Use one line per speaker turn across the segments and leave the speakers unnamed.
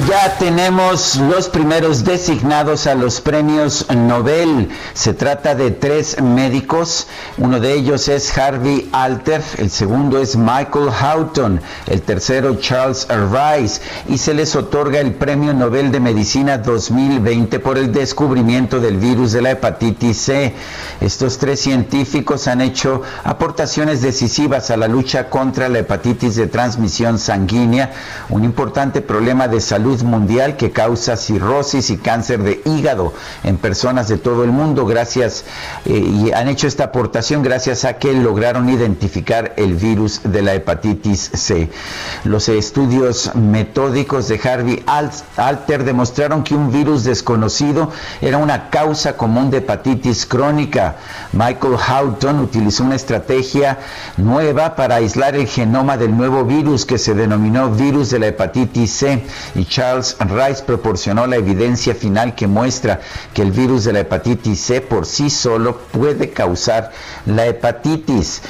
Ya tenemos los primeros designados a los premios Nobel. Se trata de tres médicos. Uno de ellos es Harvey Alter, el segundo es Michael Houghton, el tercero Charles Rice. Y se les otorga el Premio Nobel de Medicina 2020 por el descubrimiento del virus de la hepatitis C. Estos tres científicos han hecho aportaciones decisivas a la lucha contra la hepatitis de transmisión sanguínea, un importante problema de salud mundial que causa cirrosis y cáncer de hígado en personas de todo el mundo. Gracias, eh, y han hecho esta aportación gracias a que lograron identificar el virus de la hepatitis C. Los estudios metódicos de Harvey Alter demostraron que un virus desconocido era una causa común de hepatitis crónica. Michael Houghton utilizó una estrategia nueva para aislar el genoma del nuevo virus que se denominó virus de la hepatitis C y Charles Rice proporcionó la evidencia final que muestra que el virus de la hepatitis C por sí solo puede causar la hepatitis.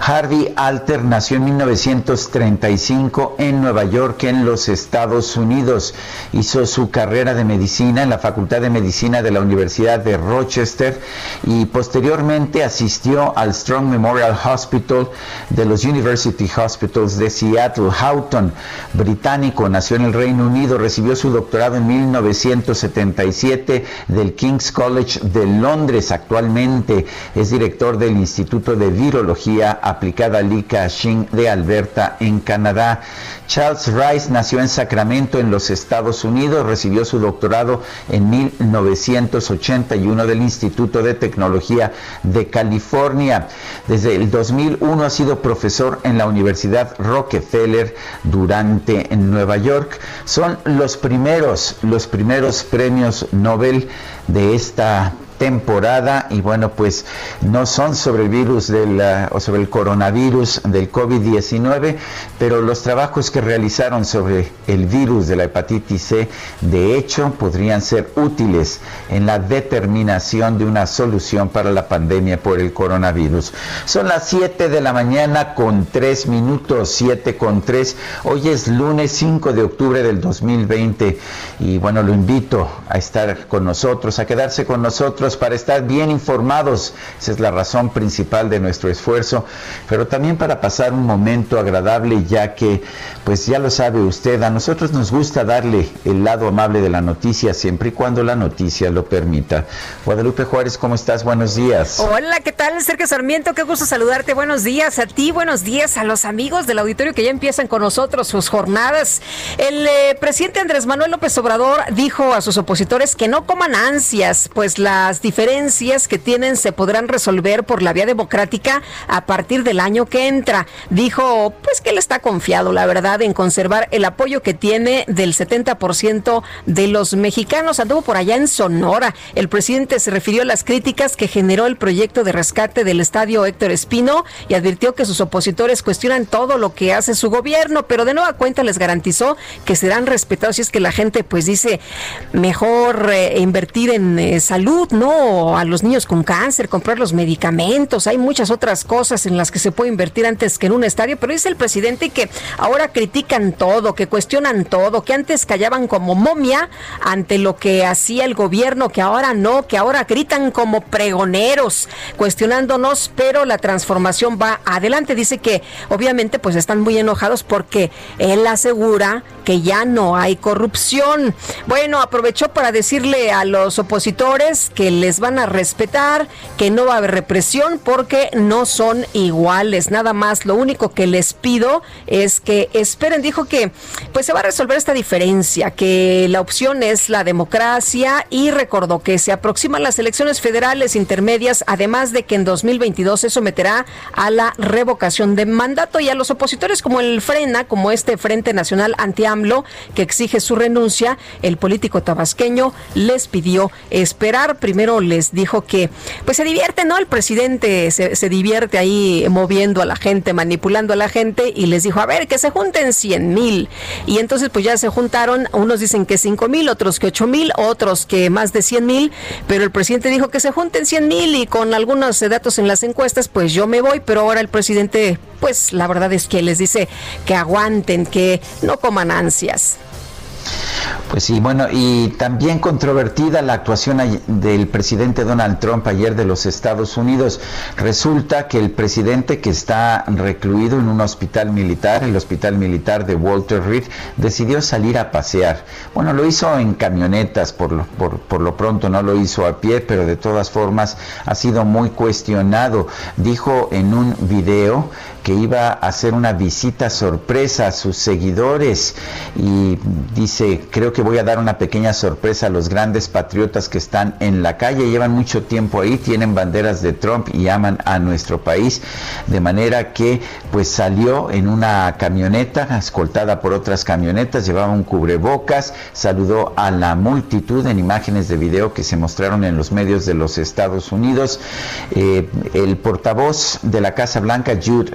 Harvey Alter nació en 1935 en Nueva York, en los Estados Unidos. Hizo su carrera de medicina en la Facultad de Medicina de la Universidad de Rochester y posteriormente asistió al Strong Memorial Hospital de los University Hospitals de Seattle. Houghton, británico, nació en el Reino Unido, recibió su doctorado en 1977 del King's College de Londres. Actualmente es director del Instituto de Virología Aplicada Lika Shing de Alberta, en Canadá. Charles Rice nació en Sacramento, en los Estados Unidos. Recibió su doctorado en 1981 del Instituto de Tecnología de California. Desde el 2001 ha sido profesor en la Universidad Rockefeller durante en Nueva York. Son los primeros, los primeros premios Nobel de esta temporada y bueno pues no son sobre el virus del, o sobre el coronavirus del COVID-19 pero los trabajos que realizaron sobre el virus de la hepatitis C de hecho podrían ser útiles en la determinación de una solución para la pandemia por el coronavirus. Son las 7 de la mañana con 3 minutos 7 con 3 hoy es lunes 5 de octubre del 2020 y bueno lo invito a estar con nosotros a quedarse con nosotros para estar bien informados. Esa es la razón principal de nuestro esfuerzo, pero también para pasar un momento agradable, ya que, pues ya lo sabe usted, a nosotros nos gusta darle el lado amable de la noticia siempre y cuando la noticia lo permita. Guadalupe Juárez, ¿cómo estás? Buenos días.
Hola, ¿qué tal? Sergio Sarmiento, qué gusto saludarte. Buenos días a ti, buenos días a los amigos del auditorio que ya empiezan con nosotros sus jornadas. El eh, presidente Andrés Manuel López Obrador dijo a sus opositores que no coman ansias, pues las diferencias que tienen se podrán resolver por la vía democrática a partir del año que entra. Dijo, pues que él está confiado, la verdad, en conservar el apoyo que tiene del 70% de los mexicanos. Anduvo por allá en Sonora. El presidente se refirió a las críticas que generó el proyecto de rescate del estadio Héctor Espino y advirtió que sus opositores cuestionan todo lo que hace su gobierno, pero de nueva cuenta les garantizó que serán respetados si es que la gente pues dice mejor eh, invertir en eh, salud, ¿no? A los niños con cáncer, comprar los medicamentos, hay muchas otras cosas en las que se puede invertir antes que en un estadio, pero dice el presidente que ahora critican todo, que cuestionan todo, que antes callaban como momia ante lo que hacía el gobierno, que ahora no, que ahora gritan como pregoneros, cuestionándonos, pero la transformación va adelante. Dice que obviamente pues están muy enojados porque él asegura que ya no hay corrupción. Bueno, aprovechó para decirle a los opositores que les van a respetar, que no va a haber represión porque no son iguales. Nada más, lo único que les pido es que esperen. Dijo que pues se va a resolver esta diferencia, que la opción es la democracia y recordó que se aproximan las elecciones federales intermedias, además de que en 2022 se someterá a la revocación de mandato y a los opositores como el Frena, como este Frente Nacional Anti-AMLO, que exige su renuncia, el político tabasqueño les pidió esperar. Primero les dijo que pues se divierte, ¿no? El presidente se, divierte ahí moviendo a la gente, manipulando a la gente y les dijo, a ver, que se junten 100 mil. Y entonces pues ya se juntaron, unos dicen que 5 mil, otros que 8 mil, otros que más de 100 mil, pero el presidente dijo que se junten 100 mil y con algunos datos en las encuestas pues yo me voy, pero ahora el presidente pues la verdad es que les dice que aguanten, que no coman ansias.
Pues sí, bueno, y también controvertida la actuación del presidente Donald Trump ayer de los Estados Unidos. Resulta que el presidente que está recluido en un hospital militar, el hospital militar de Walter Reed, decidió salir a pasear. Bueno, lo hizo en camionetas, por lo, por, por lo pronto no lo hizo a pie, pero de todas formas ha sido muy cuestionado. Dijo en un video que iba a hacer una visita sorpresa a sus seguidores y dice, creo que voy a dar una pequeña sorpresa a los grandes patriotas que están en la calle, llevan mucho tiempo ahí, tienen banderas de Trump y aman a nuestro país, de manera que pues salió en una camioneta escoltada por otras camionetas, llevaba un cubrebocas, saludó a la multitud en imágenes de video que se mostraron en los medios de los Estados Unidos. Eh, el portavoz de la Casa Blanca, Jude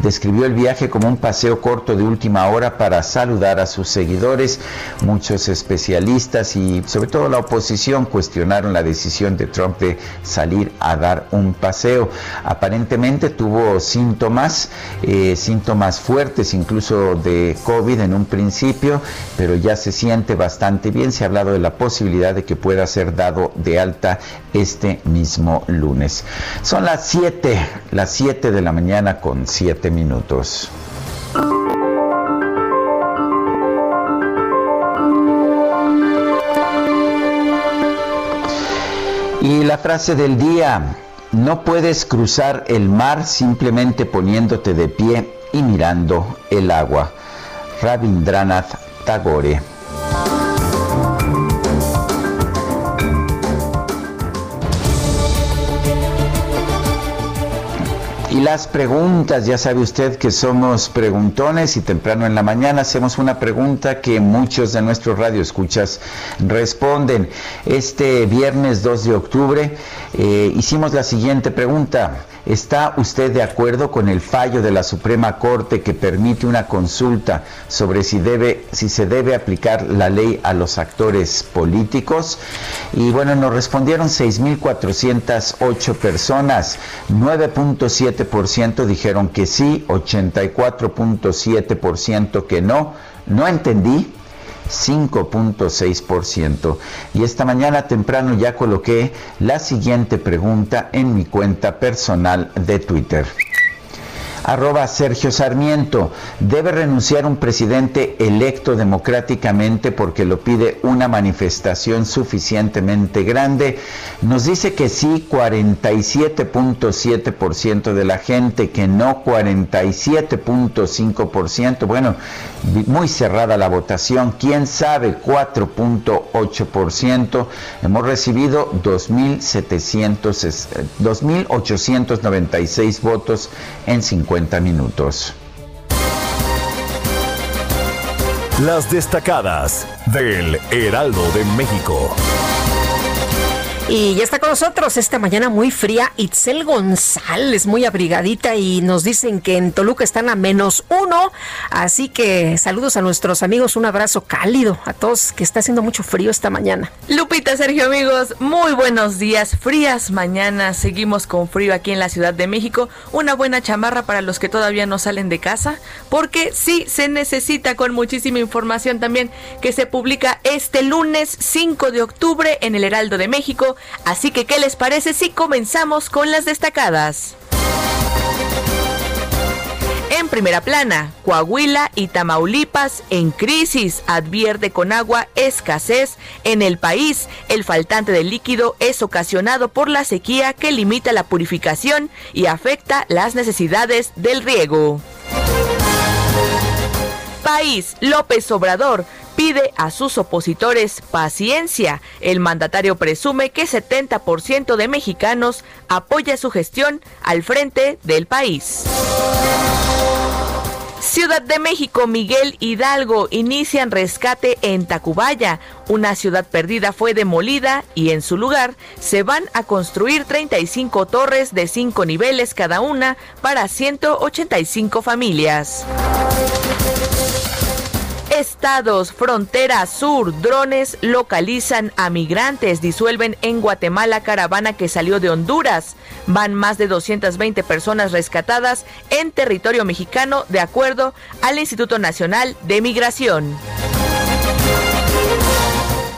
describió el viaje como un paseo corto de última hora para saludar a sus seguidores. Muchos especialistas y sobre todo la oposición cuestionaron la decisión de Trump de salir a dar un paseo. Aparentemente tuvo síntomas, eh, síntomas fuertes incluso de COVID en un principio, pero ya se siente bastante bien. Se ha hablado de la posibilidad de que pueda ser dado de alta este mismo lunes. Son las 7, las 7 de la mañana con 7 minutos. Y la frase del día, no puedes cruzar el mar simplemente poniéndote de pie y mirando el agua. Rabindranath Tagore. Las preguntas, ya sabe usted que somos preguntones y temprano en la mañana hacemos una pregunta que muchos de nuestros radioescuchas responden. Este viernes 2 de octubre eh, hicimos la siguiente pregunta. ¿Está usted de acuerdo con el fallo de la Suprema Corte que permite una consulta sobre si, debe, si se debe aplicar la ley a los actores políticos? Y bueno, nos respondieron 6.408 personas, 9.7% dijeron que sí, 84.7% que no. No entendí 5.6%. Y esta mañana temprano ya coloqué la siguiente pregunta en mi cuenta personal de Twitter arroba Sergio Sarmiento. Debe renunciar un presidente electo democráticamente porque lo pide una manifestación suficientemente grande. Nos dice que sí 47.7% de la gente, que no 47.5%. Bueno, muy cerrada la votación. ¿Quién sabe? 4.8%. Hemos recibido 2.896 votos en 50 minutos.
Las destacadas del Heraldo de México.
Y ya está con nosotros esta mañana muy fría Itzel González, muy abrigadita y nos dicen que en Toluca están a menos uno. Así que saludos a nuestros amigos, un abrazo cálido a todos que está haciendo mucho frío esta mañana.
Lupita, Sergio, amigos, muy buenos días, frías mañanas. Seguimos con frío aquí en la Ciudad de México. Una buena chamarra para los que todavía no salen de casa, porque sí se necesita con muchísima información también que se publica este lunes 5 de octubre en el Heraldo de México Así que, ¿qué les parece si comenzamos con las destacadas? En primera plana, Coahuila y Tamaulipas en crisis, advierte con agua escasez en el país. El faltante de líquido es ocasionado por la sequía que limita la purificación y afecta las necesidades del riego. País, López Obrador pide a sus opositores paciencia. El mandatario presume que 70% de mexicanos apoya su gestión al frente del país. Ciudad de México, Miguel Hidalgo inician rescate en Tacubaya. Una ciudad perdida fue demolida y en su lugar se van a construir 35 torres de 5 niveles cada una para 185 familias. Estados, frontera sur, drones localizan a migrantes, disuelven en Guatemala caravana que salió de Honduras. Van más de 220 personas rescatadas en territorio mexicano de acuerdo al Instituto Nacional de Migración.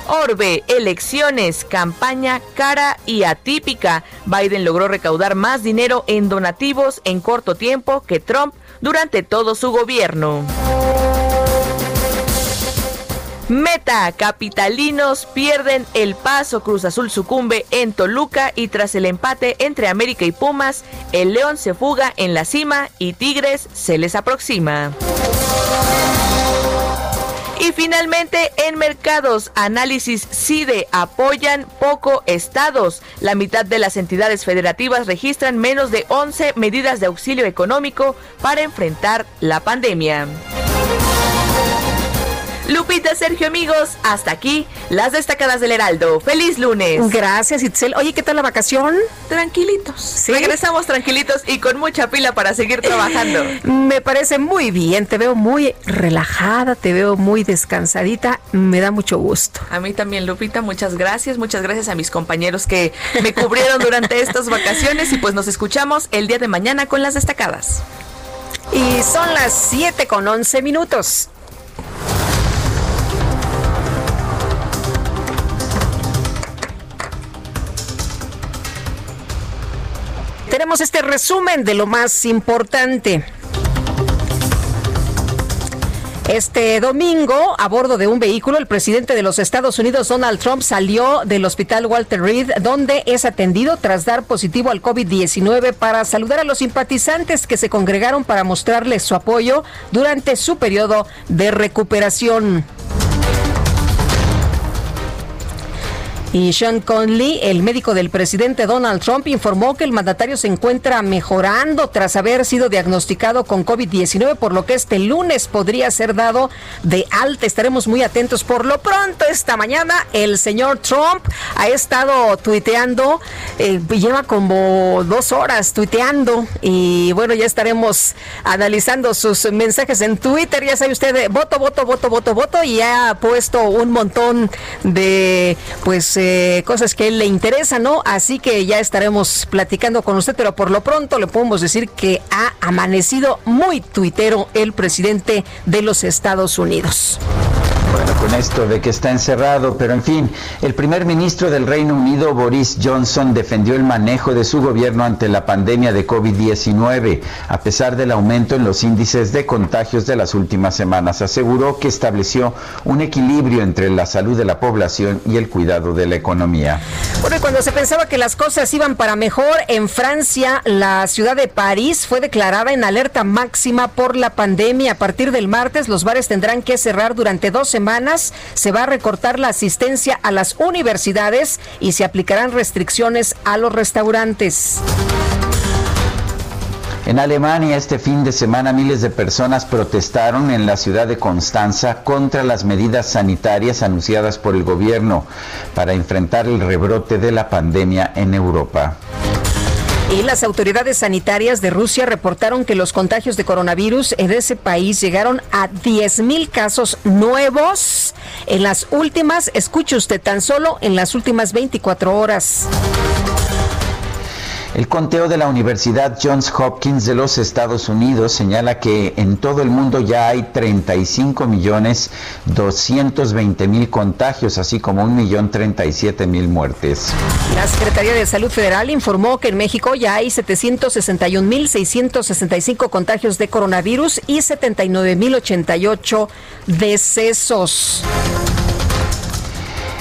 Orbe, elecciones, campaña cara y atípica. Biden logró recaudar más dinero en donativos en corto tiempo que Trump durante todo su gobierno. Meta, capitalinos pierden el paso, Cruz Azul sucumbe en Toluca y tras el empate entre América y Pumas, el León se fuga en la cima y Tigres se les aproxima. Y finalmente, en mercados, análisis CIDE apoyan poco estados. La mitad de las entidades federativas registran menos de 11 medidas de auxilio económico para enfrentar la pandemia. Lupita, Sergio, amigos, hasta aquí las destacadas del Heraldo. ¡Feliz lunes!
Gracias, Itzel. Oye, ¿qué tal la vacación?
Tranquilitos. Regresamos tranquilitos y con mucha pila para seguir trabajando.
Me parece muy bien. Te veo muy relajada, te veo muy descansadita. Me da mucho gusto.
A mí también, Lupita. Muchas gracias. Muchas gracias a mis compañeros que me cubrieron durante estas vacaciones y pues nos escuchamos el día de mañana con las destacadas.
Y son las 7 con 11 minutos. Tenemos este resumen de lo más importante. Este domingo, a bordo de un vehículo, el presidente de los Estados Unidos, Donald Trump, salió del hospital Walter Reed, donde es atendido tras dar positivo al COVID-19 para saludar a los simpatizantes que se congregaron para mostrarles su apoyo durante su periodo de recuperación. Y Sean Conley, el médico del presidente Donald Trump, informó que el mandatario se encuentra mejorando tras haber sido diagnosticado con COVID-19, por lo que este lunes podría ser dado de alta. Estaremos muy atentos. Por lo pronto, esta mañana, el señor Trump ha estado tuiteando, eh, lleva como dos horas tuiteando y bueno, ya estaremos analizando sus mensajes en Twitter. Ya sabe usted, voto, voto, voto, voto, voto y ha puesto un montón de, pues, eh, cosas que él le interesan, ¿no? Así que ya estaremos platicando con usted, pero por lo pronto le podemos decir que ha amanecido muy tuitero el presidente de los Estados Unidos.
Bueno, con esto de que está encerrado, pero en fin, el primer ministro del Reino Unido, Boris Johnson, defendió el manejo de su gobierno ante la pandemia de COVID-19, a pesar del aumento en los índices de contagios de las últimas semanas. Aseguró que estableció un equilibrio entre la salud de la población y el cuidado de la economía.
Bueno, cuando se pensaba que las cosas iban para mejor, en Francia, la ciudad de París fue declarada en alerta máxima por la pandemia. A partir del martes, los bares tendrán que cerrar durante dos semanas se va a recortar la asistencia a las universidades y se aplicarán restricciones a los restaurantes.
En Alemania este fin de semana miles de personas protestaron en la ciudad de Constanza contra las medidas sanitarias anunciadas por el gobierno para enfrentar el rebrote de la pandemia en Europa.
Y las autoridades sanitarias de Rusia reportaron que los contagios de coronavirus en ese país llegaron a 10.000 casos nuevos en las últimas, escuche usted, tan solo en las últimas 24 horas.
El conteo de la Universidad Johns Hopkins de los Estados Unidos señala que en todo el mundo ya hay 35 millones 220 mil contagios, así como un millón 37 mil muertes.
La Secretaría de Salud Federal informó que en México ya hay 761 mil 665 contagios de coronavirus y 79 mil 88 decesos.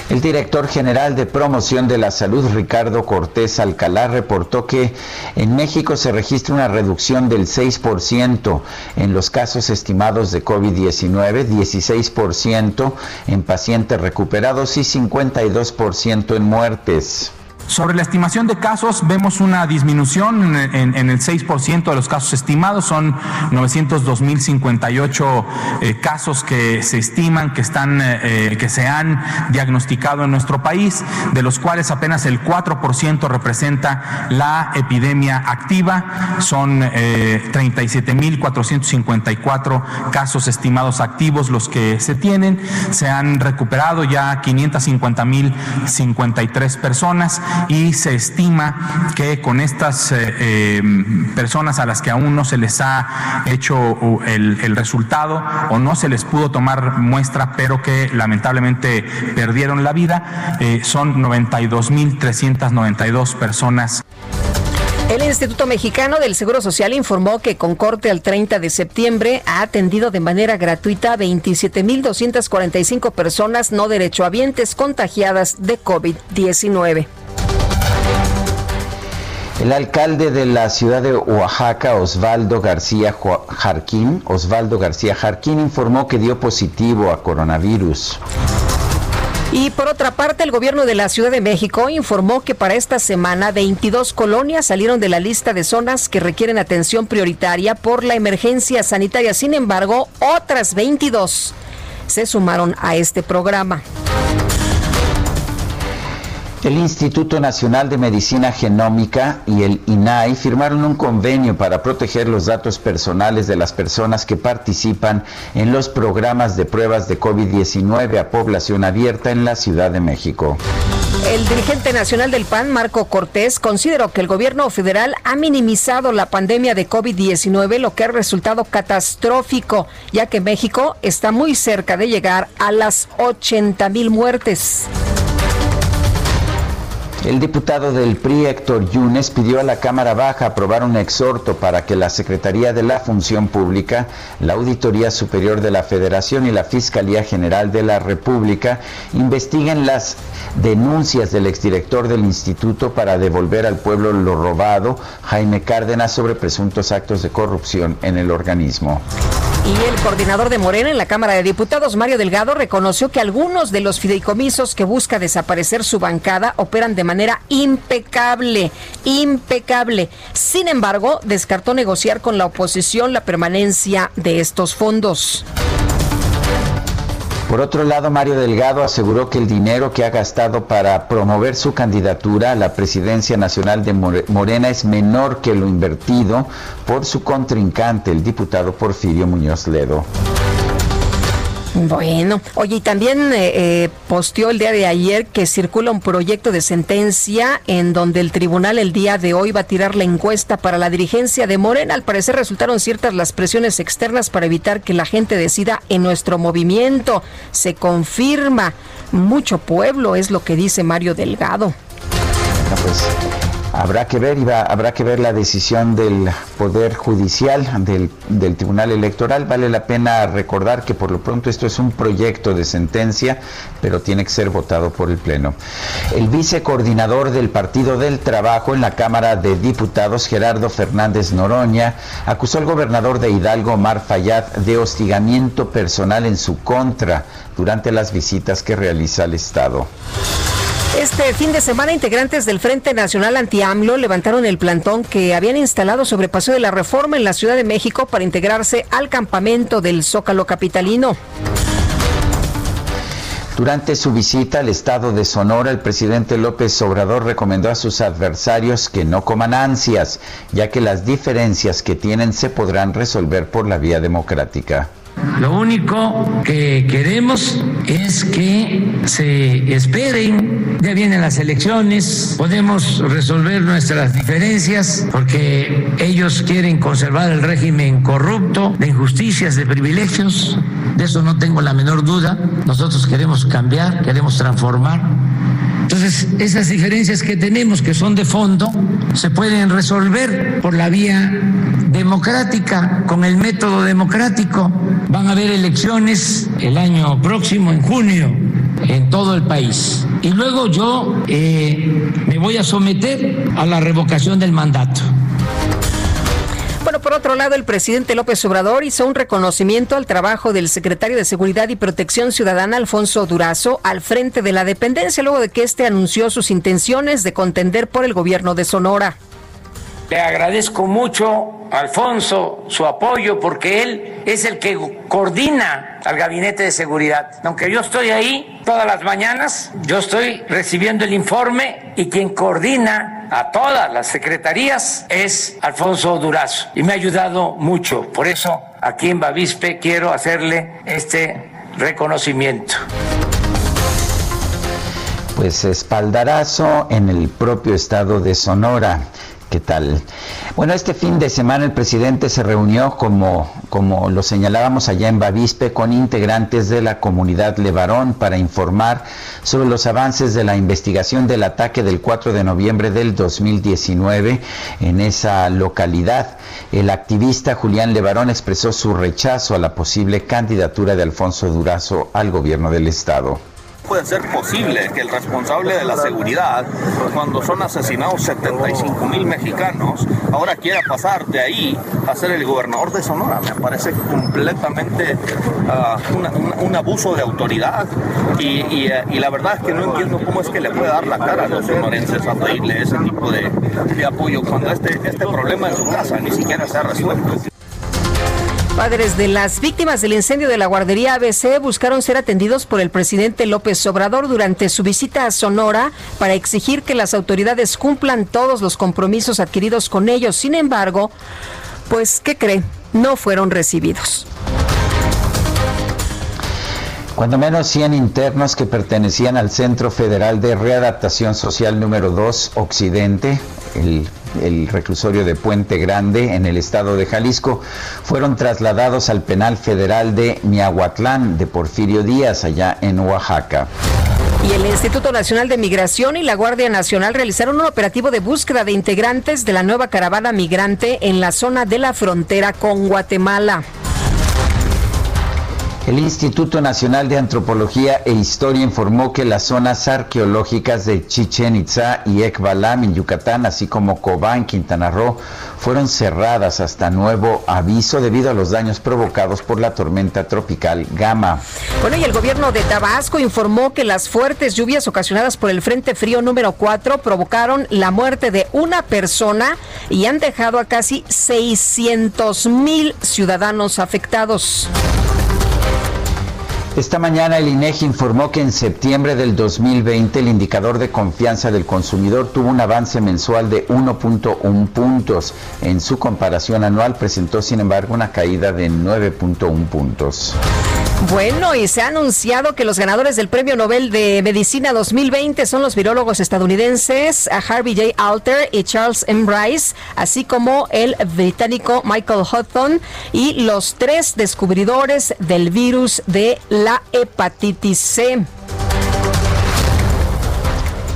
El director general de promoción de la salud, Ricardo Cortés Alcalá, reportó que en México se registra una reducción del 6% en los casos estimados de COVID-19, 16% en pacientes recuperados y 52% en muertes.
Sobre la estimación de casos, vemos una disminución en, el 6% de los casos estimados. Son 902.058 eh, casos que se estiman que, están, eh, que se han diagnosticado en nuestro país, de los cuales apenas el 4% representa la epidemia activa. Son eh, 37.454 casos estimados activos los que se tienen. Se han recuperado ya 550.053 personas y se estima que con estas eh, em, personas a las que aún no se les ha hecho el, resultado o no se les pudo tomar muestra, pero que lamentablemente perdieron la vida, eh, son 92.392 personas.
El Instituto Mexicano del Seguro Social informó que con corte al 30 de septiembre ha atendido de manera gratuita a 27.245 personas no derechohabientes contagiadas de COVID-19.
El alcalde de la ciudad de Oaxaca, Osvaldo García Jarquín, Osvaldo García Jarquín informó que dio positivo a coronavirus.
Y por otra parte, el gobierno de la Ciudad de México informó que para esta semana 22 colonias salieron de la lista de zonas que requieren atención prioritaria por la emergencia sanitaria. Sin embargo, otras 22 se sumaron a este programa.
El Instituto Nacional de Medicina Genómica y el INAI firmaron un convenio para proteger los datos personales de las personas que participan en los programas de pruebas de COVID-19 a población abierta en la Ciudad de México.
El dirigente nacional del PAN, Marco Cortés, consideró que el gobierno federal ha minimizado la pandemia de COVID-19, lo que ha resultado catastrófico, ya que México está muy cerca de llegar a las 80 mil muertes.
El diputado del PRI, Héctor Yunes, pidió a la Cámara Baja aprobar un exhorto para que la Secretaría de la Función Pública, la Auditoría Superior de la Federación y la Fiscalía General de la República investiguen las denuncias del exdirector del instituto para devolver al pueblo lo robado, Jaime Cárdenas, sobre presuntos actos de corrupción en el organismo.
Y el coordinador de Morena en la Cámara de Diputados, Mario Delgado, reconoció que algunos de los fideicomisos que busca desaparecer su bancada operan de manera impecable, impecable. Sin embargo, descartó negociar con la oposición la permanencia de estos fondos.
Por otro lado, Mario Delgado aseguró que el dinero que ha gastado para promover su candidatura a la presidencia nacional de Morena es menor que lo invertido por su contrincante, el diputado Porfirio Muñoz Ledo.
Bueno, oye, y también eh, eh, posteó el día de ayer que circula un proyecto de sentencia en donde el tribunal el día de hoy va a tirar la encuesta para la dirigencia de Morena. Al parecer resultaron ciertas las presiones externas para evitar que la gente decida en nuestro movimiento. Se confirma mucho pueblo, es lo que dice Mario Delgado.
pues Habrá que ver, habrá que ver la decisión del Poder Judicial, del, del, Tribunal Electoral. Vale la pena recordar que por lo pronto esto es un proyecto de sentencia, pero tiene que ser votado por el Pleno. El vicecoordinador del Partido del Trabajo en la Cámara de Diputados, Gerardo Fernández Noroña, acusó al gobernador de Hidalgo, Omar Fayad, de hostigamiento personal en su contra durante las visitas que realiza al Estado.
Este fin de semana, integrantes del Frente Nacional Anti-AMLO levantaron el plantón que habían instalado sobre Paseo de la Reforma en la Ciudad de México para integrarse al campamento del Zócalo Capitalino.
Durante su visita al estado de Sonora, el presidente López Obrador recomendó a sus adversarios que no coman ansias, ya que las diferencias que tienen se podrán resolver por la vía democrática.
Lo único que queremos es que se esperen, ya vienen las elecciones, podemos resolver nuestras diferencias porque ellos quieren conservar el régimen corrupto, de injusticias, de privilegios, de eso no tengo la menor duda. Nosotros queremos cambiar, queremos transformar. Entonces, esas diferencias que tenemos, que son de fondo, se pueden resolver por la vía democrática, con el método democrático. Van a haber elecciones el año próximo, en junio, en todo el país. Y luego yo eh, me voy a someter a la revocación del mandato.
Otro lado, el presidente López Obrador hizo un reconocimiento al trabajo del secretario de Seguridad y Protección Ciudadana, Alfonso Durazo, al frente de la dependencia, luego de que éste anunció sus intenciones de contender por el gobierno de Sonora.
Le agradezco mucho a Alfonso su apoyo porque él es el que coordina al gabinete de seguridad. Aunque yo estoy ahí todas las mañanas, yo estoy recibiendo el informe y quien coordina a todas las secretarías es Alfonso Durazo y me ha ayudado mucho. Por eso aquí en Bavispe quiero hacerle este reconocimiento
pues espaldarazo en el propio estado de Sonora. ¿Qué tal? Bueno, este fin de semana el presidente se reunió, como, como lo señalábamos allá en Bavispe, con integrantes de la comunidad Levarón para informar sobre los avances de la investigación del ataque del 4 de noviembre del 2019 en esa localidad. El activista Julián Levarón expresó su rechazo a la posible candidatura de Alfonso Durazo al gobierno del estado
puede ser posible que el responsable de la seguridad, cuando son asesinados 75 mil mexicanos, ahora quiera pasar de ahí a ser el gobernador de Sonora. Me parece completamente uh, un abuso de autoridad uh, y, la verdad es que no entiendo cómo es que le puede dar la cara a los sonorenses a pedirle ese tipo de, de apoyo cuando este, este problema en su casa ni siquiera se ha resuelto.
Padres de las víctimas del incendio de la guardería ABC buscaron ser atendidos por el presidente López Obrador durante su visita a Sonora para exigir que las autoridades cumplan todos los compromisos adquiridos con ellos. Sin embargo, pues, ¿qué cree? No fueron recibidos.
Cuando menos 100 internos que pertenecían al Centro Federal de Readaptación Social número 2 Occidente, el el reclusorio de Puente Grande en el estado de Jalisco, fueron trasladados al penal federal de Miahuatlán de Porfirio Díaz, allá en Oaxaca.
Y el Instituto Nacional de Migración y la Guardia Nacional realizaron un operativo de búsqueda de integrantes de la nueva caravana migrante en la zona de la frontera con Guatemala.
El Instituto Nacional de Antropología e Historia informó que las zonas arqueológicas de Chichen Itza y Ekbalam en Yucatán, así como Cobán, Quintana Roo, fueron cerradas hasta nuevo aviso debido a los daños provocados por la tormenta tropical Gama.
Bueno, y el gobierno de Tabasco informó que las fuertes lluvias ocasionadas por el Frente Frío número 4 provocaron la muerte de una persona y han dejado a casi 600 mil ciudadanos afectados.
Esta mañana el INEGI informó que en septiembre del 2020 el indicador de confianza del consumidor tuvo un avance mensual de 1.1 puntos. En su comparación anual presentó sin embargo una caída de 9.1 puntos.
Bueno, y se ha anunciado que los ganadores del Premio Nobel de Medicina 2020 son los virólogos estadounidenses Harvey J. Alter y Charles M. Rice, así como el británico Michael Houghton y los tres descubridores del virus de la hepatitis C.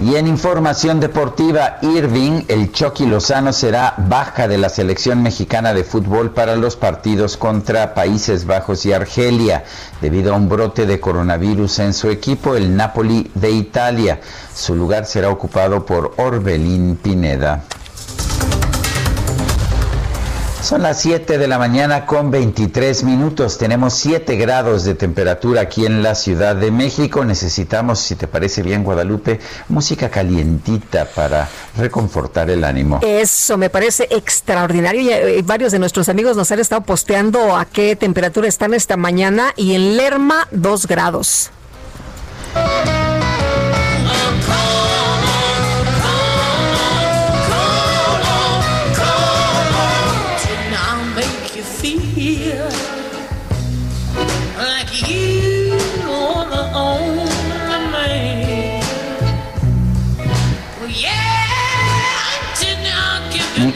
Y en información deportiva, Irving, el Chucky Lozano será baja de la selección mexicana de fútbol para los partidos contra Países Bajos y Argelia, debido a un brote de coronavirus en su equipo, el Napoli de Italia. Su lugar será ocupado por Orbelín Pineda. Son las 7 de la mañana con 23 minutos. Tenemos 7 grados de temperatura aquí en la Ciudad de México. Necesitamos, si te parece bien, Guadalupe, música calientita para reconfortar el ánimo.
Eso me parece extraordinario. Y eh, varios de nuestros amigos nos han estado posteando a qué temperatura están esta mañana y en Lerma 2 grados.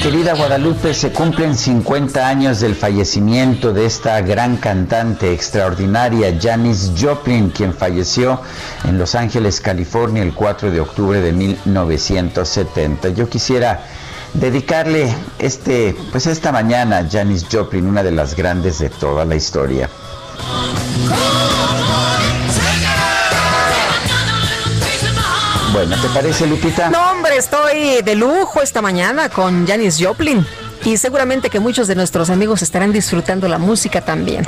Querida Guadalupe, se cumplen 50 años del fallecimiento de esta gran cantante extraordinaria, Janis Joplin, quien falleció en Los Ángeles, California, el 4 de octubre de 1970. Yo quisiera dedicarle este, pues esta mañana a Janis Joplin, una de las grandes de toda la historia. Bueno, ¿te parece, Lupita?
No, hombre, estoy de lujo esta mañana con Janis Joplin. Y seguramente que muchos de nuestros amigos estarán disfrutando la música también.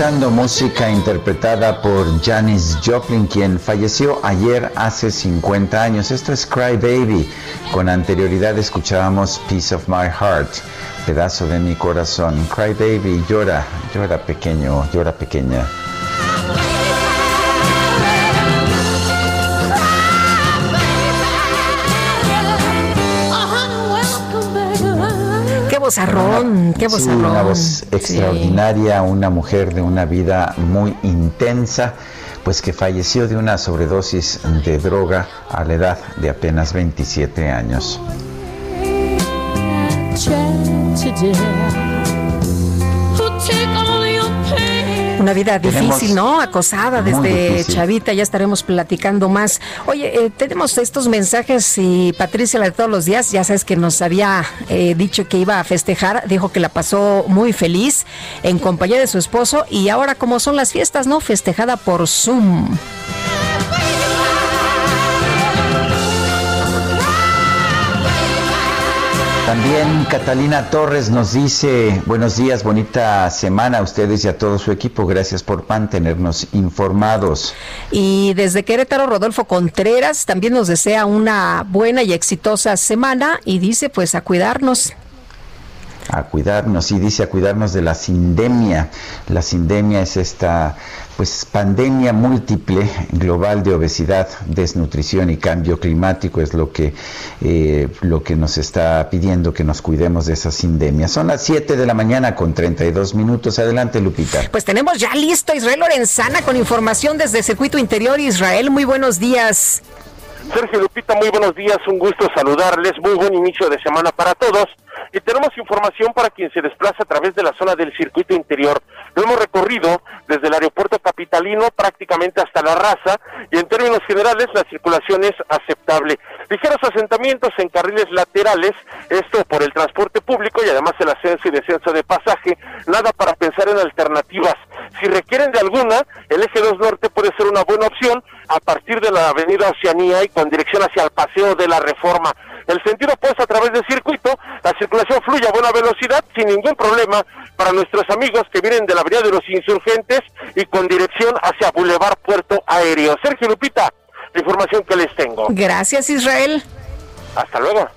Escuchando música interpretada por Janis Joplin, quien falleció ayer hace 50 años. Esto es Cry Baby. Con anterioridad escuchábamos Piece of My Heart, pedazo de mi corazón. Cry Baby, llora, llora pequeño, llora pequeña.
Qué vozarrón, qué
Sí,
vozarrón.
una voz extraordinaria, una mujer de una vida muy intensa, pues que falleció de una sobredosis de droga a la edad de apenas 27 años.
Una vida difícil, ¿no? Acosada desde
difícil.
chavita, ya estaremos platicando más. Oye, eh, tenemos estos mensajes y Patricia, la de todos los días, ya sabes que nos había eh, dicho que iba a festejar, dijo que la pasó muy feliz en compañía de su esposo y ahora como son las fiestas, ¿no? Festejada por Zoom.
También Catalina Torres nos dice, buenos días, bonita semana a ustedes y a todo su equipo, gracias por mantenernos informados.
Y desde Querétaro, Rodolfo Contreras también nos desea una buena y exitosa semana y dice pues a cuidarnos.
A cuidarnos y dice a cuidarnos de la sindemia. La sindemia es esta pues pandemia múltiple global de obesidad, desnutrición y cambio climático es lo que eh, lo que nos está pidiendo que nos cuidemos de esa sindemia. Son las 7 de la mañana con 32 minutos. Adelante, Lupita.
Pues tenemos ya listo Israel Lorenzana con información desde Circuito Interior. Israel, muy buenos días.
Sergio Lupita, muy buenos días, un gusto saludarles, muy buen inicio de semana para todos. Y tenemos información para quien se desplaza a través de la zona del circuito interior. Lo hemos recorrido desde el aeropuerto capital
capitalino prácticamente hasta la raza y en términos generales la circulación es aceptable. Ligeros asentamientos en carriles laterales, esto por el transporte público y además el ascenso y descenso de pasaje, nada para pensar en alternativas. Si requieren de alguna, el eje 2 norte puede ser una buena opción a partir de la avenida Oceanía y con dirección hacia el paseo de la reforma. El sentido opuesto a través del circuito, la circulación fluye a buena velocidad sin ningún problema para nuestros amigos que vienen de la avenida de los insurgentes y con dirección hacia Boulevard Puerto Aéreo. Sergio Lupita, la información que les tengo.
Gracias Israel.
Hasta luego.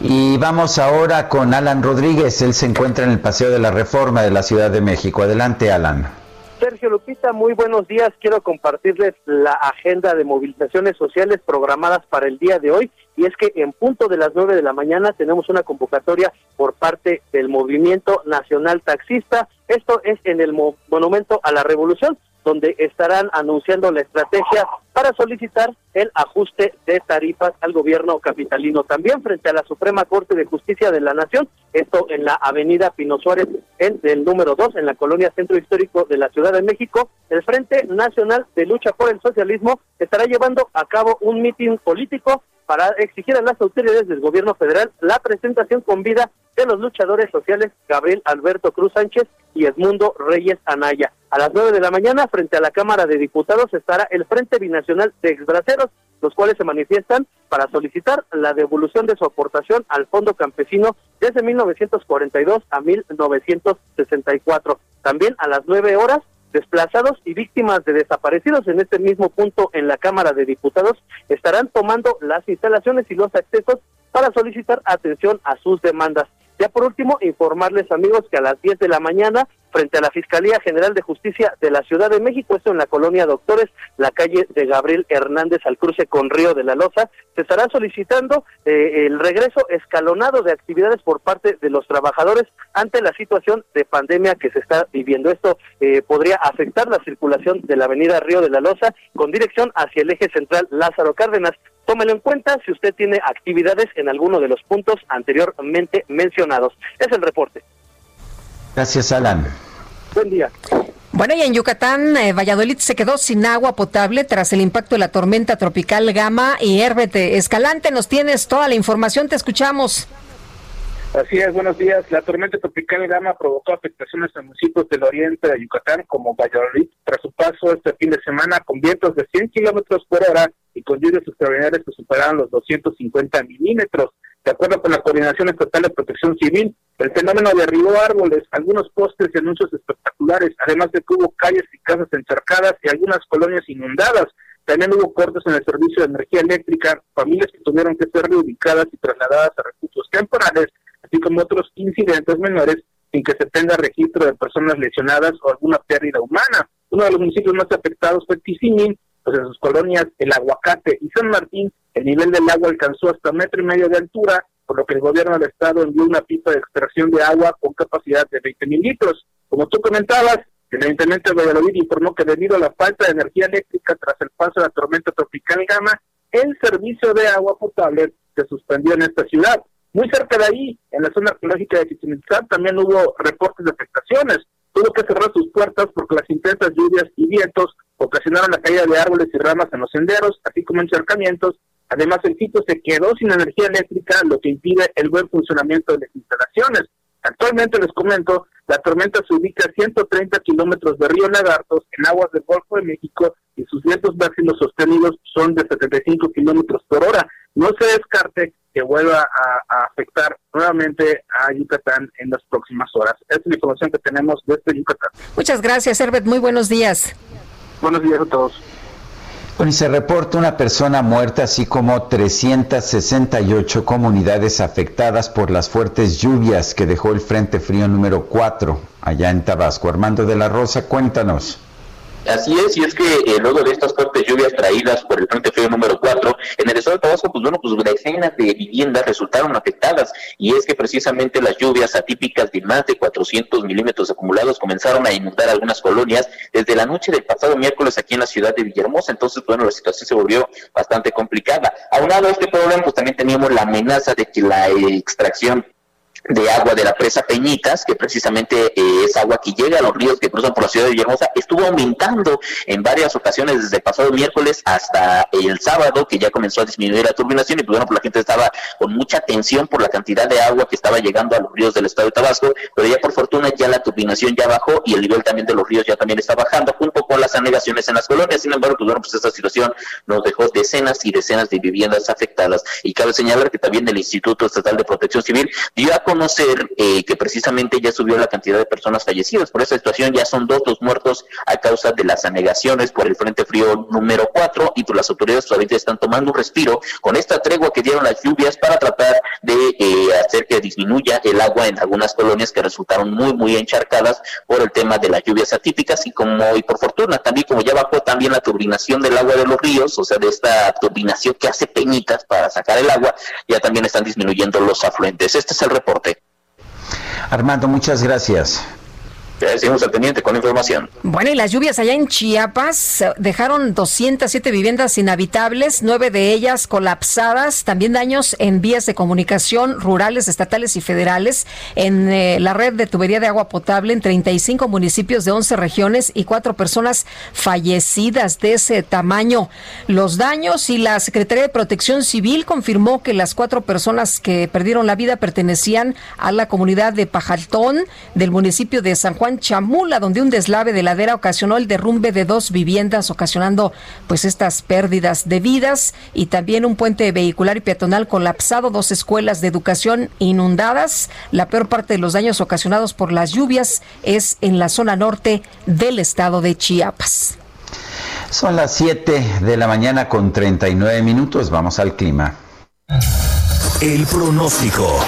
Y vamos ahora con Alan Rodríguez. Él se encuentra en el Paseo de la Reforma de la Ciudad de México. Adelante, Alan.
Sergio Lupita, muy buenos días. Quiero compartirles la agenda de movilizaciones sociales programadas para el día de hoy. Y es que en punto de las nueve de la mañana tenemos una convocatoria por parte del Movimiento Nacional Taxista. Esto es en el Monumento a la Revolución donde estarán anunciando la estrategia para solicitar el ajuste de tarifas al gobierno capitalino. También frente a la Suprema Corte de Justicia de la Nación, esto en la avenida Pino Suárez, en el número 2, en la colonia Centro Histórico de la Ciudad de México, el Frente Nacional de Lucha por el Socialismo estará llevando a cabo un mitin político para exigir a las autoridades del gobierno federal la presentación con vida de los luchadores sociales Gabriel Alberto Cruz Sánchez y Edmundo Reyes Anaya. A las nueve de la mañana, frente a la Cámara de Diputados, estará el Frente Binacional de Exbraceros, los cuales se manifiestan para solicitar la devolución de su aportación al Fondo Campesino desde 1942 a 1964. También a las nueve horas desplazados y víctimas de desaparecidos en este mismo punto en la Cámara de Diputados estarán tomando las instalaciones y los accesos para solicitar atención a sus demandas. Ya por último, informarles amigos que a las 10 de la mañana, frente a la Fiscalía General de Justicia de la Ciudad de México, esto en la colonia Doctores, la calle de Gabriel Hernández al cruce con Río de la Loza, se estará solicitando eh, el regreso escalonado de actividades por parte de los trabajadores ante la situación de pandemia que se está viviendo. Esto eh, podría afectar la circulación de la avenida Río de la Loza con dirección hacia el eje central Lázaro Cárdenas. Tómelo en cuenta si usted tiene actividades en alguno de los puntos anteriormente mencionados. Es el reporte.
Gracias, Alan.
Buen día.
Bueno, y en Yucatán, eh, Valladolid se quedó sin agua potable tras el impacto de la tormenta tropical Gama y Herbete. Escalante, nos tienes toda la información, te escuchamos.
Así es, buenos días. La tormenta tropical Gama provocó afectaciones a municipios del oriente de Yucatán, como Valladolid, tras su paso este fin de semana con vientos de 100 kilómetros por hora y con lluvias extraordinarias que superaron los 250 milímetros. De acuerdo con la Coordinación Estatal de Protección Civil, el fenómeno derribó árboles, algunos postes y anuncios espectaculares, además de que hubo calles y casas encharcadas y algunas colonias inundadas. También hubo cortes en el servicio de energía eléctrica, familias que tuvieron que ser reubicadas y trasladadas a refugios temporales así como otros incidentes menores sin que se tenga registro de personas lesionadas o alguna pérdida humana. Uno de los municipios más afectados fue Tizimín, pues en sus colonias El Aguacate y San Martín, el nivel del agua alcanzó hasta metro y medio de altura, por lo que el gobierno del estado envió una pipa de extracción de agua con capacidad de 20 mil litros. Como tú comentabas, el Ayuntamiento de Valladolid informó que debido a la falta de energía eléctrica tras el paso de la tormenta tropical Gama, el servicio de agua potable se suspendió en esta ciudad. Muy cerca de ahí, en la zona arqueológica de Chichen también hubo reportes de afectaciones. Tuvo que cerrar sus puertas porque las intensas lluvias y vientos ocasionaron la caída de árboles y ramas en los senderos, así como encharcamientos. Además, el sitio se quedó sin energía eléctrica, lo que impide el buen funcionamiento de las instalaciones. Actualmente, les comento, la tormenta se ubica a 130 kilómetros de Río Lagartos en aguas del Golfo de México y sus vientos máximos sostenidos son de 75 kilómetros por hora. No se descarte que vuelva a, afectar nuevamente a Yucatán en las próximas horas. Esta es la información que tenemos desde Yucatán.
Muchas gracias, Herbert. Muy buenos días.
Buenos días a todos.
Bueno, y se reporta una persona muerta, así como 368 comunidades afectadas por las fuertes lluvias que dejó el Frente Frío número 4 allá en Tabasco. Armando de la Rosa, cuéntanos.
Así es, y es que eh, luego de estas fuertes lluvias traídas por el Frente Frío número 4, en el estado de Tabasco, pues bueno, pues decenas de viviendas resultaron afectadas, y es que precisamente las lluvias atípicas de más de 400 milímetros acumulados comenzaron a inundar algunas colonias desde la noche del pasado miércoles aquí en la ciudad de Villahermosa, entonces, bueno, la situación se volvió bastante complicada. Aunado a este problema, pues también teníamos la amenaza de que la extracción de agua de la presa Peñitas, que precisamente eh, es agua que llega a los ríos que cruzan por la ciudad de Villahermosa, estuvo aumentando en varias ocasiones desde pasado miércoles hasta el sábado, que ya comenzó a disminuir la turbinación y pues bueno, pues la gente estaba con mucha tensión por la cantidad de agua que estaba llegando a los ríos del estado de Tabasco, pero ya por fortuna ya la turbinación ya bajó y el nivel también de los ríos ya también está bajando, junto con las anegaciones en las colonias. Sin embargo, pues bueno, pues esta situación nos dejó decenas y decenas de viviendas afectadas. Y cabe señalar que también el Instituto Estatal de Protección Civil dio a conocer eh, que precisamente ya subió la cantidad de personas fallecidas. Por esta situación ya son dos los muertos a causa de las anegaciones por el Frente Frío número 4 y pues las autoridades todavía están tomando un respiro con esta tregua que dieron las lluvias para tratar de eh, hacer que disminuya el agua en algunas colonias que resultaron muy muy encharcadas por el tema de las lluvias atípicas y como y por fortuna también como ya bajó también la turbinación del agua de los ríos, o sea, de esta turbinación que hace peñitas para sacar el agua, ya también están disminuyendo los afluentes. Este es el reporte.
Armando, muchas gracias.
Seguimos al pendiente con la información.
Bueno, y las lluvias allá en Chiapas eh, dejaron 207 viviendas inhabitables, nueve de ellas colapsadas, también daños en vías de comunicación rurales, estatales y federales, en eh, la red de tubería de agua potable en 35 municipios de 11 regiones y cuatro personas fallecidas de ese tamaño. Los daños y la Secretaría de Protección Civil confirmó que las cuatro personas que perdieron la vida pertenecían a la comunidad de Pajaltón del municipio de San Juan Chamula, donde un deslave de ladera ocasionó el derrumbe de dos viviendas, ocasionando pues estas pérdidas de vidas y también un puente vehicular y peatonal colapsado, dos escuelas de educación inundadas. La peor parte de los daños ocasionados por las lluvias es en la zona norte del estado de Chiapas.
Son las 7 de la mañana con 39 minutos. Vamos al clima.
El pronóstico.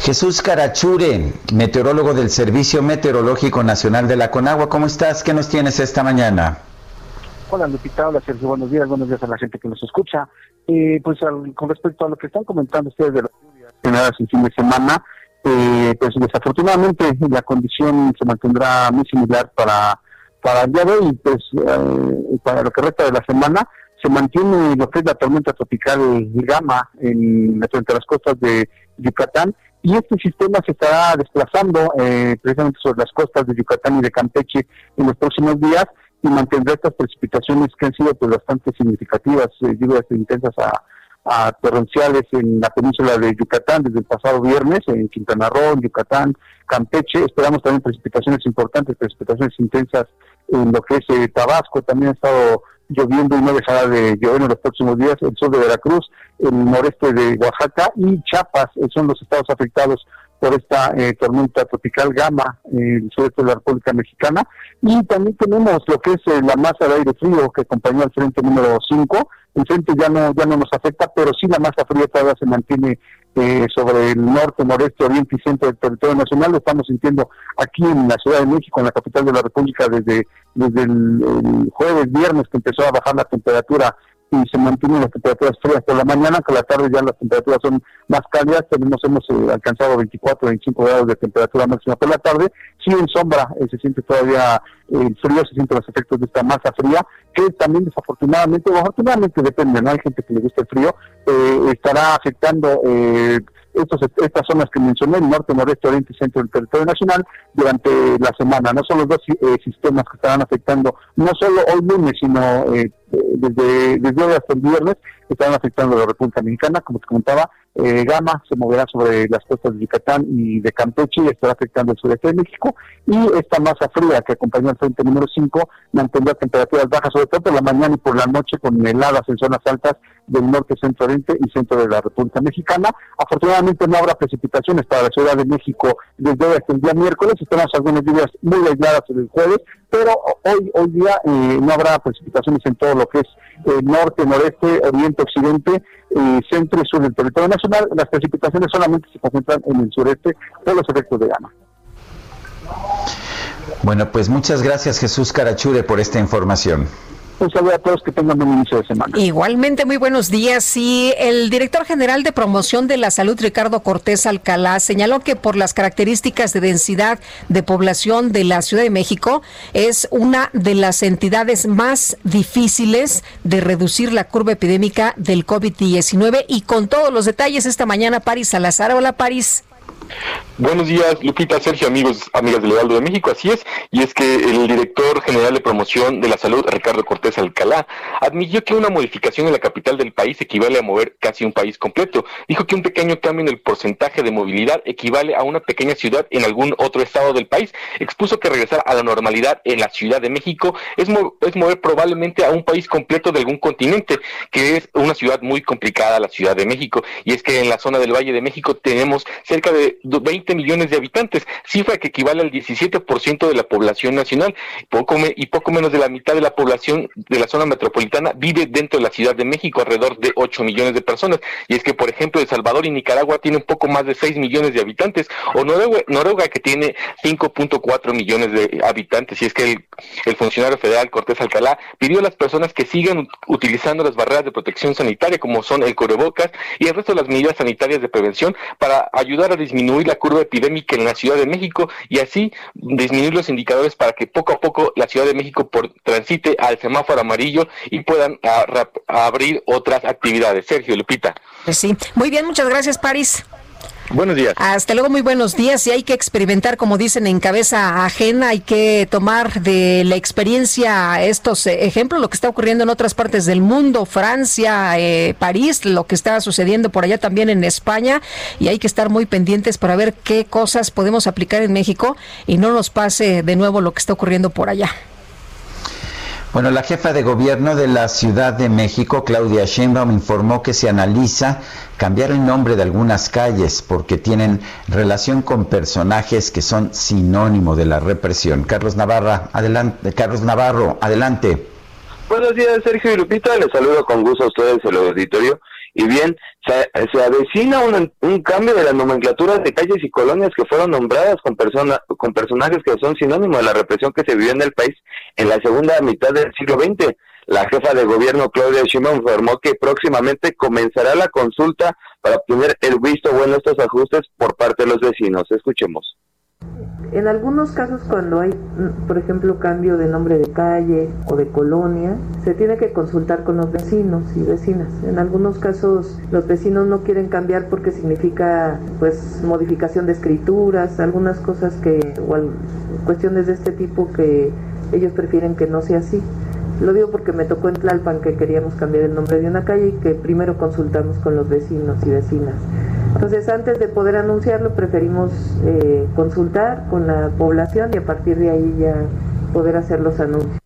Jesús Carachure, meteorólogo del Servicio Meteorológico Nacional de la Conagua. ¿Cómo estás? ¿Qué nos tienes esta mañana?
Hola Lupita, hola Sergio, buenos días, buenos días a la gente que nos escucha. Eh, pues con respecto a lo que están comentando ustedes de las lluvias en fin de semana, eh, pues desafortunadamente la condición se mantendrá muy similar para, para el día de hoy, pues eh, para lo que resta de la semana, se mantiene lo que es la tormenta tropical Gama en, a las costas de Yucatán y este sistema se estará desplazando eh, precisamente sobre las costas de Yucatán y de Campeche en los próximos días y mantendrá estas precipitaciones que han sido pues bastante significativas, eh, lluvias intensas a, a, torrenciales en la península de Yucatán desde el pasado viernes, en Quintana Roo, en Yucatán, Campeche, esperamos también precipitaciones importantes, precipitaciones intensas en lo que es eh, Tabasco, también ha estado lloviendo y no dejará de llover en los próximos días, el sur de Veracruz, el noreste de Oaxaca y Chiapas eh, son los estados afectados por esta eh, tormenta tropical Gama, en el sureste de la República Mexicana. Y también tenemos lo que es eh, la masa de aire frío que acompañó al frente número 5. El frente ya no, ya no nos afecta, pero sí la masa fría todavía se mantiene eh, sobre el norte, noreste, oriente y centro del territorio nacional. Lo estamos sintiendo aquí en la Ciudad de México, en la capital de la República, desde, desde el jueves, viernes, que empezó a bajar la temperatura y se mantienen las temperaturas frías por la mañana, que la tarde ya las temperaturas son más cálidas, tenemos hemos eh, alcanzado 24, 25 grados de temperatura máxima por la tarde, sí en sombra eh, se siente todavía el eh, frío, se sienten los efectos de esta masa fría, que también desafortunadamente, o afortunadamente depende, no hay gente que le guste el frío, estará afectando estos, estas zonas que mencioné, norte, noreste, oriente y centro del territorio nacional, durante la semana. No son los dos sistemas que estarán afectando, no solo hoy lunes, sino desde, desde hoy hasta el viernes están afectando a la República Mexicana, como te comentaba, eh, Gama se moverá sobre las costas de Yucatán y de Campeche y estará afectando el sureste de México, y esta masa fría que acompañó al frente número 5 mantendrá temperaturas bajas, sobre todo por la mañana y por la noche, con heladas en zonas altas del norte, centro oriente y centro de la República Mexicana. Afortunadamente no habrá precipitaciones para la Ciudad de México desde hoy hasta el día miércoles, esperamos algunas lluvias muy aisladas el jueves, pero hoy, hoy día eh, no habrá precipitaciones en todo lo que es eh, norte, noreste, oriente, occidente, eh, centro y sur del territorio nacional. Las precipitaciones solamente se concentran en el sureste por los efectos de gama.
Bueno, pues muchas gracias Jesús Carachure por esta información.
Un saludo a todos, que tengan buen inicio de semana.
Igualmente, muy buenos días. Y el director general de promoción de la salud, Ricardo Cortés Alcalá, señaló que por las características de densidad de población de la Ciudad de México, es una de las entidades más difíciles de reducir la curva epidémica del COVID-19. Y con todos los detalles esta mañana, París Salazar. Hola, París.
Buenos días, Lupita, Sergio, amigos, amigas del Heraldo de México. Así es, y es que el director general de promoción de la salud, Ricardo Cortés Alcalá, admitió que una modificación en la capital del país equivale a mover casi un país completo. Dijo que un pequeño cambio en el porcentaje de movilidad equivale a una pequeña ciudad en algún otro estado del país. Expuso que regresar a la normalidad en la Ciudad de México es, es mover probablemente a un país completo de algún continente, que es una ciudad muy complicada, la Ciudad de México. Y es que en la zona del Valle de México tenemos cerca de 20 millones de habitantes, cifra que equivale al 17% de la población nacional, poco y poco menos de la mitad de la población de la zona metropolitana vive dentro de la Ciudad de México, alrededor de 8 millones de personas. Y es que, por ejemplo, El Salvador y Nicaragua tienen poco más de 6 millones de habitantes, o Noruega, Noruega que tiene 5.4 millones de habitantes. Y es que el, funcionario federal Cortés Alcalá pidió a las personas que sigan utilizando las barreras de protección sanitaria, como son el cubrebocas y el resto de las medidas sanitarias de prevención, para ayudar a disminuir la curva epidémica en la Ciudad de México y así disminuir los indicadores para que poco a poco la Ciudad de México por, transite al semáforo amarillo y puedan abrir otras actividades. Sergio Lupita.
Pues sí, muy bien, muchas gracias, París.
Buenos días.
Hasta luego, muy buenos días. Y hay que experimentar, como dicen, en cabeza ajena. Hay que tomar de la experiencia estos eh, ejemplos, lo que está ocurriendo en otras partes del mundo, Francia, eh, París, lo que está sucediendo por allá también en España. Y hay que estar muy pendientes para ver qué cosas podemos aplicar en México y no nos pase de nuevo lo que está ocurriendo por allá.
Bueno, la jefa de gobierno de la Ciudad de México, Claudia Sheinbaum, informó que se analiza cambiar el nombre de algunas calles porque tienen relación con personajes que son sinónimo de la represión. Carlos Navarra, adelante. Carlos Navarro, adelante.
Buenos días, Sergio y Lupita. Les saludo con gusto a ustedes el auditorio y bien, se, se avecina un, un, cambio de las nomenclaturas de calles y colonias que fueron nombradas con, persona, con personajes que son sinónimos de la represión que se vivió en el país en la segunda mitad del siglo XX. La jefa de gobierno, Claudia Sheinbaum, informó que próximamente comenzará la consulta para obtener el visto bueno de estos ajustes por parte de los vecinos. Escuchemos.
En algunos casos cuando hay, mm, por ejemplo, cambio de nombre de calle o de colonia, se tiene que consultar con los vecinos y vecinas. En algunos casos los vecinos no quieren cambiar porque significa pues modificación de escrituras, algunas cosas que o cuestiones de este tipo que ellos prefieren que no sea así. Lo digo porque me tocó en Tlalpan que queríamos cambiar el nombre de una calle y que primero consultamos con los vecinos y vecinas. Entonces, antes de poder anunciarlo, preferimos eh, consultar con la población y a partir de ahí ya poder hacer los anuncios.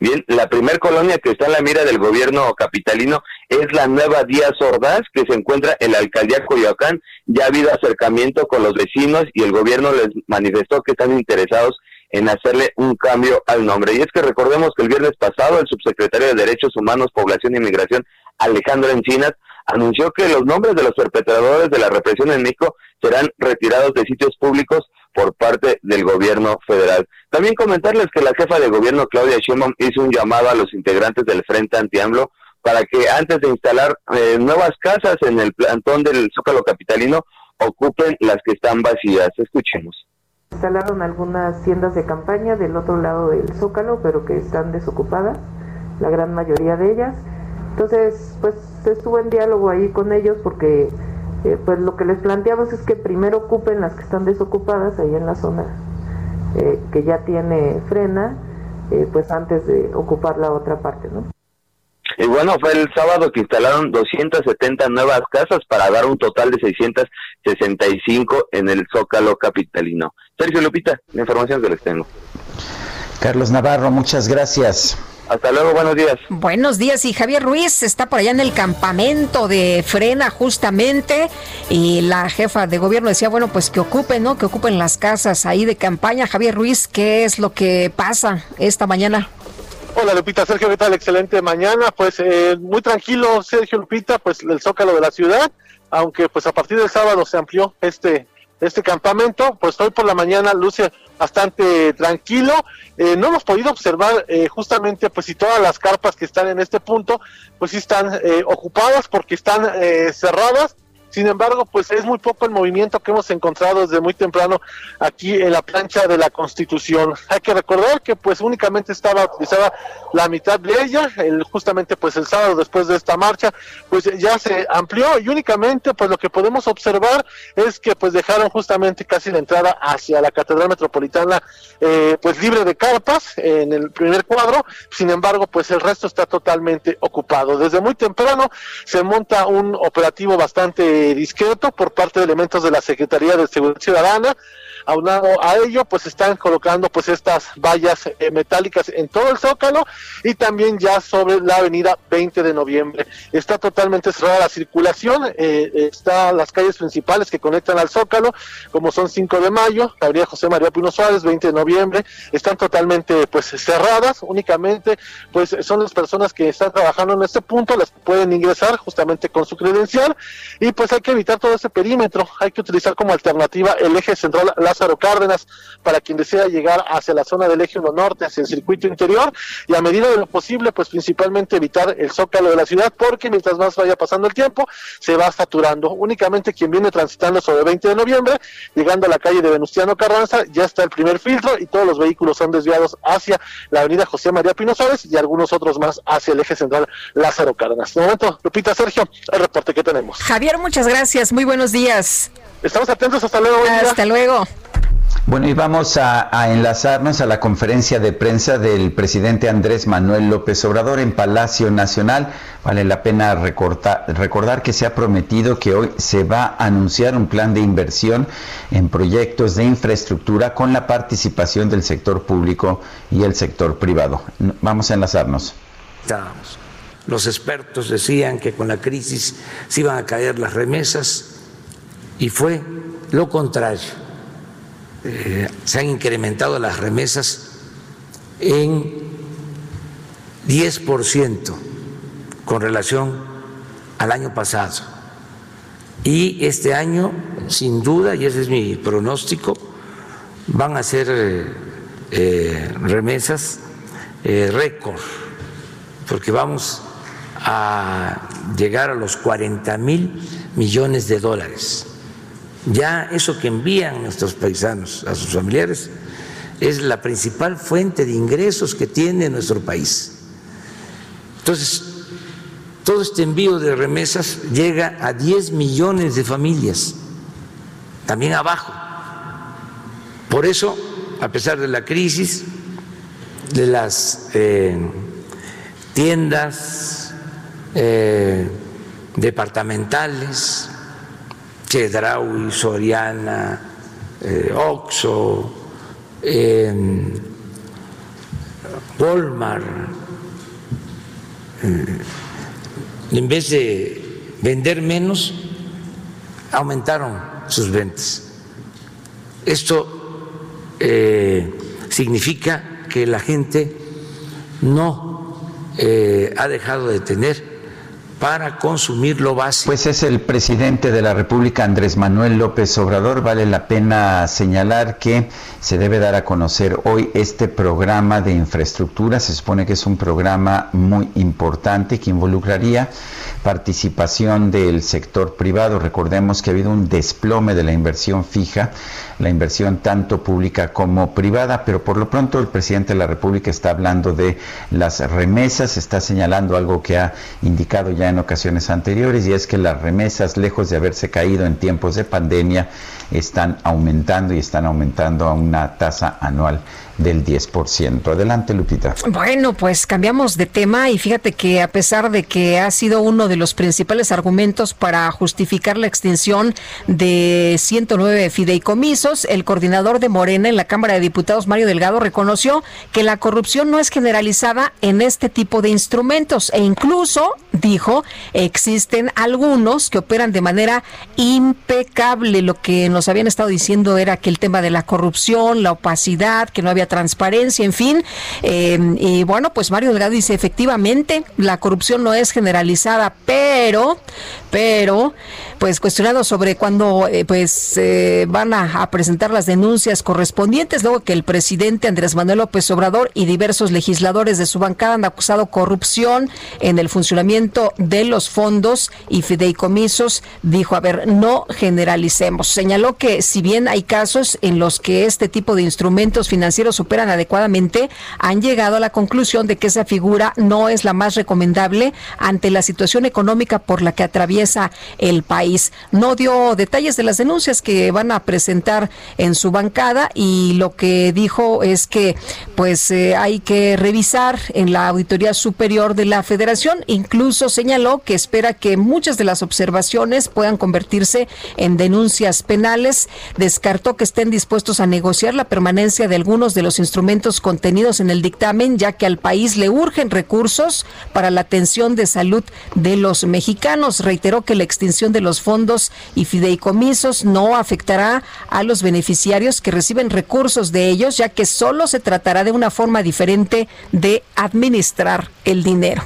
Bien, la primer colonia que está en la mira del gobierno capitalino es la nueva Díaz Ordaz, que se encuentra en la alcaldía Coyoacán. Ya ha habido acercamiento con los vecinos y el gobierno les manifestó que están interesados en hacerle un cambio al nombre. Y es que recordemos que el viernes pasado el subsecretario de Derechos Humanos, Población y Migración, Alejandro Encinas, anunció que los nombres de los perpetradores de la represión en México serán retirados de sitios públicos por parte del gobierno federal. También comentarles que la jefa de gobierno Claudia Sheinbaum hizo un llamado a los integrantes del Frente Anti-AMLO para que antes de instalar eh, nuevas casas en el plantón del Zócalo Capitalino ocupen las que están vacías. Escuchemos.
Instalaron algunas tiendas de campaña del otro lado del Zócalo, pero que están desocupadas, la gran mayoría de ellas. Entonces, pues estuvo en diálogo ahí con ellos porque eh, pues lo que les planteamos es que primero ocupen las que están desocupadas ahí en la zona eh, que ya tiene frena, eh, pues antes de ocupar la otra parte, ¿no?
Y bueno, fue el sábado que instalaron 270 nuevas casas para dar un total de 665 en el Zócalo capitalino. Sergio Lupita, la información que les tengo.
Carlos Navarro, muchas gracias.
Hasta luego, buenos días.
Buenos días. Y Javier Ruiz está por allá en el campamento de Frena justamente. Y la jefa de gobierno decía, bueno, pues que ocupen, ¿no? Que ocupen las casas ahí de campaña. Javier Ruiz, ¿qué es lo que pasa esta mañana?
Hola Lupita, Sergio, ¿qué tal? Excelente mañana. Pues eh, muy tranquilo, Sergio Lupita, pues el zócalo de la ciudad, aunque pues a partir del sábado se amplió este este campamento, pues hoy por la mañana luce bastante tranquilo. Eh, no hemos podido observar eh, justamente pues si todas las carpas que están en este punto pues sí están eh, ocupadas porque están cerradas sin embargo, pues es muy poco el movimiento que hemos encontrado desde muy temprano aquí en la plancha de la Constitución. Hay que recordar que pues únicamente estaba utilizada la mitad de ella, el, justamente pues el sábado después de esta marcha, pues ya se amplió y únicamente pues lo que podemos observar es que pues dejaron justamente casi la entrada hacia la Catedral Metropolitana eh, pues libre de carpas en el primer cuadro, sin embargo pues el resto está totalmente ocupado. Desde muy temprano se monta un operativo bastante discreto por parte de elementos de la Secretaría de Seguridad Ciudadana. Aunado a ello, pues están colocando pues estas vallas eh, metálicas en todo el Zócalo y también ya sobre la avenida 20 de noviembre. Está totalmente cerrada la circulación, eh, están las calles principales que conectan al Zócalo, como son 5 de mayo, la avenida José María Pino Suárez, 20 de noviembre, están totalmente pues cerradas, únicamente pues son las personas que están trabajando en este punto, las pueden ingresar justamente con su credencial. Y pues hay que evitar todo ese perímetro, hay que utilizar como alternativa el eje central Lázaro Cárdenas para quien desea llegar hacia la zona del eje 1 norte, hacia el circuito interior y a medida de lo posible pues principalmente evitar el zócalo de la ciudad porque mientras más vaya pasando el tiempo se va saturando. Únicamente quien viene transitando sobre 20 de noviembre, llegando a la calle de Venustiano Carranza, ya está el primer filtro y todos los vehículos son desviados hacia la avenida José María Pino Suárez y algunos otros más hacia el eje central Lázaro Cárdenas. De momento, Lupita Sergio, el reporte que tenemos.
Javier, muchas gracias. Muy buenos días.
Estamos atentos. Hasta luego.
Hasta luego.
Bueno, y vamos a, enlazarnos a la conferencia de prensa del presidente Andrés Manuel López Obrador en Palacio Nacional. Vale la pena recordar que se ha prometido que hoy se va a anunciar un plan de inversión en proyectos de infraestructura con la participación del sector público y el sector privado. Vamos a enlazarnos.
Los expertos decían que con la crisis se iban a caer las remesas y fue lo contrario. Eh, se han incrementado las remesas en 10% con relación al año pasado. Y este año, sin duda, y ese es mi pronóstico, van a ser eh, eh, remesas récord, porque vamos a llegar a los 40 mil millones de dólares. Ya eso que envían nuestros paisanos a sus familiares es la principal fuente de ingresos que tiene nuestro país. Entonces, todo este envío de remesas llega a 10 millones de familias, también abajo. Por eso, a pesar de la crisis, de las eh, tiendas, eh, departamentales, Chedraui, Soriana, eh, Oxo, Walmart, eh, en vez de vender menos, aumentaron sus ventas. Esto significa que la gente no ha dejado de tener para consumir lo básico.
Pues es el presidente de la República, Andrés Manuel López Obrador. Vale la pena señalar que se debe dar a conocer hoy este programa de infraestructura. Se supone que es un programa muy importante que involucraría participación del sector privado. Recordemos que ha habido un desplome de la inversión fija, la inversión tanto pública como privada, pero por lo pronto el presidente de la República está hablando de las remesas, está señalando algo que ha indicado ya en ocasiones anteriores y es que las remesas, lejos de haberse caído en tiempos de pandemia, están aumentando y están aumentando a una tasa anual del 10%. Adelante, Lupita.
Bueno, pues cambiamos de tema y fíjate que a pesar de que ha sido uno de los principales argumentos para justificar la extinción de 109 fideicomisos, el coordinador de Morena en la Cámara de Diputados, Mario Delgado, reconoció que la corrupción no es generalizada en este tipo de instrumentos e incluso, dijo, existen algunos que operan de manera impecable. Lo que nos habían estado diciendo era que el tema de la corrupción, la opacidad, que no había transparencia, en fin. Eh, y bueno, pues Mario Delgado dice, efectivamente, la corrupción no es generalizada, pero, pero, pues cuestionado sobre cuándo eh, pues eh, van a, a, presentar las denuncias correspondientes, luego que el presidente Andrés Manuel López Obrador y diversos legisladores de su bancada han acusado corrupción en el funcionamiento de los fondos y fideicomisos, dijo, a ver, no generalicemos. Señaló que si bien hay casos en los que este tipo de instrumentos financieros operan adecuadamente, han llegado a la conclusión de que esa figura no es la más recomendable ante la situación económica por la que atraviesa el país. No dio detalles de las denuncias que van a presentar en su bancada y lo que dijo es que pues eh, hay que revisar en la auditoría superior de la Federación. Incluso señaló que espera que muchas de las observaciones puedan convertirse en denuncias penales. Descartó que estén dispuestos a negociar la permanencia de algunos de los instrumentos contenidos en el dictamen, ya que al país le urgen recursos para la atención de salud de los mexicanos. Reiteró que la extinción de los fondos y fideicomisos no afectará a los beneficiarios que reciben recursos de ellos, ya que solo se tratará de una forma diferente de administrar el dinero.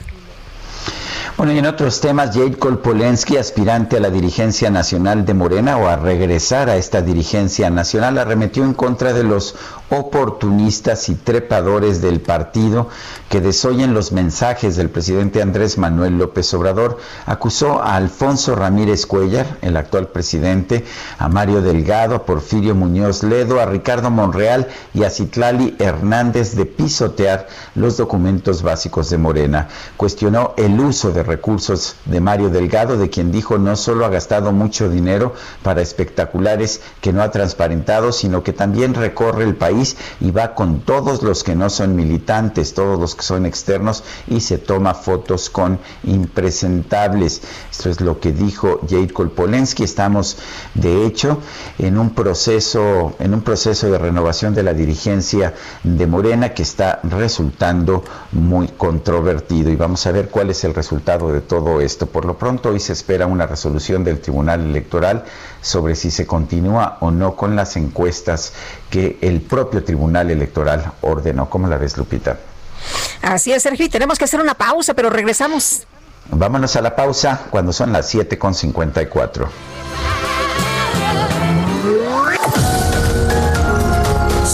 Bueno, y en otros temas, Jade Kolpolensky, aspirante a la dirigencia nacional de Morena o a regresar a esta dirigencia nacional, arremetió en contra de los oportunistas y trepadores del partido que desoyen los mensajes del presidente Andrés Manuel López Obrador. Acusó a Alfonso Ramírez Cuellar, el actual presidente, a Mario Delgado, a Porfirio Muñoz Ledo, a Ricardo Monreal y a Citlali Hernández de pisotear los documentos básicos de Morena. Cuestionó el uso de recursos de Mario Delgado, de quien dijo no solo ha gastado mucho dinero para espectaculares que no ha transparentado, sino que también recorre el país y va con todos los que no son militantes, todos los que son externos y se toma fotos con impresentables. Esto es lo que dijo Jade Kolpolensky. Estamos de hecho en un proceso en un proceso de renovación de la dirigencia de Morena que está resultando muy controvertido y vamos a ver cuál es el resultado de todo esto. Por lo pronto hoy se espera una resolución del Tribunal Electoral sobre si se continúa o no con las encuestas que el propio Tribunal Electoral ordenó. ¿Cómo la ves, Lupita?
Así es, Sergio, y tenemos que hacer una pausa, pero regresamos.
Vámonos a la pausa cuando son las 7.54.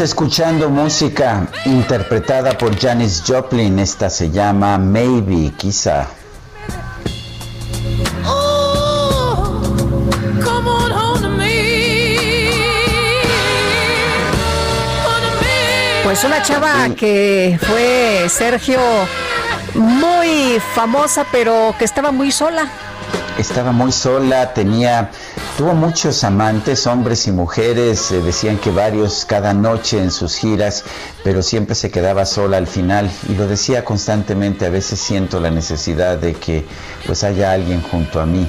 Escuchando música interpretada por Janis Joplin. Esta se llama Maybe, quizá.
Pues una chava que fue Sergio muy famosa, pero que estaba muy sola.
Estaba muy sola, tenía Tuvo muchos amantes, hombres y mujeres, decían que varios cada noche en sus giras, pero siempre se quedaba sola al final y lo decía constantemente, a veces siento la necesidad de que pues haya alguien junto a mí.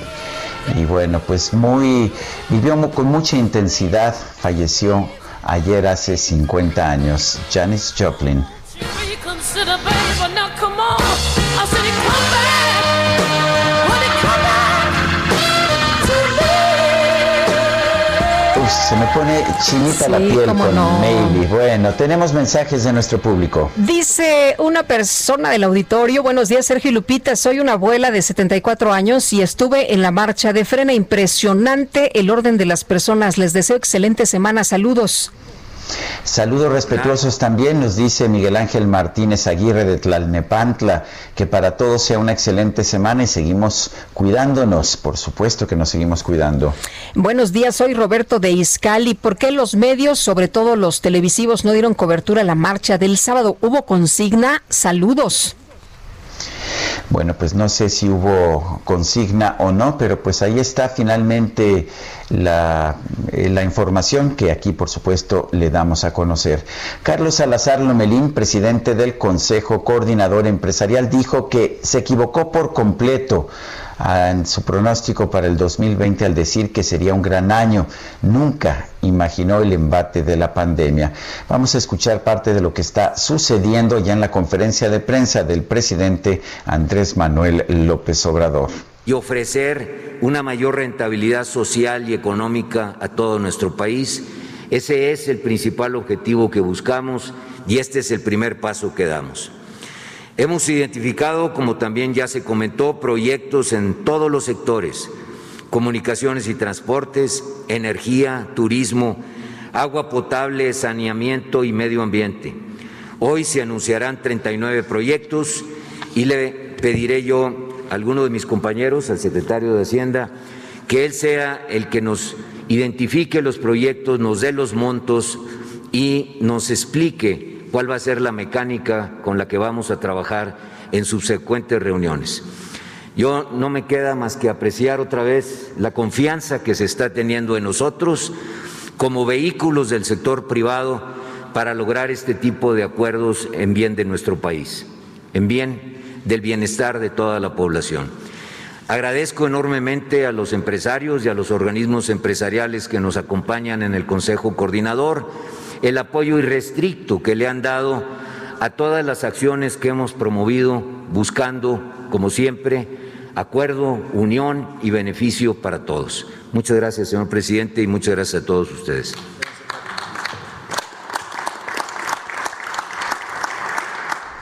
Y bueno, pues muy, vivió con mucha intensidad, falleció ayer hace 50 años, Janis Joplin. Se me pone chinita la piel con no. Bueno, tenemos mensajes de nuestro público.
Dice una persona del auditorio, buenos días Sergio Lupita, soy una abuela de 74 años y estuve en la marcha de frena. Impresionante el orden de las personas. Les deseo excelente semana. Saludos.
Saludos respetuosos también, nos dice Miguel Ángel Martínez Aguirre de Tlalnepantla, que para todos sea una excelente semana y seguimos cuidándonos, por supuesto que nos seguimos cuidando.
Buenos días, soy Roberto de Iscali. ¿Por qué los medios, sobre todo los televisivos, no dieron cobertura a la marcha del sábado? ¿Hubo consigna? Saludos.
Bueno, pues no sé si hubo consigna o no, pero pues ahí está finalmente la, eh, la, información que aquí, por supuesto, le damos a conocer. Carlos Salazar Lomelín, presidente del Consejo Coordinador Empresarial, dijo que se equivocó por completo en su pronóstico para el 2020 al decir que sería un gran año. Nunca imaginó el embate de la pandemia. Vamos a escuchar parte de lo que está sucediendo ya en la conferencia de prensa del presidente Andrés Manuel López Obrador.
Y ofrecer una mayor rentabilidad social y económica a todo nuestro país. Ese es el principal objetivo que buscamos y este es el primer paso que damos. Hemos identificado, como también ya se comentó, proyectos en todos los sectores, comunicaciones y transportes, energía, turismo, agua potable, saneamiento y medio ambiente. Hoy se anunciarán 39 proyectos y le pediré yo a alguno de mis compañeros, al secretario de Hacienda, que él sea el que nos identifique los proyectos, nos dé los montos y nos explique cuál va a ser la mecánica con la que vamos a trabajar en subsecuentes reuniones. Yo no me queda más que apreciar otra vez la confianza que se está teniendo en nosotros como vehículos del sector privado para lograr este tipo de acuerdos en bien de nuestro país, en bien del bienestar de toda la población. Agradezco enormemente a los empresarios y a los organismos empresariales que nos acompañan en el Consejo Coordinador el apoyo irrestricto que le han dado a todas las acciones que hemos promovido buscando, como siempre, acuerdo, unión y beneficio para todos. Muchas gracias, señor presidente, y muchas gracias a todos ustedes.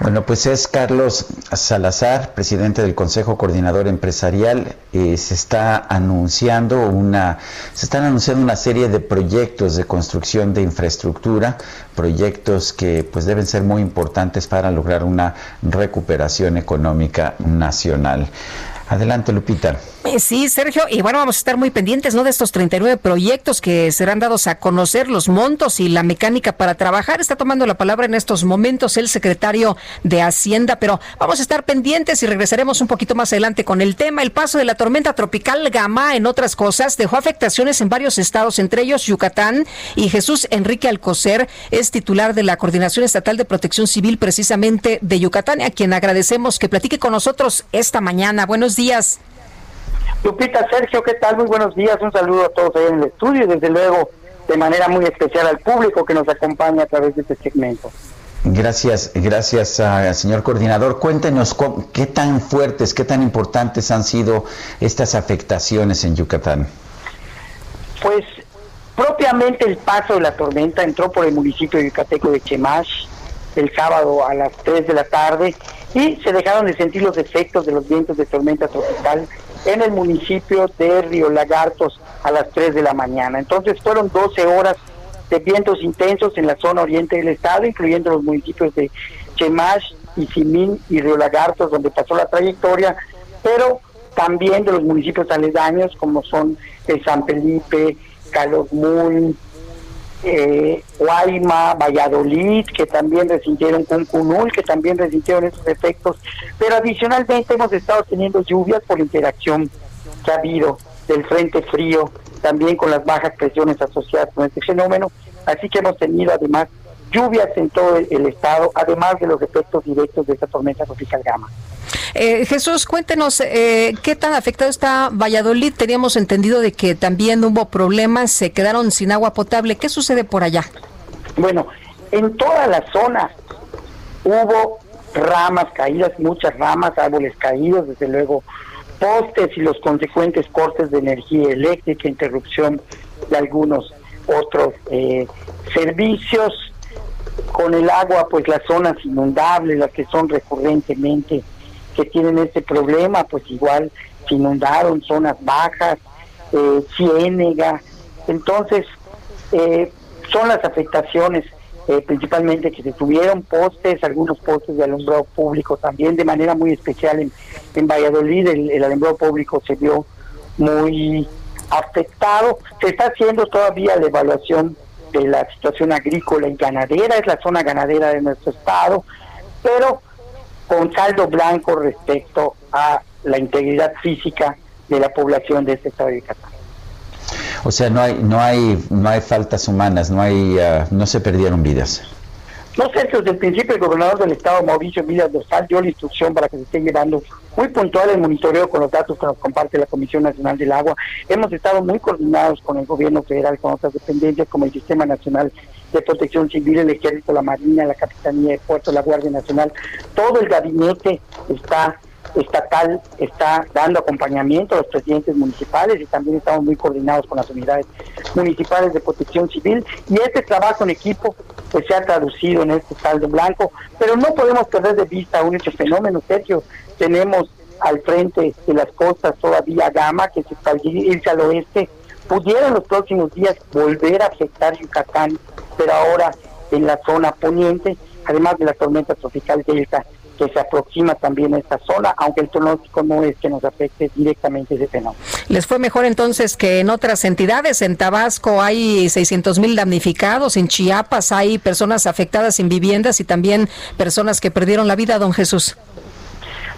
Bueno, pues es Carlos Salazar, presidente del Consejo Coordinador Empresarial. Eh, se está anunciando una, se están anunciando una serie de proyectos de construcción de infraestructura, proyectos que pues deben ser muy importantes para lograr una recuperación económica nacional. Adelante, Lupita.
Eh, sí, Sergio, y bueno, vamos a estar muy pendientes, ¿no? De estos 39 proyectos que serán dados a conocer, los montos y la mecánica para trabajar. Está tomando la palabra en estos momentos el secretario de Hacienda, pero vamos a estar pendientes y regresaremos un poquito más adelante con el tema. El paso de la tormenta tropical Gama, en otras cosas, dejó afectaciones en varios estados, entre ellos Yucatán, y Jesús Enrique Alcocer es titular de la Coordinación Estatal de Protección Civil, precisamente de Yucatán, a quien agradecemos que platique con nosotros esta mañana. Buenos.
Lupita, Sergio, ¿qué tal? Muy buenos días. Un saludo a todos ahí en el estudio y desde luego de manera muy especial al público que nos acompaña a través de este segmento.
Gracias, gracias al señor coordinador. Cuéntenos qué tan fuertes, qué tan importantes han sido estas afectaciones en Yucatán.
Pues propiamente el paso de la tormenta entró por el municipio de yucateco de Chemash el sábado a las 3 de la tarde y se dejaron de sentir los efectos de los vientos de tormenta tropical en el municipio de Río Lagartos a las 3 de la mañana. Entonces fueron 12 horas de vientos intensos en la zona oriente del estado, incluyendo los municipios de Chemash, Isimín y Río Lagartos, donde pasó la trayectoria, pero también de los municipios aledaños como son el San Felipe, Calokmul, eh, Guayma, Valladolid, que también resintieron Cuncunul, que también resintieron esos efectos, pero adicionalmente hemos estado teniendo lluvias por interacción que ha habido del frente frío, también con las bajas presiones asociadas con este fenómeno, así que hemos tenido además lluvias en todo el estado, además de los efectos directos de esta tormenta tropical Gama.
Eh, Jesús, cuéntenos, eh, ¿qué tan afectado está Valladolid? Teníamos entendido de que también hubo problemas, se quedaron sin agua potable. ¿Qué sucede por allá?
Bueno, en toda la zona hubo ramas caídas, muchas ramas, árboles caídos, desde luego postes y los consecuentes cortes de energía eléctrica, interrupción de algunos otros eh, servicios. Con el agua, pues las zonas inundables, las que son recurrentemente, que tienen este problema, pues igual se inundaron, zonas bajas, eh, ciénega. Entonces, eh, son las afectaciones eh, principalmente que se tuvieron postes, algunos postes de alumbrado público también, de manera muy especial en, en Valladolid, el, el alumbrado público se vio muy afectado. Se está haciendo todavía la evaluación de la situación agrícola y ganadera, es la zona ganadera de nuestro estado, pero con saldo blanco respecto a la integridad física de la población de este estado de Yucatán.
O sea, no hay, no hay, no hay faltas humanas, no hay, uh, no se perdieron vidas.
No sé, desde el principio el gobernador del estado, Mauricio Vilas Dorsal, dio la instrucción para que se esté llevando muy puntual el monitoreo con los datos que nos comparte la Comisión Nacional del Agua. Hemos estado muy coordinados con el gobierno federal, con otras dependencias como el Sistema Nacional de Protección Civil, el Ejército, la Marina, la Capitanía de Puerto, la Guardia Nacional. Todo el gabinete está estatal está dando acompañamiento a los presidentes municipales y también estamos muy coordinados con las unidades municipales de protección civil. Y este trabajo en equipo pues se ha traducido en este saldo blanco, pero no podemos perder de vista un hecho fenómeno, Sergio, tenemos al frente de las costas todavía Gama que se está irse al oeste, pudiera en los próximos días volver a afectar Yucatán, pero ahora en la zona poniente, además de la tormenta tropical Delta que se aproxima también a esta zona, aunque el pronóstico no es que nos afecte directamente ese fenómeno.
¿Les fue mejor entonces que en otras entidades? En Tabasco hay 600 mil damnificados, en Chiapas hay personas afectadas sin viviendas y también personas que perdieron la vida, don Jesús.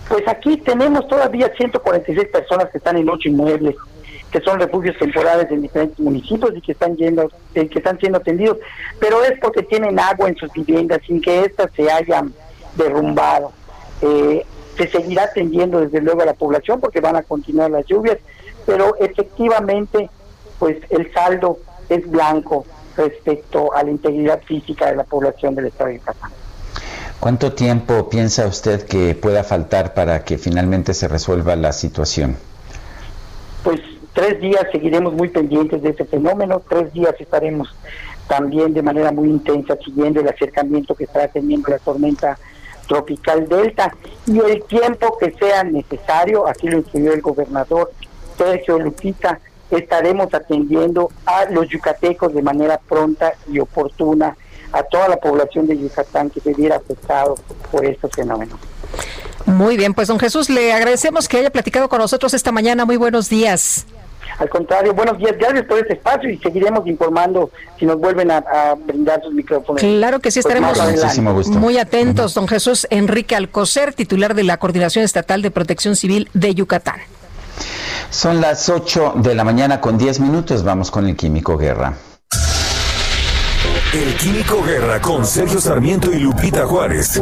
Pues aquí tenemos todavía 146 personas que están en ocho inmuebles que son refugios temporales en diferentes municipios y que están yendo, eh, que están siendo atendidos, pero es porque tienen agua en sus viviendas sin que éstas se hayan derrumbado. Eh, se seguirá atendiendo desde luego a la población porque van a continuar las lluvias, pero efectivamente pues el saldo es blanco respecto a la integridad física de la población del estado de Yucatán.
¿Cuánto tiempo piensa usted que pueda faltar para que finalmente se resuelva la situación?
Pues tres días seguiremos muy pendientes de ese fenómeno, tres días estaremos también de manera muy intensa siguiendo el acercamiento que está teniendo la tormenta tropical Delta y el tiempo que sea necesario, así lo incluyó el gobernador Sergio Lupita, estaremos atendiendo a los yucatecos de manera pronta y oportuna, a toda la población de Yucatán que se viera afectado por estos fenómenos.
Muy bien, pues don Jesús, le agradecemos que haya platicado con nosotros esta mañana. Muy buenos días.
Al contrario, buenos días, gracias por este espacio y seguiremos informando si nos vuelven a, a brindar sus micrófonos.
Claro que sí,
Pues
estaremos muy atentos. Don Jesús Enrique Alcocer, titular de la Coordinación Estatal de Protección Civil de Yucatán.
Son las 8 de la mañana con 10 minutos. Vamos con el Químico Guerra.
El Químico Guerra con Sergio Sarmiento y Lupita Juárez.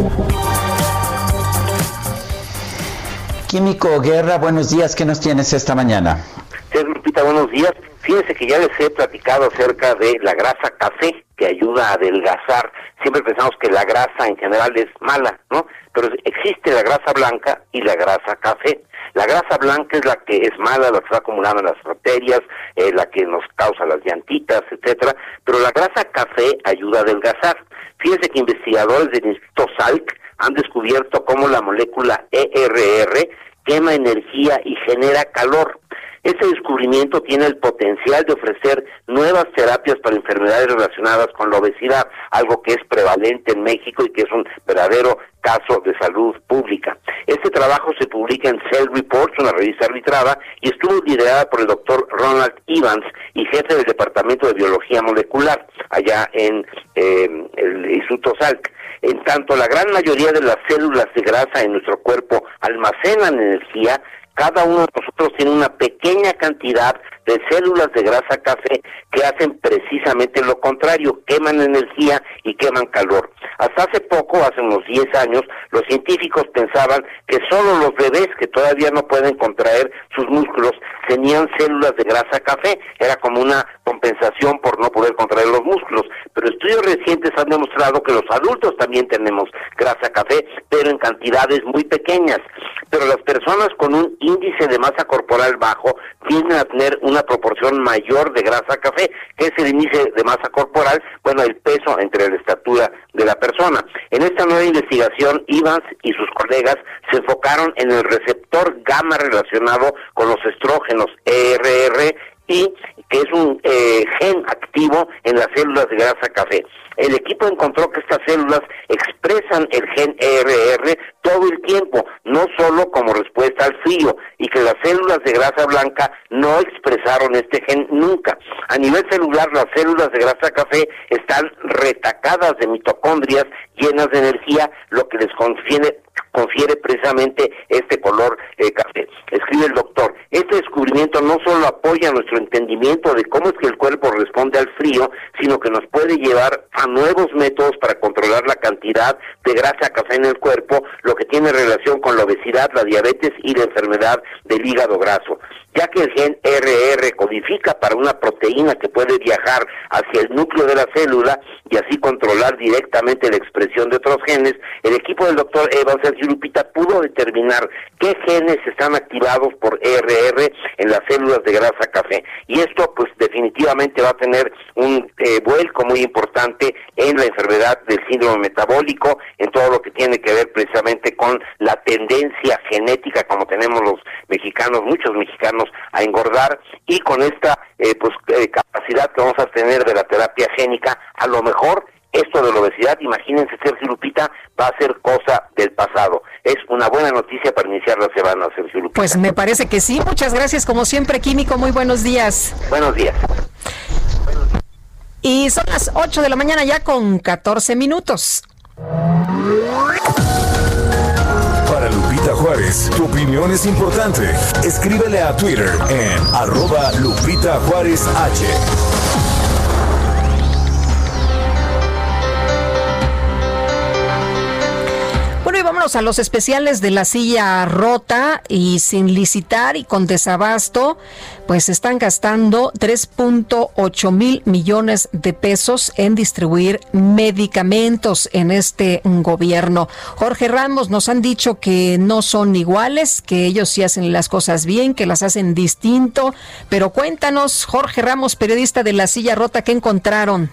Químico Guerra, buenos días. ¿Qué nos tienes esta mañana?
Sí, Lupita, buenos días. Fíjense que ya les he platicado acerca de la grasa café que ayuda a adelgazar. Siempre pensamos que la grasa en general es mala, ¿no? Pero existe la grasa blanca y la grasa café. La grasa blanca es la que es mala, la que está acumulando en las arterias, eh, la que nos causa las llantitas, etcétera. Pero la grasa café ayuda a adelgazar. Fíjense que investigadores del Instituto Salk han descubierto cómo la molécula ERR quema energía y genera calor. Este descubrimiento tiene el potencial de ofrecer nuevas terapias para enfermedades relacionadas con la obesidad, algo que es prevalente en México y que es un verdadero caso de salud pública. Este trabajo se publica en Cell Reports, una revista arbitrada, y estuvo liderada por el doctor Ronald Evans y jefe del Departamento de Biología Molecular, allá en eh, el Instituto Salk. En tanto, la gran mayoría de las células de grasa en nuestro cuerpo almacenan energía, cada uno de nosotros tiene una pequeña cantidad de células de grasa café que hacen precisamente lo contrario, queman energía y queman calor. Hasta hace poco, hace unos 10 años, los científicos pensaban que solo los bebés que todavía no pueden contraer sus músculos tenían células de grasa café, era como una compensación por no poder contraer los músculos, pero estudios recientes han demostrado que los adultos también tenemos grasa café, pero en cantidades muy pequeñas. Pero las personas con un índice de masa corporal bajo tienden a tener una proporción mayor de grasa café, que es el índice de masa corporal, bueno, el peso entre la estatura de la persona. En esta nueva investigación, Ivans y sus colegas se enfocaron en el receptor gamma relacionado con los estrógenos ERR y que es un eh, gen activo en las células de grasa café. El equipo encontró que estas células expresan el gen ERR todo el tiempo, no solo como respuesta al frío, y que las células de grasa blanca no expresaron este gen nunca. A nivel celular, las células de grasa café están retacadas de mitocondrias llenas de energía, lo que les confiere confiere precisamente este color eh, café. Escribe el doctor, este descubrimiento no solo apoya nuestro entendimiento de cómo es que el cuerpo responde al frío, sino que nos puede llevar a nuevos métodos para controlar la cantidad de grasa café en el cuerpo, lo que tiene relación con la obesidad, la diabetes y la enfermedad del hígado graso ya que el gen RR codifica para una proteína que puede viajar hacia el núcleo de la célula y así controlar directamente la expresión de otros genes, el equipo del doctor Evans Lupita pudo determinar qué genes están activados por RR en las células de grasa café. Y esto pues definitivamente va a tener un eh, vuelco muy importante en la enfermedad del síndrome metabólico, en todo lo que tiene que ver precisamente con la tendencia genética como tenemos los mexicanos, muchos mexicanos a engordar y con esta eh, pues eh, capacidad que vamos a tener de la terapia génica, a lo mejor esto de la obesidad, imagínense Sergio Lupita, va a ser cosa del pasado. Es una buena noticia para iniciar la semana, Sergio Lupita.
Pues me parece que sí. Muchas gracias, como siempre, Químico. Muy buenos días.
Buenos días.
Y son las 8 de la mañana ya con 14 minutos.
Lupita Juárez. Tu opinión es importante. Escríbele a Twitter en arroba Lupita Juárez H.
vámonos a los especiales de la silla rota y sin licitar y con desabasto, pues están gastando 3.8 mil millones de pesos en distribuir medicamentos en este gobierno. Jorge Ramos nos han dicho que no son iguales, que ellos sí hacen las cosas bien, que las hacen distinto, pero cuéntanos, Jorge Ramos, periodista de la silla rota, ¿qué encontraron?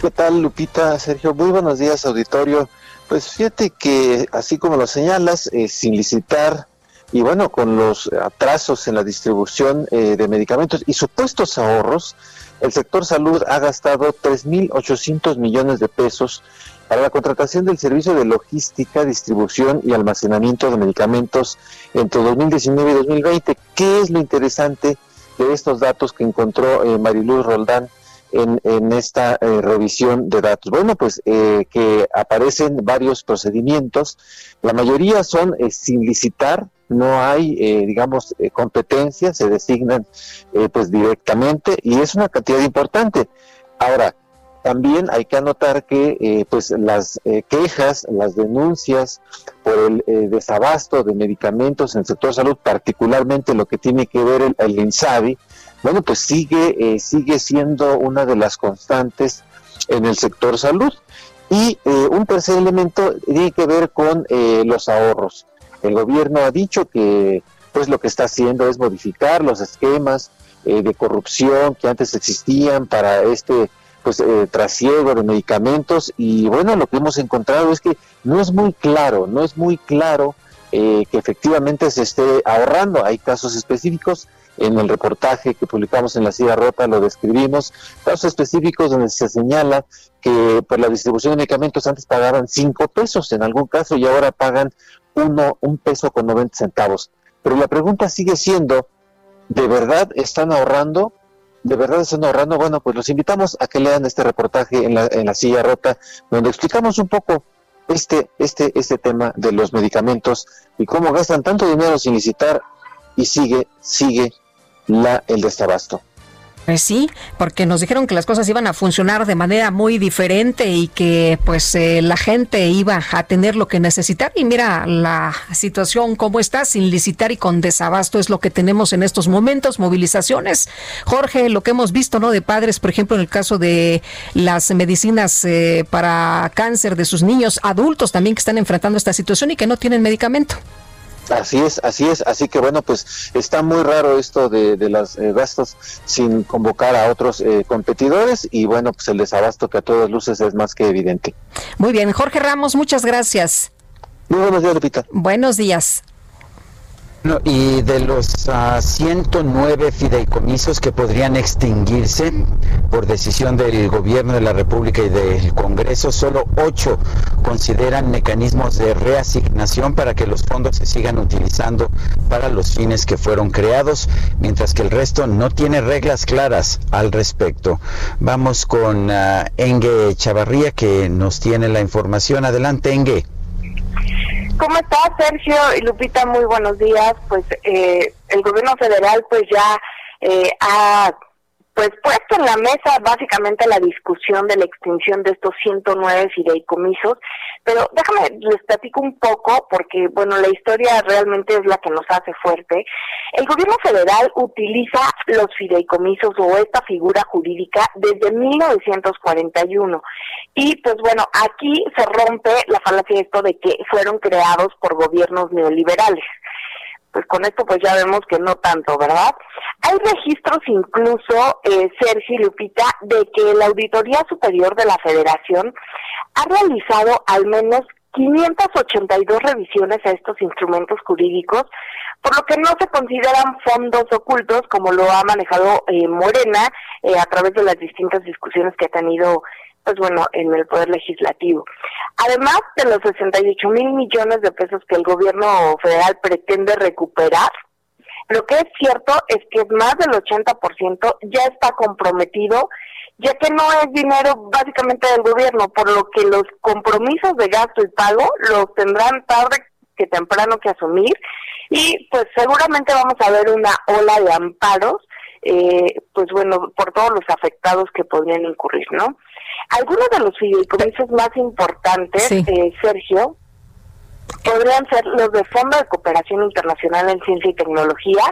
¿Qué tal, Lupita? Sergio, muy buenos días, auditorio. Pues fíjate que, así como lo señalas, eh, sin licitar y bueno, con los atrasos en la distribución eh, de medicamentos y supuestos ahorros, el sector salud ha gastado 3.800 millones de pesos para la contratación del servicio de logística, distribución y almacenamiento de medicamentos entre 2019 y 2020. ¿Qué es lo interesante de estos datos que encontró eh, Mariluz Roldán? En, esta eh, revisión de datos? Bueno, pues eh, que aparecen varios procedimientos, la mayoría son eh, sin licitar, no hay, digamos, competencia, se designan pues directamente y es una cantidad importante. Ahora, también hay que anotar que pues las quejas, las denuncias por el desabasto de medicamentos en el sector salud, particularmente lo que tiene que ver el, el INSABI, bueno, pues sigue, eh, sigue siendo una de las constantes en el sector salud. Y eh, un tercer elemento tiene que ver con eh, los ahorros. El gobierno ha dicho que pues lo que está haciendo es modificar los esquemas de corrupción que antes existían para este pues trasiego de medicamentos y bueno lo que hemos encontrado es que no es muy claro no es muy claro que efectivamente se esté ahorrando hay casos específicos en el reportaje que publicamos en la Silla Rota lo describimos, casos específicos donde se señala que por la distribución de medicamentos antes pagaban cinco pesos en algún caso y ahora pagan uno, un peso con 90 centavos. Pero la pregunta sigue siendo, ¿de verdad están ahorrando? ¿De verdad están ahorrando? Bueno, pues los invitamos a que lean este reportaje en la, en la silla rota, donde explicamos un poco este, este, este tema de los medicamentos y cómo gastan tanto dinero sin licitar y sigue, sigue la, el desabasto.
Pues sí, porque nos dijeron que las cosas iban a funcionar de manera muy diferente y que pues eh, la gente iba a tener lo que necesitar y mira la situación como está, sin licitar y con desabasto es lo que tenemos en estos momentos, movilizaciones. Jorge, lo que hemos visto, ¿no? De padres, por ejemplo, en el caso de las medicinas eh, para cáncer de sus niños, adultos también que están enfrentando esta situación y que no tienen medicamento.
Así es, así es, así que bueno, pues está muy raro esto de, de los eh, gastos sin convocar a otros eh, competidores y bueno, pues el desabasto que a todas luces es más que evidente.
Muy bien, Jorge Ramos, muchas gracias.
Muy buenos días, Lupita.
Buenos días
y de los 109 ah, fideicomisos que podrían extinguirse por decisión del gobierno de la República y del Congreso, solo 8 consideran mecanismos de reasignación para que los fondos se sigan utilizando para los fines que fueron creados, mientras que el resto no tiene reglas claras al respecto. Vamos con uh, Engue Chavarría que nos tiene la información. Adelante, Engue.
¿Cómo estás, Sergio y Lupita? Muy buenos días. Pues eh, el gobierno federal pues ya eh, ha pues puesto en la mesa básicamente la discusión de la extinción de estos 109 fideicomisos, pero déjame les platico un poco porque bueno, la historia realmente es la que nos hace fuerte. El gobierno federal utiliza los fideicomisos o esta figura jurídica desde 1941 y pues bueno, aquí se rompe la falacia de esto de que fueron creados por gobiernos neoliberales pues con esto pues ya vemos que no tanto, ¿verdad? Hay registros incluso, eh, Sergio Lupita, de que la Auditoría Superior de la Federación ha realizado al menos 582 revisiones a estos instrumentos jurídicos, por lo que no se consideran fondos ocultos como lo ha manejado eh, Morena eh, a través de las distintas discusiones que ha tenido pues bueno, en el Poder Legislativo. Además de los 68 mil millones de pesos que el gobierno federal pretende recuperar, lo que es cierto es que más del 80% ya está comprometido, ya que no es dinero básicamente del gobierno, por lo que los compromisos de gasto y pago los tendrán tarde que temprano que asumir y pues seguramente vamos a ver una ola de amparos, eh, pues bueno, por todos los afectados que podrían incurrir, ¿no? Algunos de los fideicomisos más importantes, eh, Sergio, podrían ser los de Fondo de Cooperación Internacional en Ciencia y Tecnología,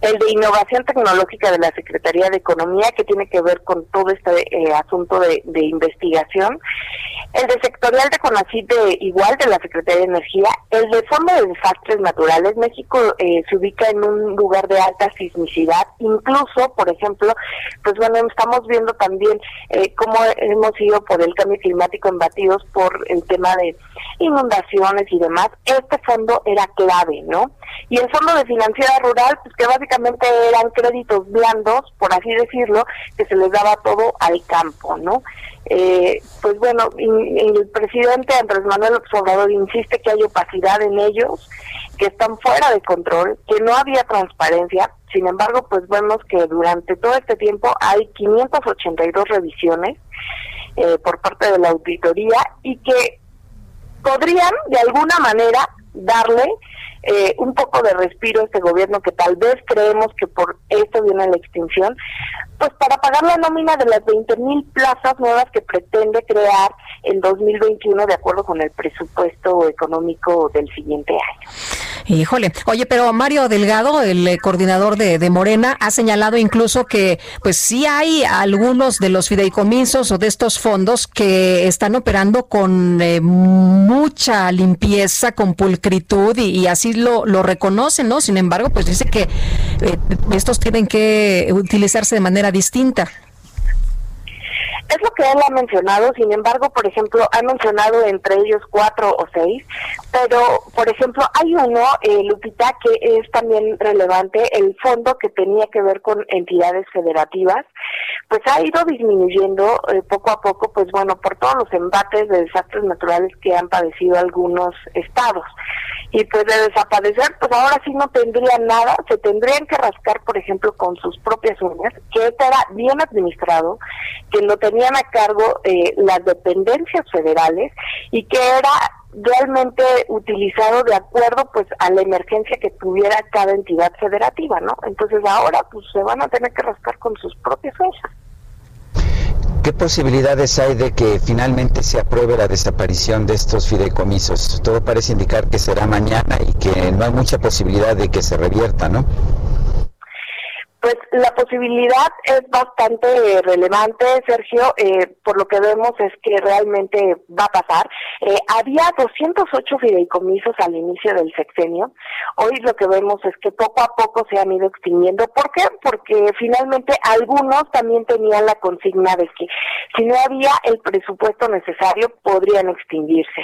el de innovación tecnológica de la Secretaría de Economía, que tiene que ver con todo este eh, asunto de, investigación, el de sectorial de CONACYT de, igual de la Secretaría de Energía, el de Fondo de Desastres Naturales. México eh, se ubica en un lugar de alta sismicidad, incluso, por ejemplo, pues bueno, estamos viendo también eh, cómo hemos ido por el cambio climático embatidos por el tema de inundaciones y demás. Este fondo era clave, ¿no? Y el Fondo de Financiera Rural, pues que básicamente eran créditos blandos, por así decirlo, que se les daba todo al campo, ¿no? Eh, pues bueno, el presidente Andrés Manuel Obrador insiste que hay opacidad en ellos, que están fuera de control, que no había transparencia. Sin embargo, pues vemos que durante todo este tiempo hay 582 revisiones eh, por parte de la auditoría y que podrían de alguna manera darle eh, un poco de respiro a este gobierno que tal vez creemos que por esto viene la extinción, pues para pagar la nómina de las 20 mil plazas nuevas que pretende crear en 2021 de acuerdo con el presupuesto económico del siguiente año.
Híjole, oye, pero Mario Delgado, el eh, coordinador de, Morena, ha señalado incluso que pues sí hay algunos de los fideicomisos o de estos fondos que están operando con eh, mucha limpieza, con pulcritud y, así lo, lo reconocen, ¿no? Sin embargo, pues dice que eh, estos tienen que utilizarse de manera distinta.
Es lo que él ha mencionado, sin embargo, por ejemplo, ha mencionado entre ellos cuatro o seis, pero, por ejemplo, hay uno, eh, Lupita, que es también relevante, el fondo que tenía que ver con entidades federativas, pues ha ido disminuyendo eh, poco a poco, pues bueno, por todos los embates de desastres naturales que han padecido algunos estados. Y pues de desaparecer, pues ahora sí no tendrían nada, se tendrían que rascar, por ejemplo, con sus propias uñas, que este era bien administrado, que lo tenían a cargo eh, las dependencias federales y que era realmente utilizado de acuerdo pues a la emergencia que tuviera cada entidad federativa, ¿no? Entonces ahora pues se van a tener que rascar con sus propias cosas.
¿Qué posibilidades hay de que finalmente se apruebe la desaparición de estos fideicomisos? Todo parece indicar que será mañana y que no hay mucha posibilidad de que se revierta, ¿no?
Pues la posibilidad es bastante relevante, Sergio. Eh, por lo que vemos es que realmente va a pasar. Eh, había 208 fideicomisos al inicio del sexenio. Hoy lo que vemos es que poco a poco se han ido extinguiendo. ¿Por qué? Porque finalmente algunos también tenían la consigna de que si no había el presupuesto necesario podrían extinguirse.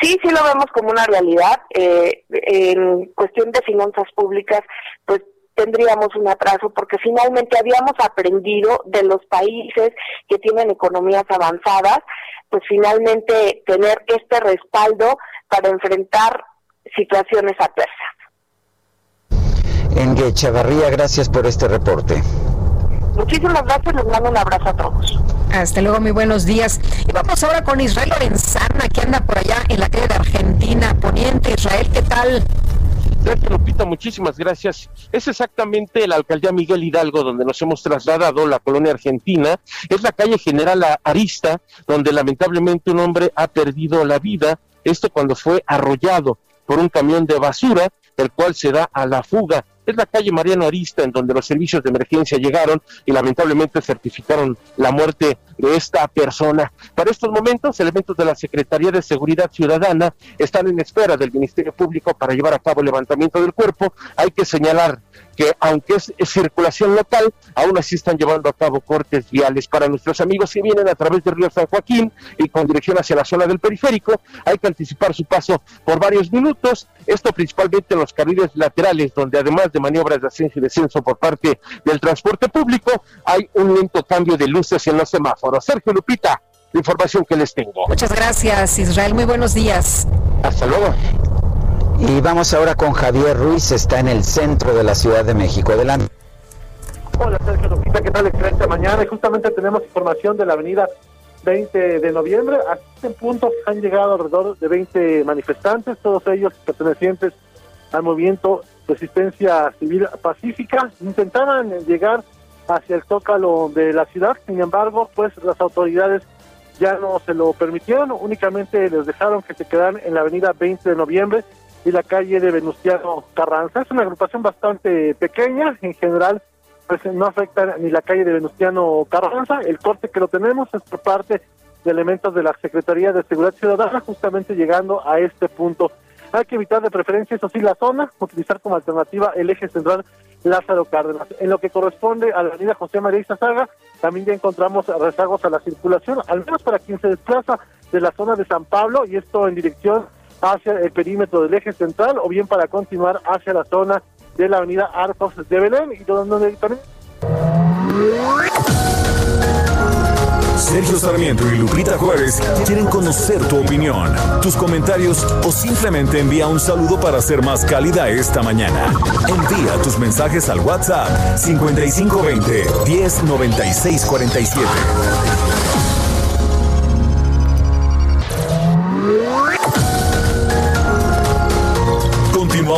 Sí, sí lo vemos como una realidad. Eh, en cuestión de finanzas públicas, pues tendríamos un atraso porque finalmente habíamos aprendido de los países que tienen economías avanzadas, pues finalmente tener este respaldo para enfrentar situaciones adversas.
Engue Chavarría, gracias por este reporte.
Muchísimas gracias, les mando un abrazo a todos.
Hasta luego, muy buenos días. Y vamos ahora con Israel Lorenzana, que anda por allá en la calle de Argentina, Poniente. Israel, ¿qué tal?
Gracias, Lupita, muchísimas gracias. Es exactamente la alcaldía Miguel Hidalgo donde nos hemos trasladado, la colonia argentina. Es la calle General Arista, donde lamentablemente un hombre ha perdido la vida. Esto cuando fue arrollado por un camión de basura, el cual se da a la fuga. Es la calle Mariano Arista en donde los servicios de emergencia llegaron y lamentablemente certificaron la muerte de esta persona. Para estos momentos, elementos de la Secretaría de Seguridad Ciudadana están en espera del Ministerio Público para llevar a cabo el levantamiento del cuerpo. Hay que señalar que aunque es, circulación local, aún así están llevando a cabo cortes viales para nuestros amigos que vienen a través del río San Joaquín y con dirección hacia la zona del periférico. Hay que anticipar su paso por varios minutos, esto principalmente en los carriles laterales, donde además de maniobras de ascenso y descenso por parte del transporte público, hay un lento cambio de luces en los semáforos. Sergio Lupita, la información que les tengo.
Muchas gracias, Israel. Muy buenos días.
Hasta luego.
Y vamos ahora con Javier Ruiz, está en el centro de la Ciudad de México. Adelante.
Hola Sergio Lupita, ¿qué tal? Excelente mañana. Justamente tenemos información de la avenida 20 de noviembre. A este punto han llegado alrededor de 20 manifestantes, todos ellos pertenecientes al movimiento Resistencia Civil Pacífica. Intentaban llegar hacia el zócalo de la ciudad, sin embargo, pues las autoridades ya no se lo permitieron, únicamente les dejaron que se quedaran en la avenida 20 de noviembre y la calle de Venustiano Carranza. Es una agrupación bastante pequeña, en general pues no afecta ni la calle de Venustiano Carranza. El corte que lo tenemos es por parte de elementos de la Secretaría de Seguridad Ciudadana, justamente llegando a este punto. Hay que evitar de preferencia, eso sí, la zona, utilizar como alternativa el eje central Lázaro Cárdenas. En lo que corresponde a la avenida José María Izazaga, también ya encontramos rezagos a la circulación, al menos para quien se desplaza de la zona de San Pablo, y esto en dirección hacia el perímetro del eje central o bien para continuar hacia la zona de la avenida Arcos de Belén y donde también...
Sergio Sarmiento y Lupita Juárez quieren conocer tu opinión, tus comentarios o simplemente envía un saludo para ser más cálida esta mañana. Envía tus mensajes al WhatsApp 5520 109647.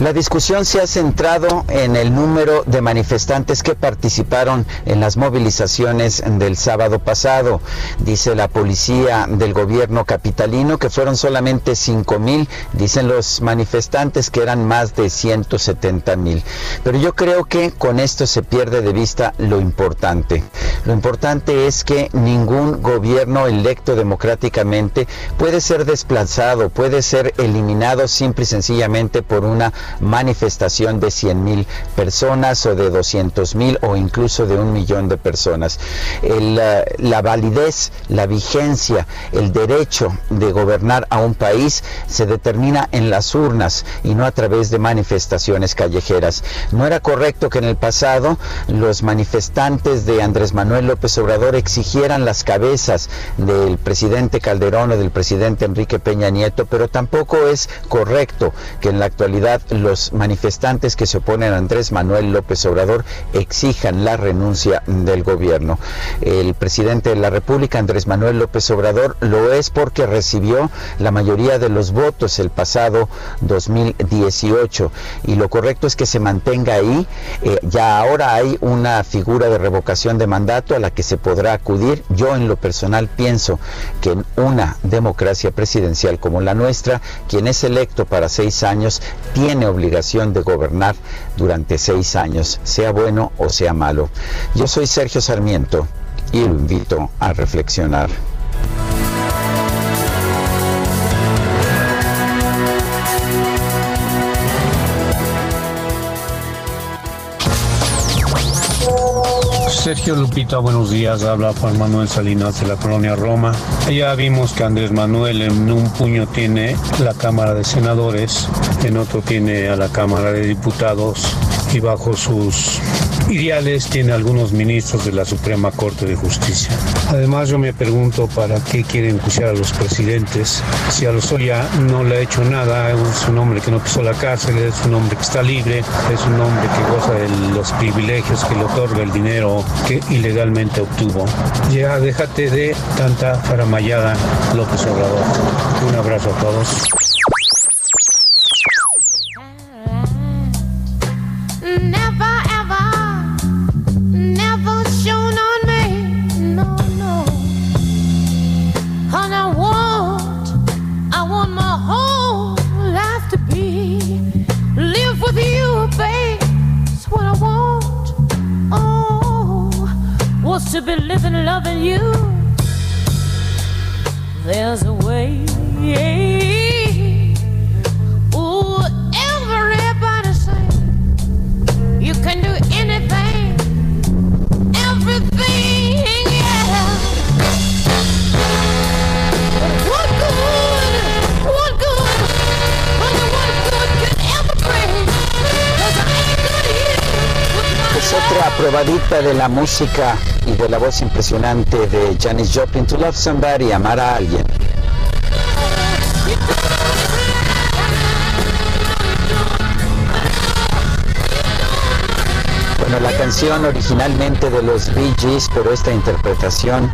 La discusión se ha centrado en el número de manifestantes que participaron en las movilizaciones del sábado pasado. Dice la policía del gobierno capitalino que fueron solamente 5 mil, dicen los manifestantes que eran más de 170 mil. Pero yo creo que con esto se pierde de vista lo importante. Lo importante es que ningún gobierno electo democráticamente puede ser desplazado, puede ser eliminado simple y sencillamente por una manifestación de 100 mil personas o de 200 mil o incluso de un millón de personas. Eh, la validez, la vigencia, el derecho de gobernar a un país se determina en las urnas y no a través de manifestaciones callejeras. No era correcto que en el pasado los manifestantes de Andrés Manuel Manuel López Obrador exigieran las cabezas del presidente Calderón o del presidente Enrique Peña Nieto, pero tampoco es correcto que en la actualidad los manifestantes que se oponen a Andrés Manuel López Obrador exijan la renuncia del gobierno. El presidente de la República, Andrés Manuel López Obrador, lo es porque recibió la mayoría de los votos el pasado 2018 y lo correcto es que se mantenga ahí. Eh, ya ahora hay una figura de revocación de mandato a la que se podrá acudir. Yo en lo personal pienso que en una democracia presidencial como la nuestra, quien es electo para seis años tiene obligación de gobernar durante seis años, sea bueno o sea malo. Yo soy Sergio Sarmiento y lo invito a reflexionar.
Sergio Lupita, buenos días. Habla Juan Manuel Salinas de la colonia Roma. Ya vimos que Andrés Manuel en un puño tiene la Cámara de Senadores, en otro tiene a la Cámara de Diputados y bajo sus ideales tiene algunos ministros de la Suprema Corte de Justicia. Además yo me pregunto para qué quieren enjuiciar a los presidentes si a Lozoya no le ha hecho nada, es un hombre que no pisó la cárcel, es un hombre que está libre, es un hombre que goza de los privilegios que le otorga el dinero que ilegalmente obtuvo. Ya déjate de tanta faramayada López Obrador. Un abrazo a todos.
Shown Wants to be living, loving you. There's a way.
Otra probadita de la música y de la voz impresionante de Janis Joplin, To Love Somebody, amar a alguien. Bueno, la canción originalmente de los Bee Gees, pero esta interpretación,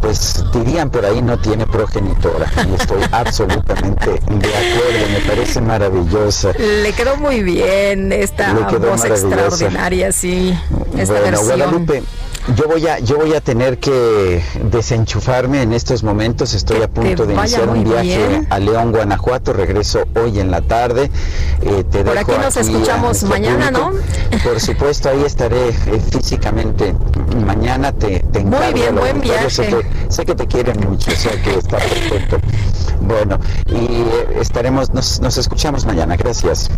pues dirían por ahí no tiene progenitora. Y estoy absolutamente de acuerdo, me parece maravillosa.
Le quedó muy bien esta voz extraordinaria, sí. Esta
bueno,
versión.
Guadalupe, yo voy a yo voy a tener que desenchufarme en estos momentos. Estoy a punto de iniciar un viaje
bien.
a León, Guanajuato. Regreso hoy en la tarde. Eh, te
Por
dejo
aquí nos escuchamos mañana, ¿no?
Por supuesto, ahí estaré eh, físicamente. Mañana te, te
Muy bien, buen
auditorio. Sé
viaje.
que, sé que te quieren mucho, sea que está perfecto. Bueno, y eh, estaremos, nos, nos escuchamos mañana. Gracias.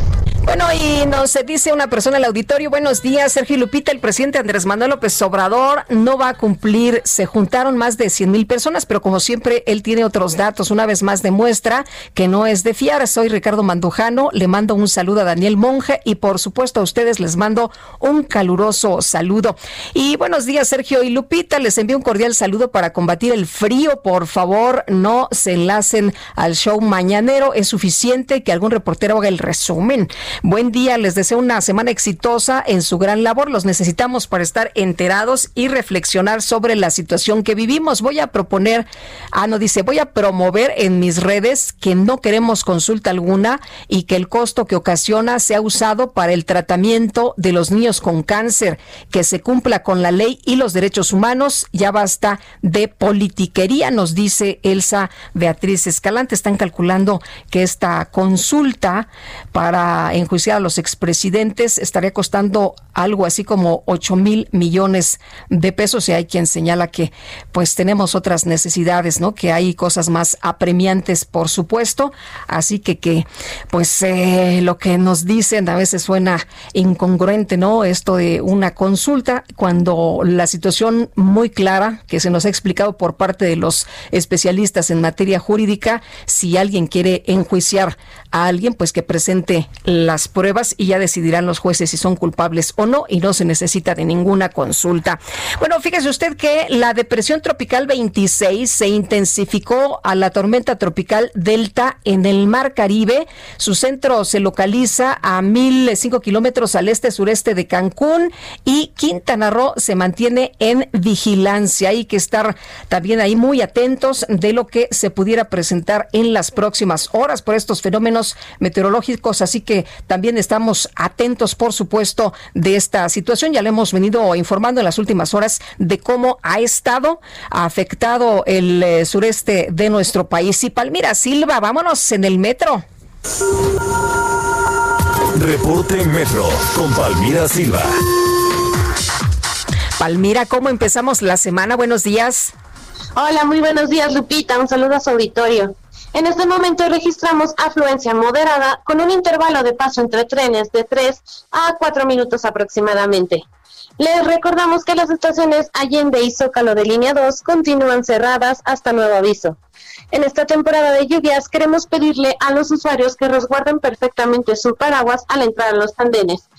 Bueno, y nos dice una persona en el auditorio, buenos días, Sergio Lupita, el presidente Andrés Manuel López Obrador no va a cumplir, se juntaron más de 100 mil personas, pero como siempre, él tiene otros datos, una vez más demuestra que no es de fiar. Soy Ricardo Mandujano, le mando un saludo a Daniel Monge y por supuesto a ustedes les mando un caluroso saludo. Y buenos días, Sergio y Lupita, les envío un cordial saludo para combatir el frío, por favor, no se enlacen al show mañanero, es suficiente que algún reportero haga el resumen. Buen día, les deseo una semana exitosa en su gran labor. Los necesitamos para estar enterados y reflexionar sobre la situación que vivimos. Voy a proponer, ah, no dice, voy a promover en mis redes que no queremos consulta alguna y que el costo que ocasiona sea usado para el tratamiento de los niños con cáncer, que se cumpla con la ley y los derechos humanos. Ya basta de politiquería, nos dice Elsa Beatriz Escalante. Están calculando que esta consulta para enjuiciar a los expresidentes estaría costando algo así como 8 mil millones de pesos y hay quien señala que pues tenemos otras necesidades, ¿no? Que hay cosas más apremiantes, por supuesto. Así que que pues eh, lo que nos dicen a veces suena incongruente, ¿no? Esto de una consulta cuando la situación muy clara que se nos ha explicado por parte de los especialistas en materia jurídica, si alguien quiere enjuiciar a alguien, pues que presente la las pruebas y ya decidirán los jueces si son culpables o no y no se necesita de ninguna consulta. Bueno, fíjese usted que la depresión tropical 26 se intensificó a la tormenta tropical Delta en el Mar Caribe. Su centro se localiza a 1005 kilómetros al este-sureste de Cancún y Quintana Roo se mantiene en vigilancia. Hay que estar también ahí muy atentos de lo que se pudiera presentar en las próximas horas por estos fenómenos meteorológicos. Así que también estamos atentos, por supuesto, de esta situación. Ya le hemos venido informando en las últimas horas de cómo ha estado afectado el eh, sureste de nuestro país. Y Palmira Silva, vámonos en el metro.
Reporte Metro con Palmira Silva.
Palmira, ¿cómo empezamos la semana? Buenos días.
Hola, muy buenos días, Lupita. Un saludo a su auditorio. En este momento registramos afluencia moderada con un intervalo de paso entre trenes de 3 a 4 minutos aproximadamente. Les recordamos que las estaciones Allende y Zócalo de línea 2 continúan cerradas hasta nuevo aviso. En esta temporada de lluvias queremos pedirle a los usuarios que resguarden perfectamente su paraguas al entrar a los andenes,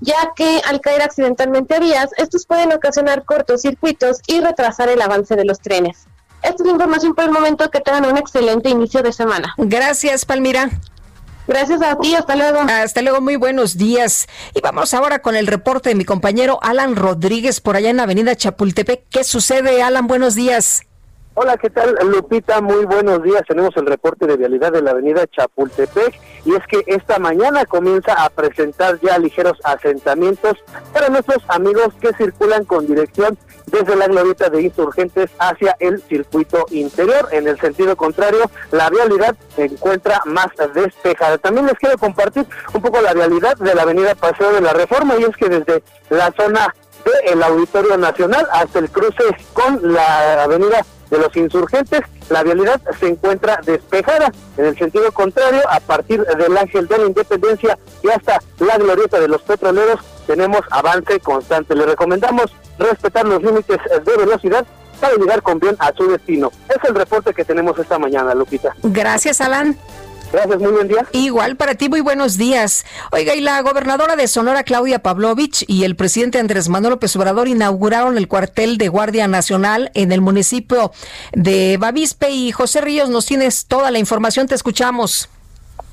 ya que al caer accidentalmente a vías, estos pueden ocasionar cortocircuitos y retrasar el avance de los trenes. Esta es la información por el momento, que tengan un excelente inicio de semana.
Gracias, Palmira.
Gracias a ti, hasta luego.
Hasta luego, muy buenos días. Y vamos ahora con el reporte de mi compañero Alan Rodríguez por allá en la avenida Chapultepec. ¿Qué sucede, Alan? Buenos días.
Hola, ¿qué tal, Lupita? Muy buenos días. Tenemos el reporte de vialidad de la avenida Chapultepec y es que esta mañana comienza a presentar ya ligeros asentamientos para nuestros amigos que circulan con dirección desde la glorieta de insurgentes hacia el circuito interior. En el sentido contrario, la vialidad se encuentra más despejada. También les quiero compartir un poco la vialidad de la avenida Paseo de la Reforma y es que desde la zona del Auditorio Nacional hasta el cruce con la avenida de los insurgentes, la vialidad se encuentra despejada. En el sentido contrario, a partir del Ángel de la Independencia y hasta la glorieta de los petroleros, tenemos avance constante. Le recomendamos respetar los límites de velocidad para llegar con bien a su destino. Es el reporte que tenemos esta mañana, Lupita.
Gracias, Alan.
Gracias, muy buen día.
Igual para ti, muy buenos días. Oiga, y la gobernadora de Sonora, Claudia Pavlovich, y el presidente Andrés Manuel López Obrador inauguraron el cuartel de Guardia Nacional en el municipio de Bavispe. Y José Ríos, nos tienes toda la información, te escuchamos.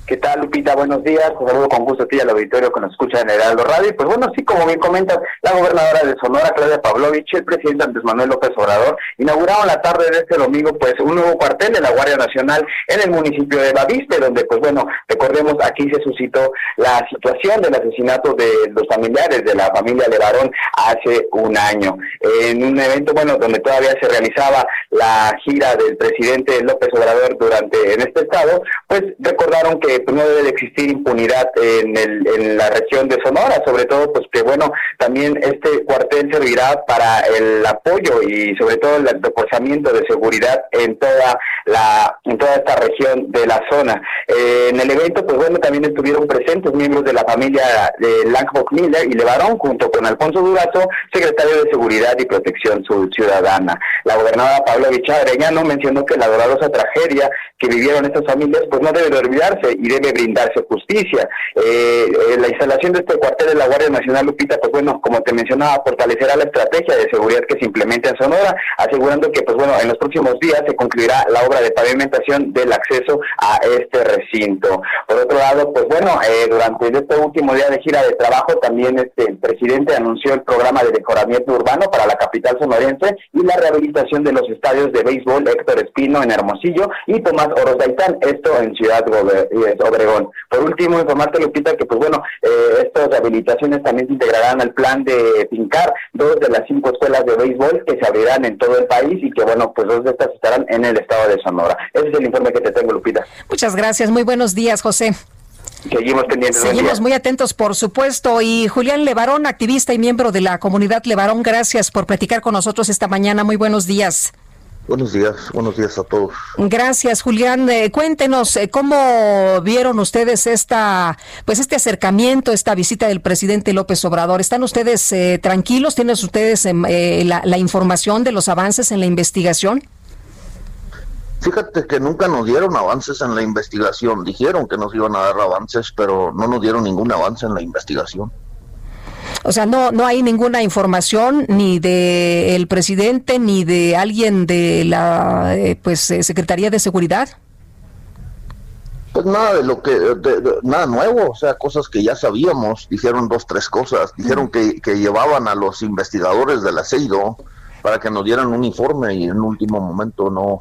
¿Qué tal, Lupita? Buenos días. Te saludo con gusto a ti al auditorio que nos escucha en Heraldo Radio. Pues bueno, sí, como bien comentas, la gobernadora de Sonora, Claudia Pavlovich, el presidente Andrés Manuel López Obrador, inauguraron la tarde de este domingo pues un nuevo cuartel de la Guardia Nacional en el municipio de Bavispe, donde pues bueno, recordemos, aquí se suscitó la situación del asesinato de los familiares de la familia Levarón hace un año. En un evento, bueno, donde todavía se realizaba la gira del presidente López Obrador durante en este estado, pues recordaron que pues, no debe de existir impunidad en, el, en la región de Sonora, sobre todo pues que bueno, también este cuartel servirá para el apoyo y sobre todo el reforzamiento de seguridad en toda la en toda esta región de la zona. Eh, en el evento pues bueno, también estuvieron presentes miembros de la familia de Langbach Miller y Levarón junto con Alfonso Durazo, secretario de Seguridad y Protección Ciudadana. La gobernadora Pablo Arellano mencionó que la dolorosa tragedia que vivieron estas familias pues no debe de olvidarse y debe brindarse justicia. Eh, eh, la instalación de este cuartel de la Guardia Nacional Lupita, pues bueno, como te mencionaba, fortalecerá la estrategia de seguridad que se implementa en Sonora, asegurando que pues bueno, en los próximos días se concluirá la obra de pavimentación del acceso a este recinto. Por otro lado, pues bueno, eh, durante este último día de gira de trabajo también este el presidente anunció el programa de decoramiento urbano para la capital sonorense y la rehabilitación de los estadios de béisbol Héctor Espino en Hermosillo y Tomás Orozaitán, esto en Ciudad Obregón. Por último, informarte, Lupita, que pues bueno, eh, estas rehabilitaciones también se integrarán al plan de fincar dos de las cinco escuelas de béisbol que se abrirán en todo el país y que bueno, pues dos de estas estarán en el estado de Sonora. Ese es el informe que te tengo, Lupita.
Muchas gracias, muy buenos días, José.
Seguimos pendientes.
Seguimos muy atentos, por supuesto. Y Julián Levarón, activista y miembro de la comunidad Levarón, gracias por platicar con nosotros esta mañana. Muy buenos días.
Buenos días, buenos días a todos.
Gracias, Julián. Eh, cuéntenos eh, cómo vieron ustedes esta, pues este acercamiento, esta visita del presidente López Obrador. ¿Están ustedes eh, tranquilos? ¿Tienen ustedes em, eh, la, la información de los avances en la investigación?
Fíjate que nunca nos dieron avances en la investigación. Dijeron que nos iban a dar avances, pero no nos dieron ningún avance en la investigación.
O sea, no, no hay ninguna información ni de el presidente ni de alguien de la eh, pues eh, Secretaría de Seguridad.
Pues nada de lo que, de- de- nada nuevo, o sea, cosas que ya sabíamos. Dijeron dos, tres cosas. Dijeron que, que llevaban a los investigadores del aceido para que nos dieran un informe y en último momento no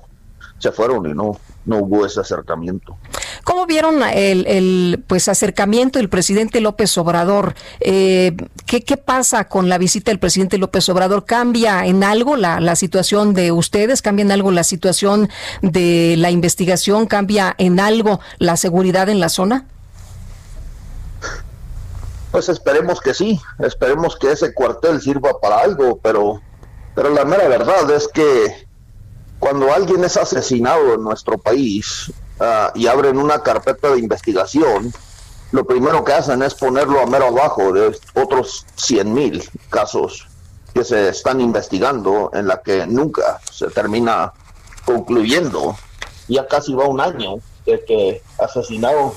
se fueron y no, no hubo ese acercamiento.
¿Cómo vieron el, el, pues acercamiento del presidente López Obrador? Eh, ¿qué, ¿Qué pasa con la visita del presidente López Obrador? ¿Cambia en algo la, la situación de ustedes? ¿Cambia en algo la situación de la investigación? ¿Cambia en algo la seguridad en la zona?
Pues esperemos que sí, esperemos que ese cuartel sirva para algo, pero, pero la mera verdad es que cuando alguien es asesinado en nuestro país ah, y abren una carpeta de investigación, lo primero que hacen es ponerlo a mero abajo de otros 100 mil casos que se están investigando en la que nunca se termina concluyendo. Ya casi va un año de que asesinaron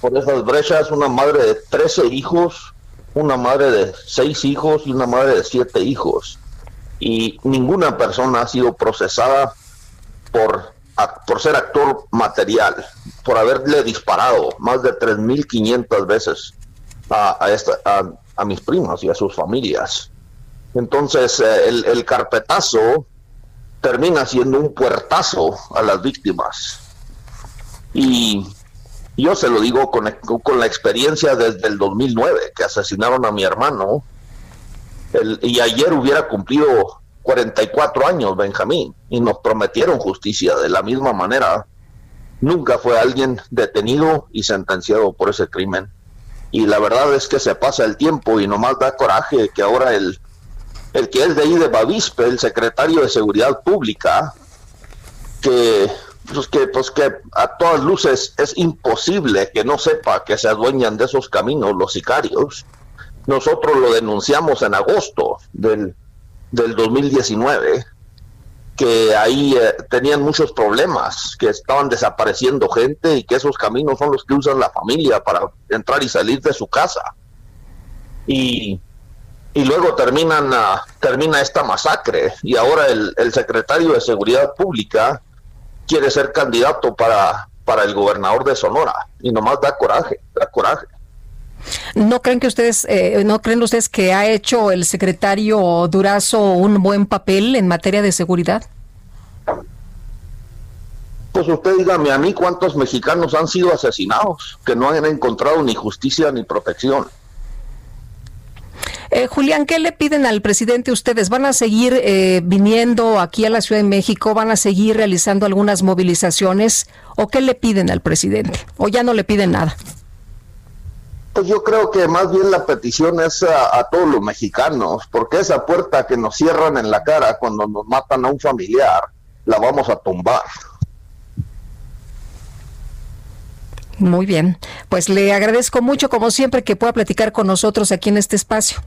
por esas brechas una madre de 13 hijos, una madre de 6 hijos y una madre de 7 hijos. Y ninguna persona ha sido procesada por, por ser actor material, por haberle disparado más de 3.500 veces a, a, esta, a, a mis primas y a sus familias. Entonces, eh, el, el carpetazo termina siendo un puertazo a las víctimas. Y yo se lo digo con, con la experiencia desde el 2009, que asesinaron a mi hermano, el- y ayer hubiera cumplido 44 años Benjamín, y nos prometieron justicia de la misma manera. Nunca fue alguien detenido y sentenciado por ese crimen. Y la verdad es que se pasa el tiempo y nomás da coraje que ahora el, el que es de ahí de Bavispe, el secretario de Seguridad Pública, que pues que pues que a todas luces es imposible que no sepa que se adueñan de esos caminos los sicarios. Nosotros lo denunciamos en agosto del, del 2019, que ahí eh, tenían muchos problemas, que estaban desapareciendo gente y que esos caminos son los que usan la familia para entrar y salir de su casa. Y, y luego terminan, ah, termina esta masacre y ahora el, el secretario de Seguridad Pública quiere ser candidato para, para el gobernador de Sonora y nomás da coraje, da coraje.
¿No creen que ustedes, eh, no creen ustedes que ha hecho el secretario Durazo un buen papel en materia de seguridad?
Pues usted dígame a mí cuántos mexicanos han sido asesinados, que no han encontrado ni justicia ni protección.
Eh, Julián, ¿qué le piden al presidente ustedes? ¿Van a seguir eh, viniendo aquí a la Ciudad de México? ¿Van a seguir realizando algunas movilizaciones? ¿O qué le piden al presidente? ¿O ya no le piden nada?
Pues yo creo que más bien la petición es a, a todos los mexicanos, porque esa puerta que nos cierran en la cara cuando nos matan a un familiar, la vamos a tumbar.
Muy bien. Pues le agradezco mucho, como siempre, que pueda platicar con nosotros aquí en este espacio.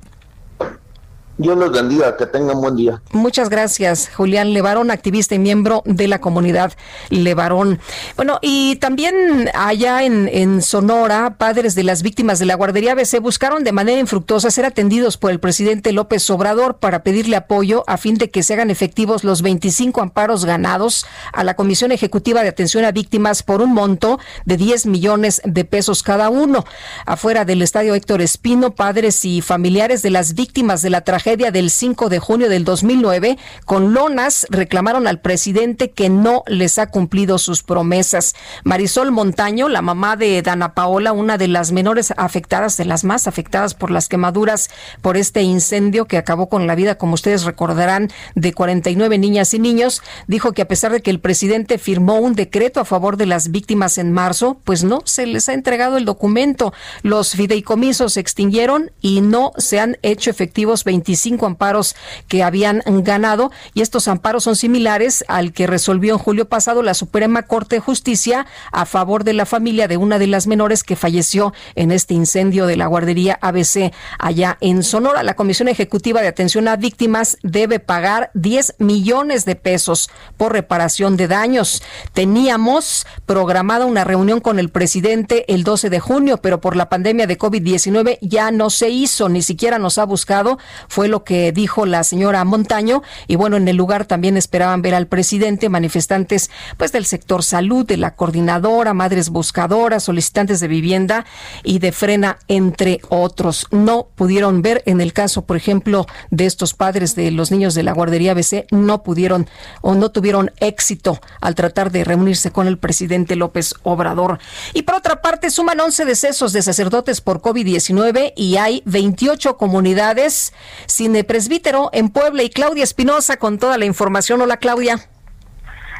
Dios los bendiga, que tengan buen día.
Muchas gracias, Julián Levarón, activista y miembro de la comunidad Levarón. Bueno, y también allá en, Sonora, padres de las víctimas de la guardería ABC buscaron de manera infructuosa ser atendidos por el presidente López Obrador para pedirle apoyo a fin de que se hagan efectivos los 25 amparos ganados a la Comisión Ejecutiva de Atención a Víctimas por un monto de 10 millones de pesos cada uno. Afuera del estadio Héctor Espino, padres y familiares de las víctimas de la tragedia del 5 de junio del 2009, con lonas reclamaron al presidente que no les ha cumplido sus promesas. Marisol Montaño, la mamá de Dana Paola, una de las menores afectadas, de las más afectadas por las quemaduras por este incendio que acabó con la vida, como ustedes recordarán, de 49 niñas y niños, dijo que a pesar de que el presidente firmó un decreto a favor de las víctimas en marzo, pues no se les ha entregado el documento. Los fideicomisos se extinguieron y no se han hecho efectivos 25 25 amparos que habían ganado y estos amparos son similares al que resolvió en julio pasado la Suprema Corte de Justicia a favor de la familia de una de las menores que falleció en este incendio de la guardería ABC allá en Sonora. La Comisión Ejecutiva de Atención a Víctimas debe pagar 10 millones de pesos por reparación de daños. Teníamos programada una reunión con el presidente el 12 de junio, pero por la pandemia de COVID-19 ya no se hizo, ni siquiera nos ha buscado, fue lo que dijo la señora Montaño. Y bueno, en el lugar también esperaban ver al presidente, manifestantes pues del sector salud, de la coordinadora, madres buscadoras, solicitantes de vivienda y de frena, entre otros. No pudieron ver en el caso, por ejemplo, de estos padres de los niños de la guardería BC, no pudieron o no tuvieron éxito al tratar de reunirse con el presidente López Obrador. Y por otra parte, suman 11 decesos de sacerdotes por COVID-19 y hay 28 comunidades sin presbítero en Puebla. Y Claudia Espinosa con toda la información. Hola, Claudia.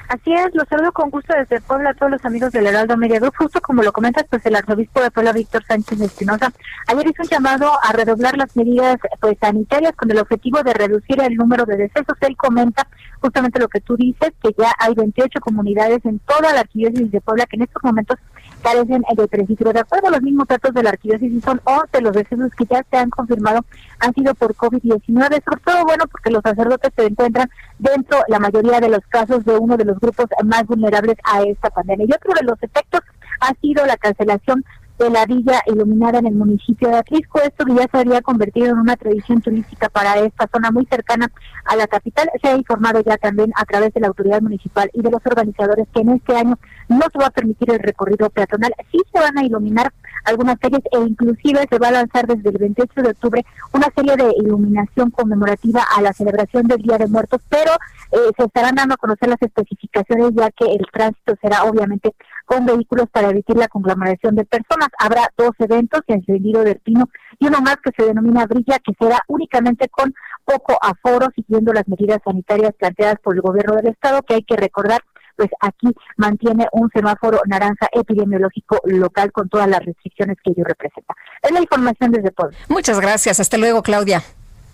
Así es, los saludo con gusto desde Puebla a todos los amigos del Heraldo Media Group. Justo como lo comentas, pues el arzobispo de Puebla, Víctor Sánchez Espinosa, ayer hizo un llamado a redoblar las medidas pues sanitarias con el objetivo de reducir el número de decesos. Él comenta justamente lo que tú dices, que ya hay 28 comunidades en toda la arquidiócesis de Puebla que en estos momentos carecen de presbítero. De acuerdo a los mismos datos de la arquidiócesis, son 11 los decesos que ya se han confirmado han sido por COVID-19. Sobre todo, bueno, porque los sacerdotes se encuentran dentro, la mayoría de los casos, de uno de los grupos más vulnerables a esta pandemia. Y otro de los efectos ha sido la cancelación de la villa iluminada en el municipio de Atlisco. Esto que ya se había convertido en una tradición turística para esta zona muy cercana a la capital. Se ha informado ya también a través de la autoridad municipal y de los organizadores que en este año no se va a permitir el recorrido peatonal. Sí se van a iluminar algunas calles e inclusive se va a lanzar desde el 28 de octubre una serie de iluminación conmemorativa a la celebración del Día de Muertos, pero eh, se estarán dando a conocer las especificaciones ya que el tránsito será obviamente con vehículos para evitar la conglomeración de personas. Habrá dos eventos, el encendido del pino y uno más que se denomina Brilla, que será únicamente con poco aforo, siguiendo las medidas sanitarias planteadas por el gobierno del estado, que hay que recordar pues aquí mantiene un semáforo naranja epidemiológico local con todas las restricciones que ello representa. Es la información desde Puebla.
Muchas gracias. Hasta luego, Claudia.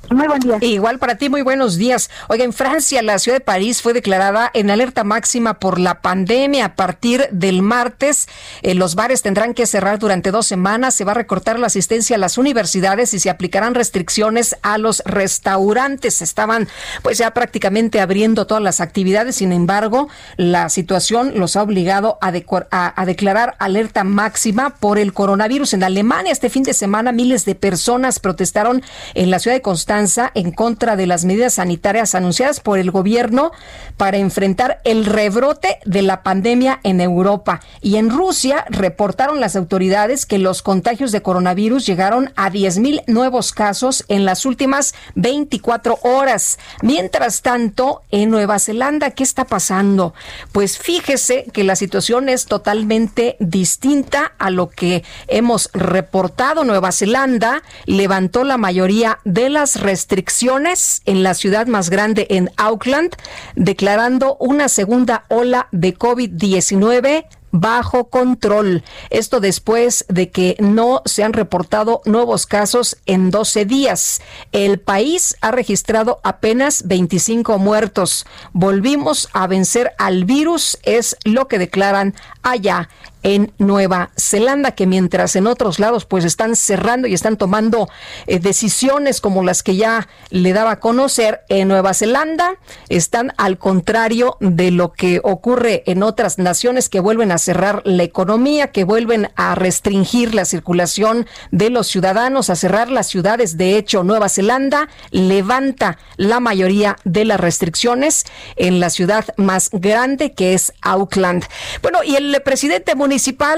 Muy buen día.
Igual para ti, muy buenos días. Oiga, en Francia, la ciudad de París fue declarada en alerta máxima por la pandemia. A partir del martes, eh, los bares tendrán que cerrar durante dos semanas. Se va a recortar la asistencia a las universidades y se aplicarán restricciones a los restaurantes. Estaban, pues, ya prácticamente abriendo todas las actividades. Sin embargo, la situación los ha obligado a, a, a declarar alerta máxima por el coronavirus. En Alemania, este fin de semana, miles de personas protestaron en la ciudad de Constanza en contra de las medidas sanitarias anunciadas por el gobierno para enfrentar el rebrote de la pandemia en Europa. Y en Rusia reportaron las autoridades que los contagios de coronavirus llegaron a 10 mil nuevos casos en las últimas 24 horas. Mientras tanto, en Nueva Zelanda, ¿qué está pasando? Pues fíjese que la situación es totalmente distinta a lo que hemos reportado. Nueva Zelanda levantó la mayoría de las restricciones en la ciudad más grande en Auckland, declarando una segunda ola de COVID-19 bajo control. Esto después de que no se han reportado nuevos casos en 12 días. El país ha registrado apenas 25 muertos. Volvimos a vencer al virus, es lo que declaran allá en Nueva Zelanda, que mientras en otros lados pues están cerrando y están tomando eh, decisiones como las que ya le daba a conocer, en Nueva Zelanda están al contrario de lo que ocurre en otras naciones que vuelven a cerrar la economía, que vuelven a restringir la circulación de los ciudadanos, a cerrar las ciudades. De hecho, Nueva Zelanda levanta la mayoría de las restricciones en la ciudad más grande que es Auckland. Bueno, y el presidente municipal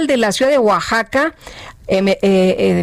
de la ciudad de Oaxaca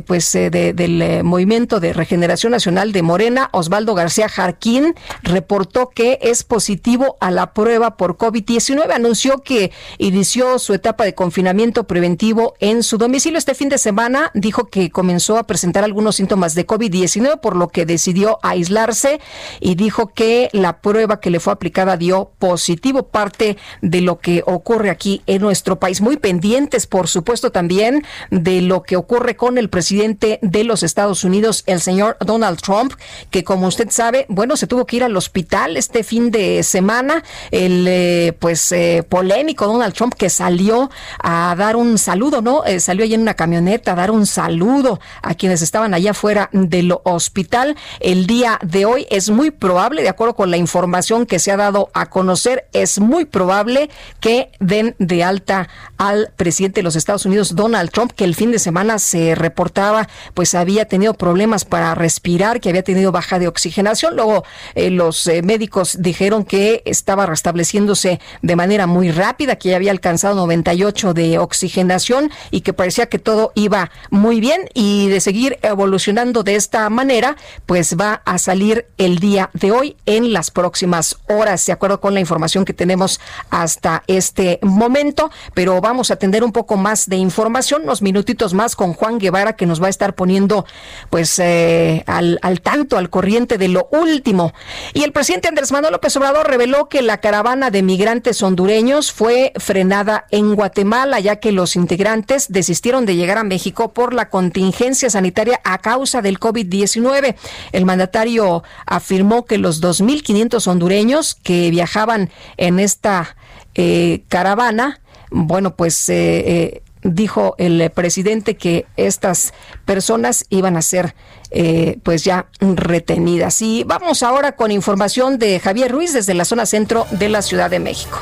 pues eh, de, del eh, Movimiento de Regeneración Nacional de Morena, Osvaldo García Jarquín, reportó que es positivo a la prueba por COVID-19. Anunció que inició su etapa de confinamiento preventivo en su domicilio este fin de semana. Dijo que comenzó a presentar algunos síntomas de COVID-19, por lo que decidió aislarse y dijo que la prueba que le fue aplicada dio positivo, parte de lo que ocurre aquí en nuestro país. Muy pendientes, por supuesto, también de lo que ocurre con el presidente de los Estados Unidos, el señor Donald Trump, que como usted sabe, bueno, se tuvo que ir al hospital este fin de semana. El, eh, pues, eh, polémico Donald Trump que salió a dar un saludo, ¿no? Eh, salió ahí en una camioneta a dar un saludo a quienes estaban allá afuera del hospital. El día de hoy es muy probable, de acuerdo con la información que se ha dado a conocer, es muy probable que den de alta al presidente de los Estados Unidos, Donald Trump, que el fin de semana se reportaba, pues había tenido problemas para respirar, que había tenido baja de oxigenación. Luego eh, los eh, médicos dijeron que estaba restableciéndose de manera muy rápida, que ya había alcanzado 98 de oxigenación y que parecía que todo iba muy bien y de seguir evolucionando de esta manera, pues va a salir el día de hoy en las próximas horas, de acuerdo con la información que tenemos hasta este momento. Pero vamos a atender un poco más de información, unos minutitos más con Juan Guevara, que nos va a estar poniendo pues eh, al, al tanto, al corriente de lo último. Y el presidente Andrés Manuel López Obrador reveló que la caravana de migrantes hondureños fue frenada en Guatemala, ya que los integrantes desistieron de llegar a México por la contingencia sanitaria a causa del COVID-19. El mandatario afirmó que los 2.500 hondureños que viajaban en esta eh, caravana, bueno, pues eh, eh, dijo el presidente que estas personas iban a ser eh, pues ya retenidas. Y vamos ahora con información de Javier Ruiz desde la zona centro de la Ciudad de México.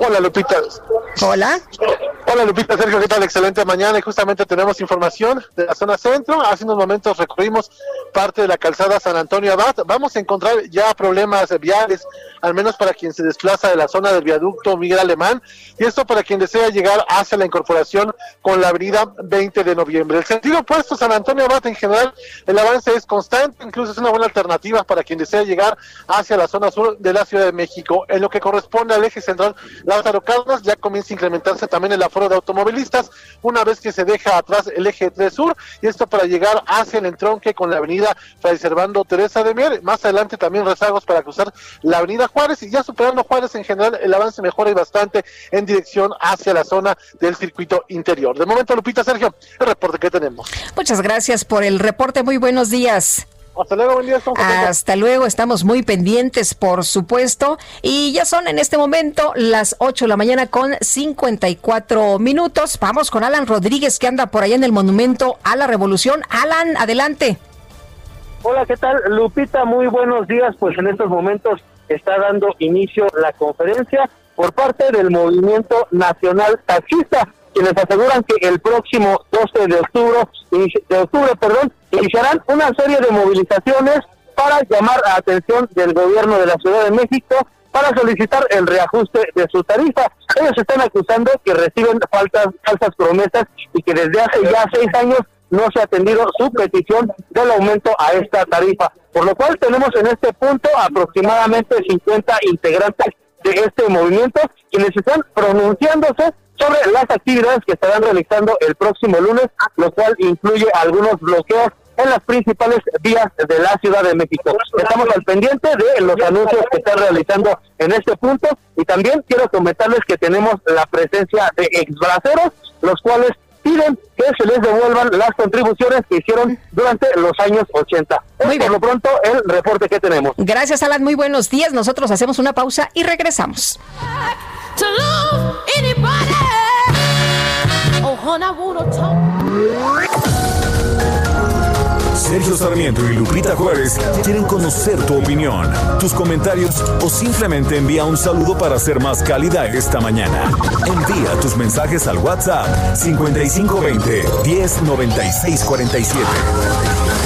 Hola Lupita.
Hola.
Hola Lupita, Sergio, ¿qué tal? Excelente mañana y justamente tenemos información de la zona centro. Hace unos momentos recorrimos parte de la calzada San Antonio Abad. Vamos a encontrar ya problemas viales, al menos para quien se desplaza de la zona del viaducto Miguel Alemán y esto para quien desea llegar hacia la incorporación con la avenida 20 de noviembre. El sentido opuesto San Antonio Abad en general, el avance es constante, incluso es una buena alternativa para quien desea llegar hacia la zona sur de la Ciudad de México. En lo que corresponde al eje central Lázaro Cárdenas, ya comienza incrementarse también el aforo de automovilistas una vez que se deja atrás el eje 3 sur y esto para llegar hacia el entronque con la avenida Fray Servando Teresa de Mier. Más adelante también rezagos para cruzar la avenida Juárez y ya superando Juárez en general el avance mejora y bastante en dirección hacia la zona del circuito interior. De momento, Lupita, Sergio, el reporte que tenemos.
Muchas gracias por el reporte. Muy buenos días.
Hasta luego, buen día.
Hasta luego, estamos muy pendientes, por supuesto. Y ya son en este momento las 8 de la mañana con 54 minutos. Vamos con Alan Rodríguez, que anda por allá en el Monumento a la Revolución. Alan, adelante.
Hola, ¿qué tal? Lupita, muy buenos días. Pues en estos momentos está dando inicio la conferencia por parte del Movimiento Nacional Taxista, quienes aseguran que el próximo 12 de octubre, de octubre perdón, iniciarán una serie de movilizaciones para llamar la atención del gobierno de la Ciudad de México para solicitar el reajuste de su tarifa. Ellos están acusando que reciben faltas, falsas promesas y que desde hace ya seis años no se ha atendido su petición del aumento a esta tarifa. Por lo cual tenemos en este punto aproximadamente 50 integrantes de este movimiento quienes están pronunciándose sobre las actividades que estarán realizando el próximo lunes, lo cual incluye algunos bloqueos en las principales vías de la Ciudad de México. Estamos al pendiente de los anuncios que están realizando en este punto y también quiero comentarles que tenemos la presencia de exbraceros, los cuales piden que se les devuelvan las contribuciones que hicieron durante los años 80. Es por lo pronto el reporte que tenemos.
Gracias, Alan. Muy buenos días. Nosotros hacemos una pausa y regresamos.
To love anybody. Oh, honey, I.
Sergio Sarmiento y Lupita Juárez quieren conocer tu opinión, tus comentarios o simplemente envía un saludo para ser más cálida esta mañana. Envía tus mensajes al WhatsApp 5520 109647.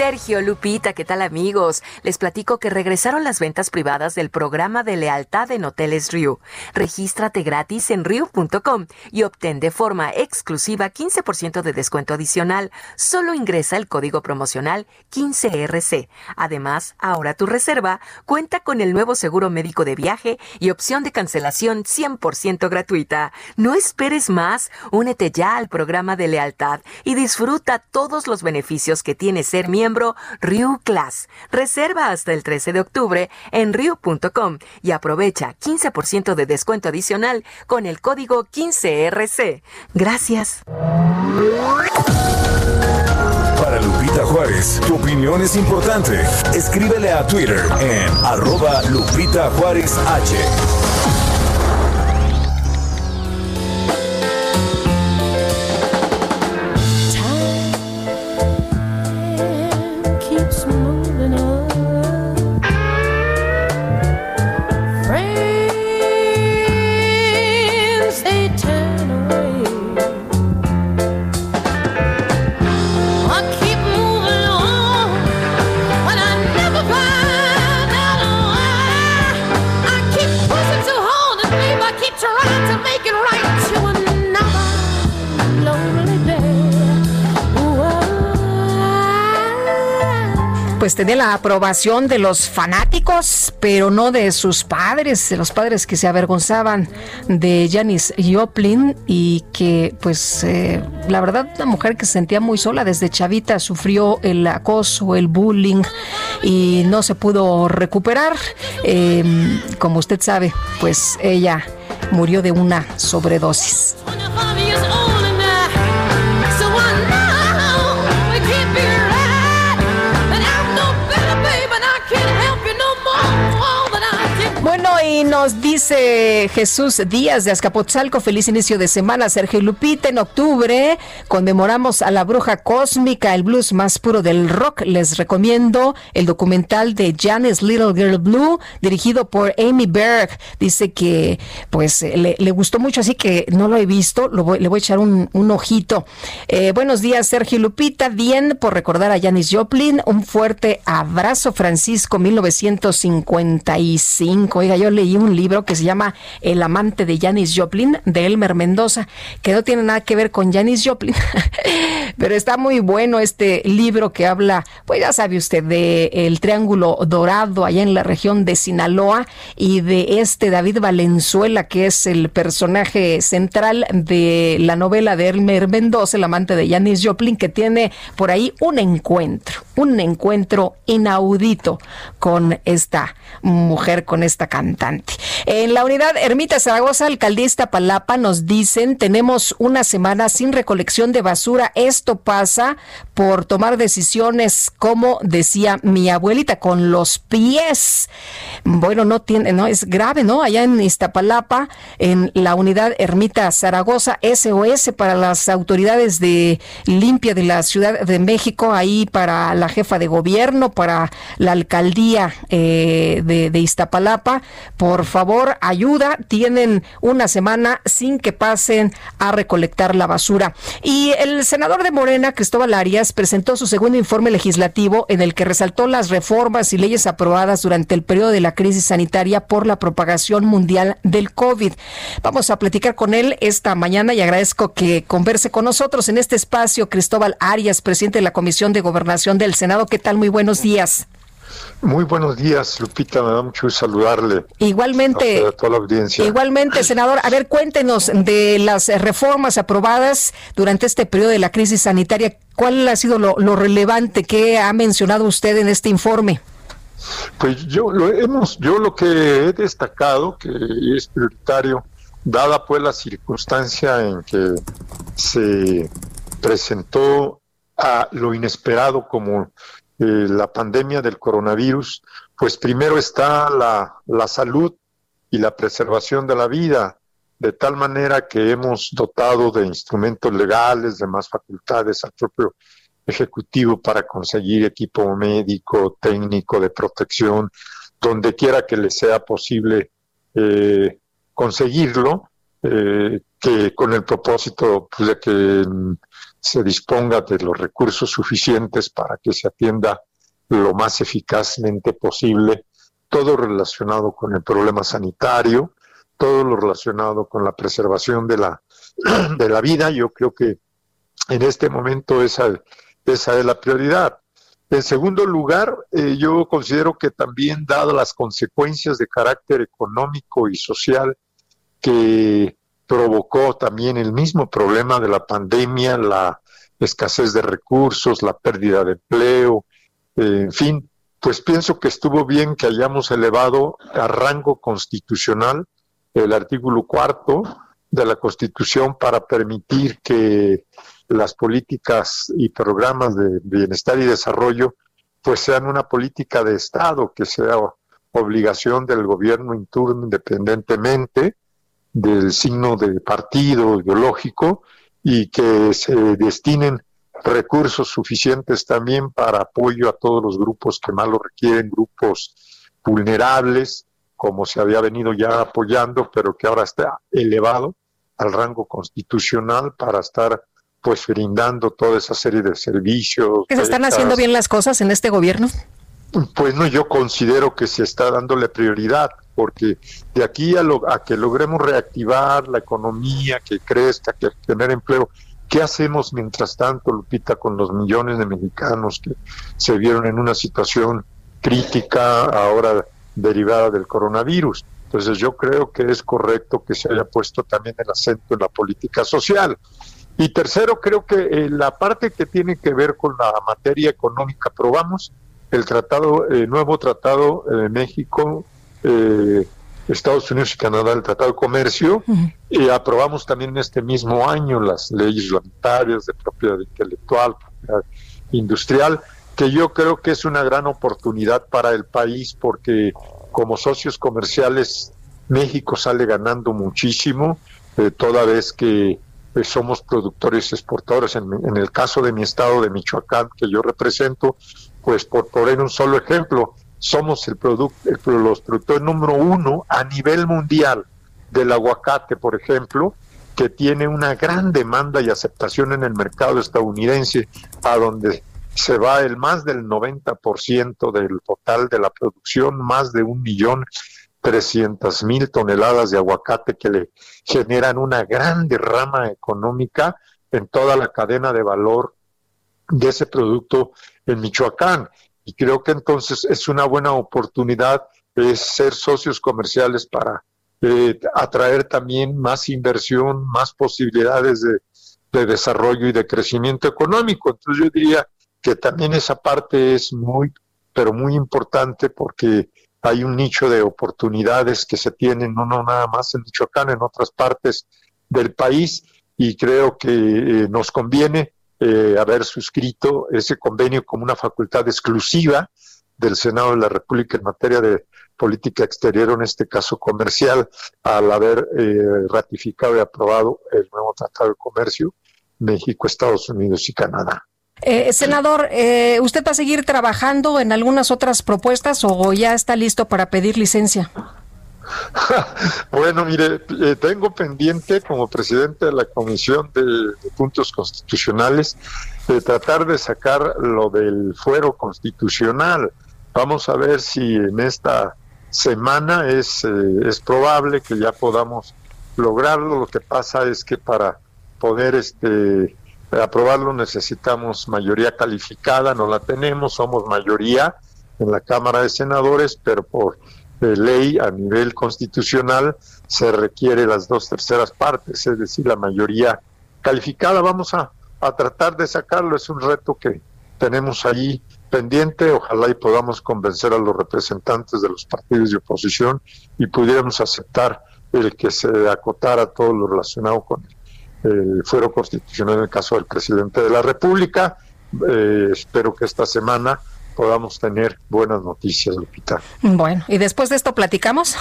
Sergio, Lupita, ¿qué tal amigos? Les platico que regresaron las ventas privadas del programa de lealtad en Hoteles Riu. Regístrate gratis en riu.com y obtén de forma exclusiva 15% de descuento adicional. Solo ingresa el código promocional 15RC. Además, ahora tu reserva cuenta con el nuevo seguro médico de viaje y opción de cancelación 100% gratuita. No esperes más, únete ya al programa de lealtad y disfruta todos los beneficios que tiene ser miembro Ryu Class. Reserva hasta el 13 de octubre en ryu.com y aprovecha 15% de descuento adicional con el código 15RC. Gracias.
Para Lupita Juárez, tu opinión es importante. Escríbele a Twitter en arroba Lupita Juárez H.
Pues la aprobación de los fanáticos, pero no de sus padres, de los padres que se avergonzaban de Janis Joplin y que, pues, eh, la verdad, una mujer que se sentía muy sola desde chavita, sufrió el acoso, el bullying y no se pudo recuperar. Eh, como usted sabe, pues ella murió de una sobredosis. Nos dice Jesús Díaz de Azcapotzalco, feliz inicio de semana, Sergio Lupita. En octubre conmemoramos a la bruja cósmica, el blues más puro del rock. Les recomiendo el documental de Janis Little Girl Blue, dirigido por Amy Berg. Dice que pues le, gustó mucho, así que no lo he visto, lo voy- le voy a echar un, ojito. Eh, buenos días, Sergio Lupita. Bien por recordar a Janis Joplin. Un fuerte abrazo, Francisco, 1955. Oiga, yo leí un libro que se llama El amante de Janis Joplin, de Elmer Mendoza, que no tiene nada que ver con Janis Joplin, pero está muy bueno este libro que habla, pues ya sabe usted, de el Triángulo Dorado allá en la región de Sinaloa y de este David Valenzuela, que es el personaje central de la novela de Elmer Mendoza, el amante de Janis Joplin, que tiene por ahí un encuentro, un encuentro inaudito con esta mujer, con esta cantante. work En la unidad Ermita Zaragoza, alcaldista Palapa, nos dicen, tenemos una semana sin recolección de basura. Esto pasa por tomar decisiones, como decía mi abuelita, con los pies. Bueno, no tiene, no, es grave, ¿no? Allá en Iztapalapa, en la unidad Ermita Zaragoza, SOS para las autoridades de limpia de la Ciudad de México, ahí para la jefa de gobierno, para la alcaldía eh, de, de Iztapalapa. Por favor, ayuda. Tienen una semana sin que pasen a recolectar la basura. Y el senador de Morena, Cristóbal Arias, presentó su segundo informe legislativo en el que resaltó las reformas y leyes aprobadas durante el periodo de la crisis sanitaria por la propagación mundial del COVID. Vamos a platicar con él esta mañana y agradezco que converse con nosotros en este espacio Cristóbal Arias, presidente de la Comisión de Gobernación del Senado. ¿Qué tal? Muy buenos días.
Muy buenos días, Lupita. Me da mucho gusto saludarle.
Igualmente.
A toda la audiencia.
Igualmente, senador, a ver, cuéntenos de las reformas aprobadas durante este periodo de la crisis sanitaria. ¿Cuál ha sido lo, lo relevante que ha mencionado usted en este informe?
Pues yo lo hemos, yo lo que he destacado que es prioritario, dada pues la circunstancia en que se presentó a lo inesperado como eh, la pandemia del coronavirus, pues primero está la, salud y la preservación de la vida, de tal manera que hemos dotado de instrumentos legales, de más facultades al propio Ejecutivo para conseguir equipo médico, técnico, de protección, donde quiera que le sea posible eh, conseguirlo. eh, que con el propósito pues, de que se disponga de los recursos suficientes para que se atienda lo más eficazmente posible todo relacionado con el problema sanitario, todo lo relacionado con la preservación de la, de la vida. Yo creo que en este momento esa, esa es la prioridad. En segundo lugar, eh, yo considero que también, dadas las consecuencias de carácter económico y social que provocó también el mismo problema de la pandemia, la escasez de recursos, la pérdida de empleo, eh, en fin, pues pienso que estuvo bien que hayamos elevado a rango constitucional el artículo cuarto de la Constitución para permitir que las políticas y programas de bienestar y desarrollo pues sean una política de Estado, que sea obligación del gobierno en turno independientemente del signo de partido ideológico y que se destinen recursos suficientes también para apoyo a todos los grupos que más lo requieren, grupos vulnerables, como se había venido ya apoyando, pero que ahora está elevado al rango constitucional para estar pues brindando toda esa serie de servicios.
¿Que se están haciendo bien las cosas en este gobierno?
Pues no, yo considero que se está dándole prioridad, porque de aquí a, lo, a que logremos reactivar la economía, que crezca, que tener empleo, ¿Qué hacemos mientras tanto, Lupita, con los millones de mexicanos que se vieron en una situación crítica ahora derivada del coronavirus? Entonces yo creo que es correcto que se haya puesto también el acento en la política social. Y tercero, creo que eh, la parte que tiene que ver con la materia económica, aprobamos el tratado, el nuevo tratado de México eh, Estados Unidos y Canadá el Tratado de Comercio y aprobamos también en este mismo año las leyes reglamentarias de propiedad intelectual, propiedad industrial, que yo creo que es una gran oportunidad para el país porque como socios comerciales México sale ganando muchísimo, eh, toda vez que eh, somos productores exportadores. En, en, el caso de mi estado de Michoacán, que yo represento, pues por poner un solo ejemplo, somos el producto, los productores número uno a nivel mundial del aguacate, por ejemplo, que tiene una gran demanda y aceptación en el mercado estadounidense, a donde se va el más del 90% del total de la producción, más de un millón trescientas mil toneladas de aguacate que le generan una gran derrama económica en toda la cadena de valor de ese producto en Michoacán. Y creo que entonces es una buena oportunidad es ser socios comerciales para eh, atraer también más inversión, más posibilidades de, de, desarrollo y de crecimiento económico. Entonces yo diría que también esa parte es muy, pero muy importante porque hay un nicho de oportunidades que se tienen, no, no nada más en Michoacán, en otras partes del país, y creo que eh, nos conviene eh, haber suscrito ese convenio como una facultad exclusiva del Senado de la República en materia de política exterior, en este caso comercial, al haber eh, ratificado y aprobado el nuevo Tratado de Comercio México, Estados Unidos y Canadá.
Eh, senador, eh, ¿usted va a seguir trabajando en algunas otras propuestas o ya está listo para pedir licencia?
bueno, mire, eh, tengo pendiente como presidente de la Comisión de, Puntos Constitucionales de tratar de sacar lo del fuero constitucional. Vamos a ver si en esta semana es, eh, es probable que ya podamos lograrlo. Lo que pasa es que para poder este aprobarlo necesitamos mayoría calificada, no la tenemos, somos mayoría en la Cámara de Senadores, pero por de ley a nivel constitucional se requiere las dos terceras partes, es decir, la mayoría calificada. Vamos a, a tratar de sacarlo, es un reto que tenemos ahí pendiente, ojalá y podamos convencer a los representantes de los partidos de oposición y pudiéramos aceptar el que se acotara todo lo relacionado con el fuero constitucional en el caso del presidente de la República. Eh, espero que esta semana podamos tener buenas noticias, Lupita.
Bueno, ¿y después de esto platicamos?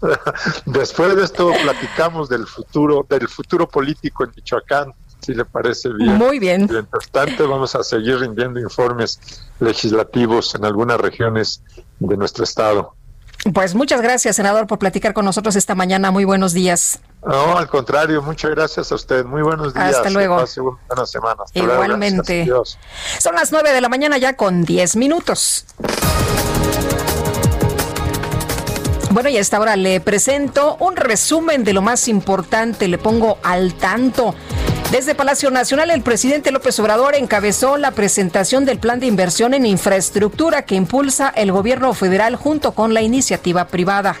después de esto platicamos del futuro, del futuro político en Michoacán, si le parece bien.
Muy bien.
Mientras tanto, vamos a seguir rindiendo informes legislativos en algunas regiones de nuestro estado.
Pues muchas gracias, senador, por platicar con nosotros esta mañana. Muy buenos días.
No, al contrario, muchas gracias a usted. Muy buenos días.
Hasta luego.
Que pase buena semana. Hasta luego,
Igualmente. Son las 9 de la mañana ya con 10 minutos. Bueno, y a esta hora le presento un resumen de lo más importante, le pongo al tanto. Desde Palacio Nacional, el presidente López Obrador encabezó la presentación del plan de inversión en infraestructura que impulsa el gobierno federal junto con la iniciativa privada.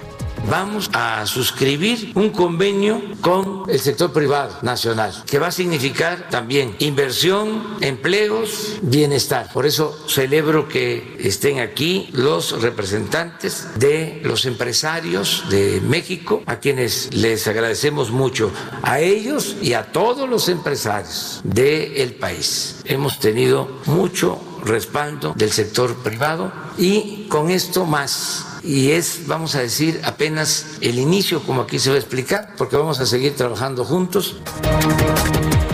Vamos a suscribir un convenio con el sector privado nacional, que va a significar también inversión, empleos, bienestar. Por eso celebro que estén aquí los representantes de los empresarios de México, a quienes les agradecemos mucho, a ellos y a todos los empresarios del país. Hemos tenido mucho respaldo del sector privado y con esto más y es, vamos a decir, apenas el inicio, como aquí se va a explicar, porque vamos a seguir trabajando juntos.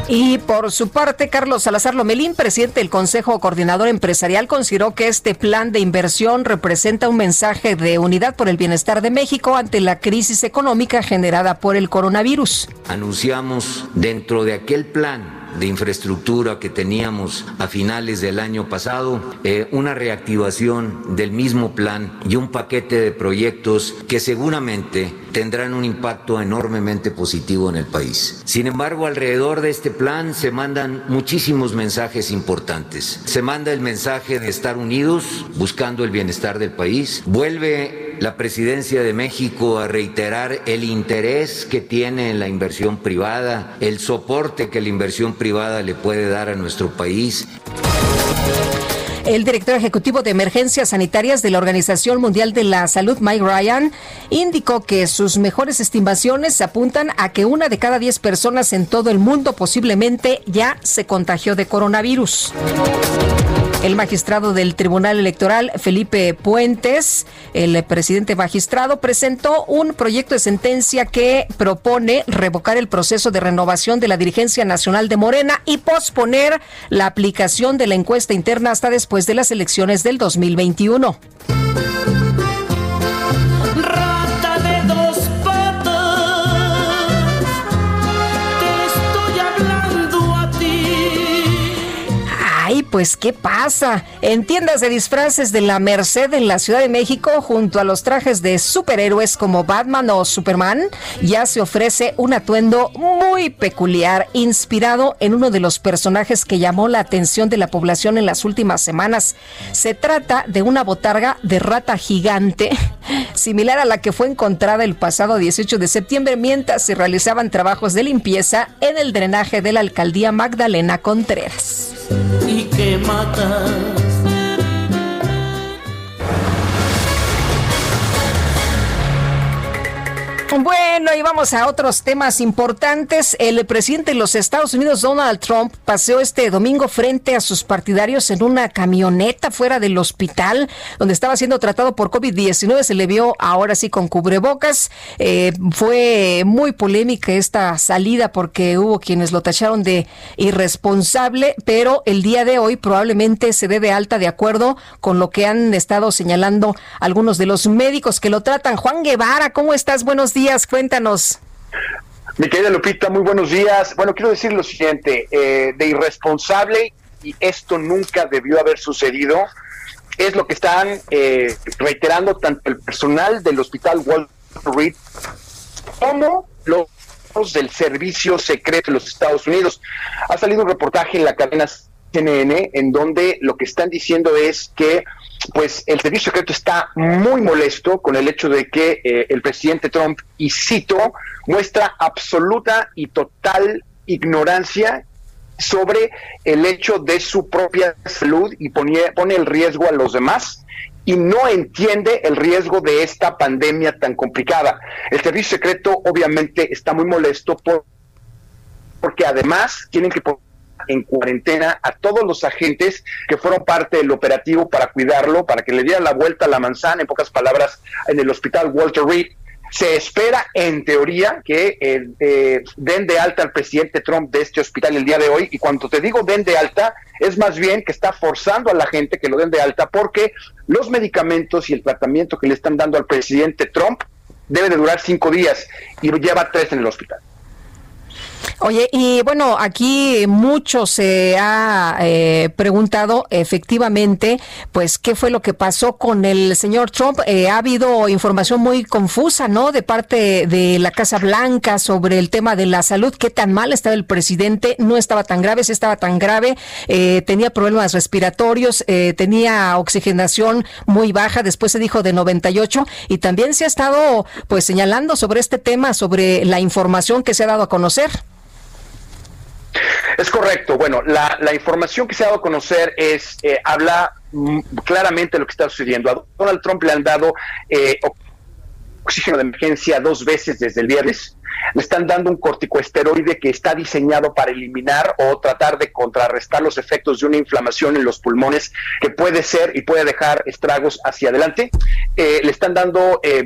Y por su parte, Carlos Salazar Lomelín, presidente del Consejo Coordinador Empresarial, consideró que este plan de inversión representa un mensaje de unidad por el bienestar de México ante la crisis económica generada por el coronavirus.
Anunciamos dentro de aquel plan de infraestructura que teníamos a finales del año pasado, eh, una reactivación del mismo plan y un paquete de proyectos que seguramente tendrán un impacto enormemente positivo en el país. Sin embargo, alrededor de este plan se mandan muchísimos mensajes importantes. Se manda el mensaje de estar unidos buscando el bienestar del país. Vuelve la presidencia de México a reiterar el interés que tiene en la inversión privada, el soporte que la inversión privada le puede dar a nuestro país.
El director ejecutivo de emergencias sanitarias de la Organización Mundial de la Salud, Mike Ryan, indicó que sus mejores estimaciones apuntan a que una de cada diez personas en todo el mundo posiblemente ya se contagió de coronavirus. El magistrado del Tribunal Electoral, Felipe Puentes, el presidente magistrado, presentó un proyecto de sentencia que propone revocar el proceso de renovación de la dirigencia nacional de Morena y posponer la aplicación de la encuesta interna hasta después de las elecciones del 2021. Pues, ¿qué pasa? En tiendas de disfraces de la Merced en la Ciudad de México, junto a los trajes de superhéroes como Batman o Superman, ya se ofrece un atuendo muy peculiar, inspirado en uno de los personajes que llamó la atención de la población en las últimas semanas. Se trata de una botarga de rata gigante, similar a la que fue encontrada el pasado 18 de septiembre mientras se realizaban trabajos de limpieza en el drenaje de la alcaldía Magdalena Contreras.
Y que matas.
Bueno, y vamos a otros temas importantes. El presidente de los Estados Unidos, Donald Trump, paseó este domingo frente a sus partidarios en una camioneta fuera del hospital donde estaba siendo tratado por COVID-19. Se le vio ahora sí con cubrebocas. Eh, fue muy polémica esta salida porque hubo quienes lo tacharon de irresponsable, pero el día de hoy probablemente se dé de alta de acuerdo con lo que han estado señalando algunos de los médicos que lo tratan. Juan Guevara, ¿cómo estás? Buenos días, cuéntanos.
Mi querida Lupita, muy buenos días. Bueno, quiero decir lo siguiente, eh, de irresponsable, y esto nunca debió haber sucedido, es lo que están eh, reiterando tanto el personal del hospital Walter Reed como los del servicio secreto de los Estados Unidos. Ha salido un reportaje en la cadena CNN en donde lo que están diciendo es que pues el servicio secreto está muy molesto con el hecho de que eh, el presidente Trump, y cito, muestra absoluta y total ignorancia sobre el hecho de su propia salud y pone, pone el riesgo a los demás y no entiende el riesgo de esta pandemia tan complicada. El servicio secreto obviamente está muy molesto por, porque además tienen que poner en cuarentena a todos los agentes que fueron parte del operativo para cuidarlo, para que le diera la vuelta a la manzana, en pocas palabras, en el hospital Walter Reed. Se espera, en teoría, que eh, eh, den de alta al presidente Trump de este hospital el día de hoy. Y cuando te digo den de alta, es más bien que está forzando a la gente que lo den de alta porque los medicamentos y el tratamiento que le están dando al presidente Trump debe de durar cinco días y lleva tres en el hospital.
Oye, y bueno, aquí mucho se ha eh, preguntado efectivamente, pues, qué fue lo que pasó con el señor Trump. Eh, ha habido información muy confusa, ¿no? De parte de la Casa Blanca sobre el tema de la salud, qué tan mal estaba el presidente, no estaba tan grave, sí estaba tan grave, eh, tenía problemas respiratorios, tenía oxigenación muy baja, después se dijo de 98, y también se ha estado, pues, señalando sobre este tema, sobre la información que se ha dado a conocer.
Es correcto. Bueno, la, información que se ha dado a conocer es, eh, habla mm, claramente lo que está sucediendo. A Donald Trump le han dado eh, oxígeno de emergencia dos veces desde el viernes. Le están dando un corticoesteroide que está diseñado para eliminar o tratar de contrarrestar los efectos de una inflamación en los pulmones que puede ser y puede dejar estragos hacia adelante. Eh, le están dando eh,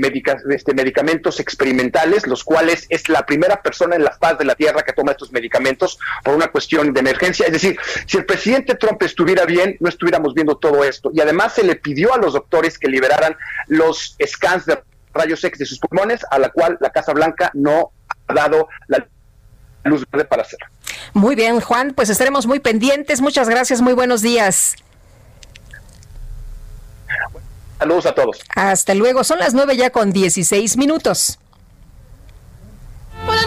este, medicamentos experimentales, los cuales es la primera persona en la faz de la Tierra que toma estos medicamentos por una cuestión de emergencia. Es decir, si el presidente Trump estuviera bien, no estuviéramos viendo todo esto. Y además se le pidió a los doctores que liberaran los scans de rayos X de sus pulmones, a la cual la Casa Blanca no ha dado la luz verde para hacerlo.
Muy bien, Juan, pues estaremos muy pendientes. Muchas gracias, muy buenos días.
Saludos a todos.
Hasta luego, son las nueve ya con 16 minutos.
Well,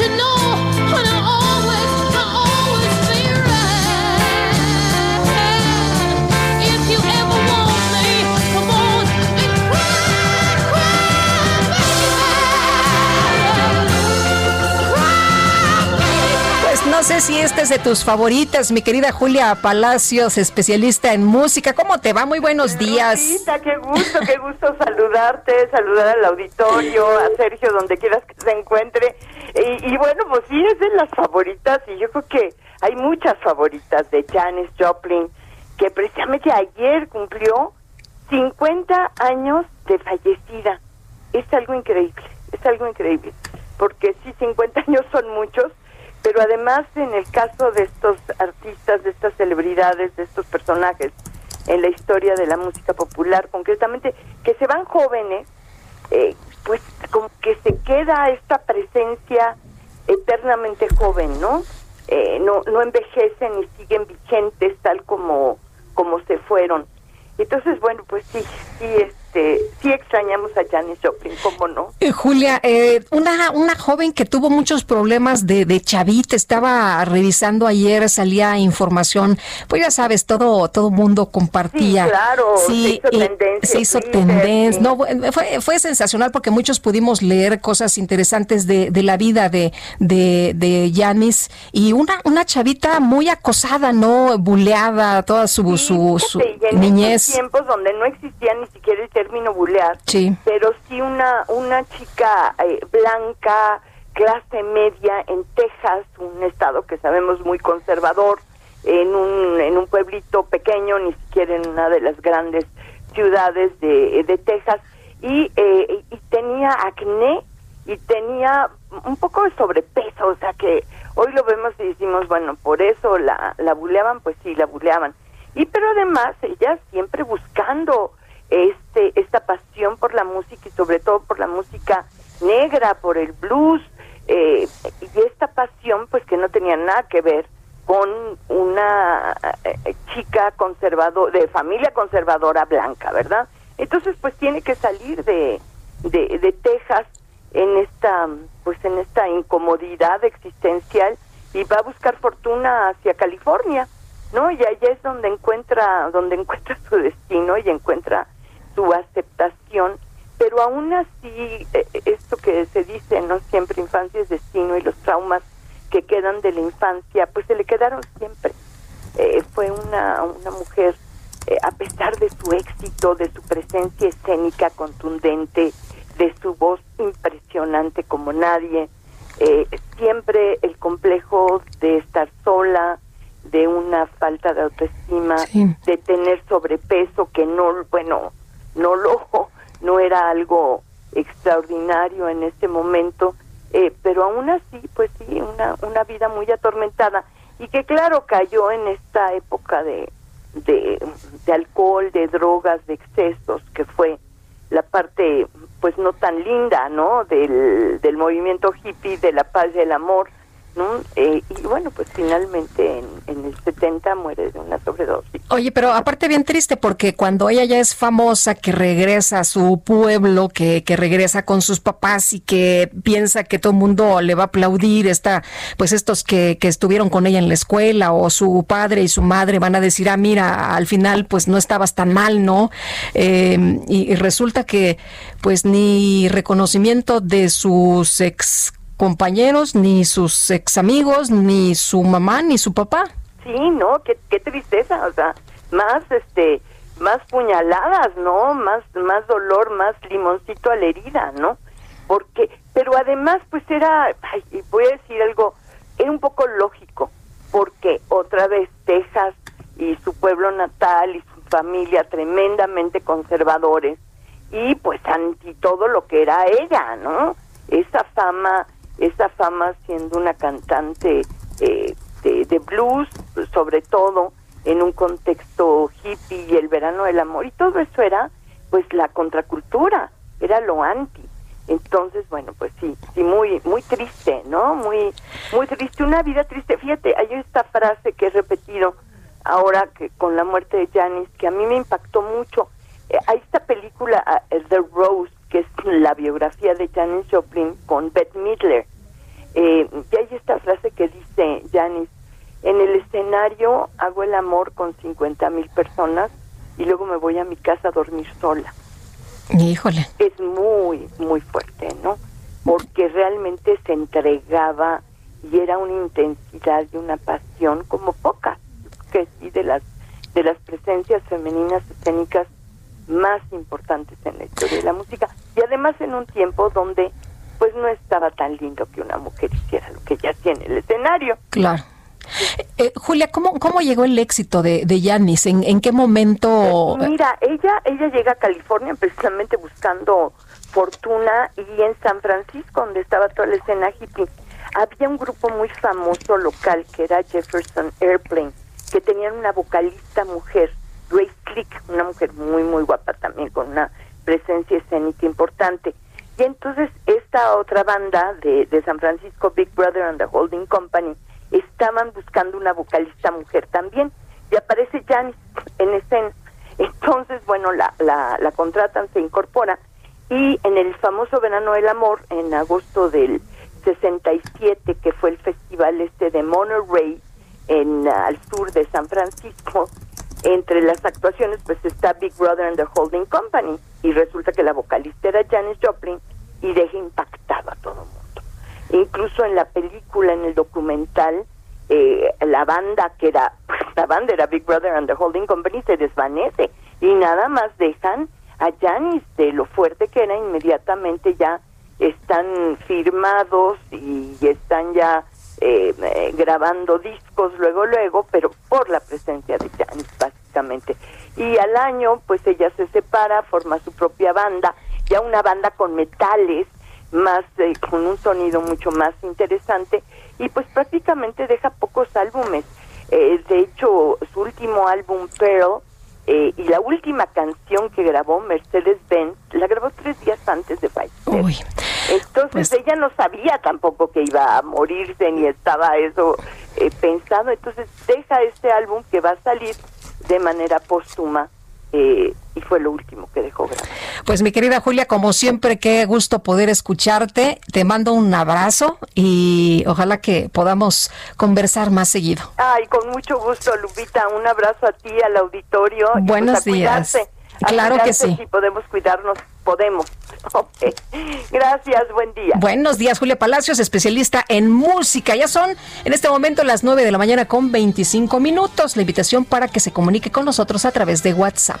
I know
no sé si esta es de tus favoritas, mi querida Julia Palacios, especialista en música. ¿Cómo te va? Muy buenos días.
Qué gusto, qué gusto saludarte, saludar al auditorio, a Sergio, donde quieras que se encuentre. Y, y bueno, pues sí, es de las favoritas, y yo creo que hay muchas favoritas de Janis Joplin, que precisamente ayer cumplió 50 años de fallecida. Es algo increíble, es algo increíble, porque sí, 50 años son muchos, pero además en el caso de estos artistas, de estas celebridades, de estos personajes en la historia de la música popular, concretamente, que se van jóvenes, eh, pues como que se queda esta presencia eternamente joven, ¿no? Eh, no, no envejecen y siguen vigentes tal como, como se fueron. Entonces, bueno, pues sí, sí, este, sí extrañamos a Janis Joplin, ¿cómo no?
Eh, Julia, eh, una, una joven que tuvo muchos problemas de, de chavita, estaba revisando ayer, salía información, pues ya sabes, todo todo mundo compartía.
Sí, claro, se hizo
y
tendencia,
se hizo
Twitter,
tendencia.
sí.
No, fue- fue, sensacional porque muchos pudimos leer cosas interesantes de, de la vida de, de, de Janis y una, una chavita muy acosada, ¿no? Buleada, toda su, su, su
Sí, y en
niñez.
tiempos donde no existía ni siquiera el término bulear,
Sí.
pero sí una, una chica eh, blanca, clase media en Texas, un estado que sabemos muy conservador, en un, en un pueblito pequeño, ni siquiera en una de las grandes ciudades de, de Texas, y, eh, y tenía acné y tenía un poco de sobrepeso, o sea que hoy lo vemos y decimos, bueno, por eso la, la buleaban, pues sí, la buleaban. Y pero además ella siempre buscando este esta pasión por la música y sobre todo por la música negra, por el blues, eh, y esta pasión pues que no tenía nada que ver con una eh, chica conservador de familia conservadora blanca, ¿verdad? Entonces pues tiene que salir de, de, de Texas en esta pues en esta incomodidad existencial y va a buscar fortuna hacia California, ¿no? Y allá es donde encuentra donde encuentra su destino y encuentra su aceptación, pero aún así eh, esto que se dice, no siempre infancia es destino y los traumas que quedan de la infancia, pues se le quedaron siempre. Eh, fue una una mujer eh, a pesar de su éxito, de su presencia escénica contundente, de su voz impresionante como nadie, eh, siempre el complejo de estar sola, de una falta de autoestima, de tener sobrepeso que no, bueno, no lo, no era algo extraordinario en este momento, eh, pero aún así, pues sí, una, una vida muy atormentada y que claro cayó en esta época de, de, alcohol, de drogas, de excesos, que fue la parte pues no tan linda, ¿no? Del, del movimiento hippie, de la paz y el amor, ¿no? Eh, y bueno, pues finalmente en, el 70 muere de una sobredosis.
Oye, pero aparte bien triste porque cuando ella ya es famosa, que regresa a su pueblo, que, que regresa con sus papás y que piensa que todo el mundo le va a aplaudir, está, pues estos que, que estuvieron con ella en la escuela o su padre y su madre van a decir, ah, mira, al final pues no estabas tan mal, ¿no? Eh, y, y resulta que pues ni reconocimiento de sus ex compañeros, ni sus ex amigos, ni su mamá, ni su papá.
Sí, no, qué, qué tristeza, o sea, más este más puñaladas, ¿no? Más más dolor, más limoncito a la herida, ¿no? Porque pero además pues era ay, voy a decir algo, era un poco lógico, porque otra vez Texas y su pueblo natal y su familia tremendamente conservadores y pues anti todo lo que era ella, ¿no? Esa fama, esa fama siendo una cantante eh, de, blues, sobre todo en un contexto hippie y el verano del amor y todo eso era pues la contracultura, era lo anti. Entonces, bueno, pues sí, sí muy muy triste, ¿no? Muy muy triste, una vida triste. Fíjate, hay esta frase que he repetido ahora que con la muerte de Janis que a mí me impactó mucho. Eh, hay esta película eh, The Rose, que es la biografía de Janis Joplin con Bette Midler. Eh, y hay esta frase que dice Janis, en el escenario hago el amor con 50 mil personas y luego me voy a mi casa a dormir sola.
Híjole.
Es muy, muy fuerte, ¿no? Porque realmente se entregaba y era una intensidad y una pasión como pocas, que sí, de las, de las presencias femeninas escénicas más importantes en la historia de la música. Y además en un tiempo donde pues no estaba tan lindo que una mujer hiciera lo que ella tiene en el escenario.
Claro. Eh, Julia, ¿cómo, ¿cómo llegó el éxito de, de Janis? ¿En, ¿En qué momento?
Mira, ella ella llega a California precisamente buscando fortuna y en San Francisco, donde estaba toda la escena hippie, había un grupo muy famoso local que era Jefferson Airplane, que tenían una vocalista mujer, Grace Click, una mujer muy, muy guapa también, con una presencia escénica importante. Y entonces esta otra banda de, San Francisco, Big Brother and the Holding Company, estaban buscando una vocalista mujer también y aparece Janis en escena. Entonces, bueno, la, la, la contratan, se incorpora y en el famoso Verano del Amor, en agosto del 67, que fue el festival este de Monterey, en, al sur de San Francisco, entre las actuaciones pues está Big Brother and the Holding Company y resulta que la vocalista era Janis Joplin y deja impactado a todo el mundo. Incluso en la película, en el documental, eh, la banda que era, la banda era Big Brother and the Holding Company se desvanece y nada más dejan a Janis de lo fuerte que era inmediatamente ya están firmados y están ya eh, eh, grabando discos luego luego pero por la presencia de Janis básicamente. Y al año pues ella se separa forma su propia banda ya una banda con metales más eh, con un sonido mucho más interesante y pues prácticamente deja pocos álbumes. Eh, de hecho su último álbum Pearl eh, y la última canción que grabó Mercedes Benz la grabó tres días antes de fallecer. Entonces ella no sabía tampoco que iba a morirse ni estaba eso eh, pensado. Entonces deja este álbum que va a salir de manera póstuma eh, y fue lo último que dejó grabado
Pues mi querida Julia, como siempre, qué gusto poder escucharte. Te mando un abrazo y ojalá que podamos conversar más seguido.
Ay, con mucho gusto, Lupita. Un abrazo a ti, al auditorio. y,
Buenos
pues, a
días.
cuidarse, a
Claro que sí.
Si podemos cuidarnos, podemos. Ok. Gracias, buen día.
Buenos días, Julia Palacios, especialista en música. Ya son en este momento las 9 de la mañana con 25 minutos. La invitación para que se comunique con nosotros a través de WhatsApp.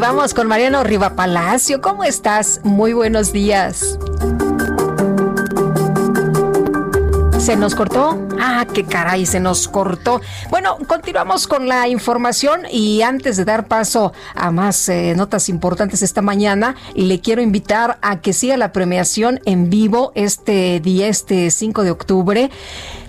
Vamos con Mariano Riva Palacio. ¿Cómo estás? Muy buenos días. ¿Se nos cortó? Ah, qué caray, se nos cortó. Bueno, continuamos con la información y antes de dar paso a más eh, notas importantes esta mañana, le quiero invitar a que siga la premiación en vivo este día, este 5 de octubre.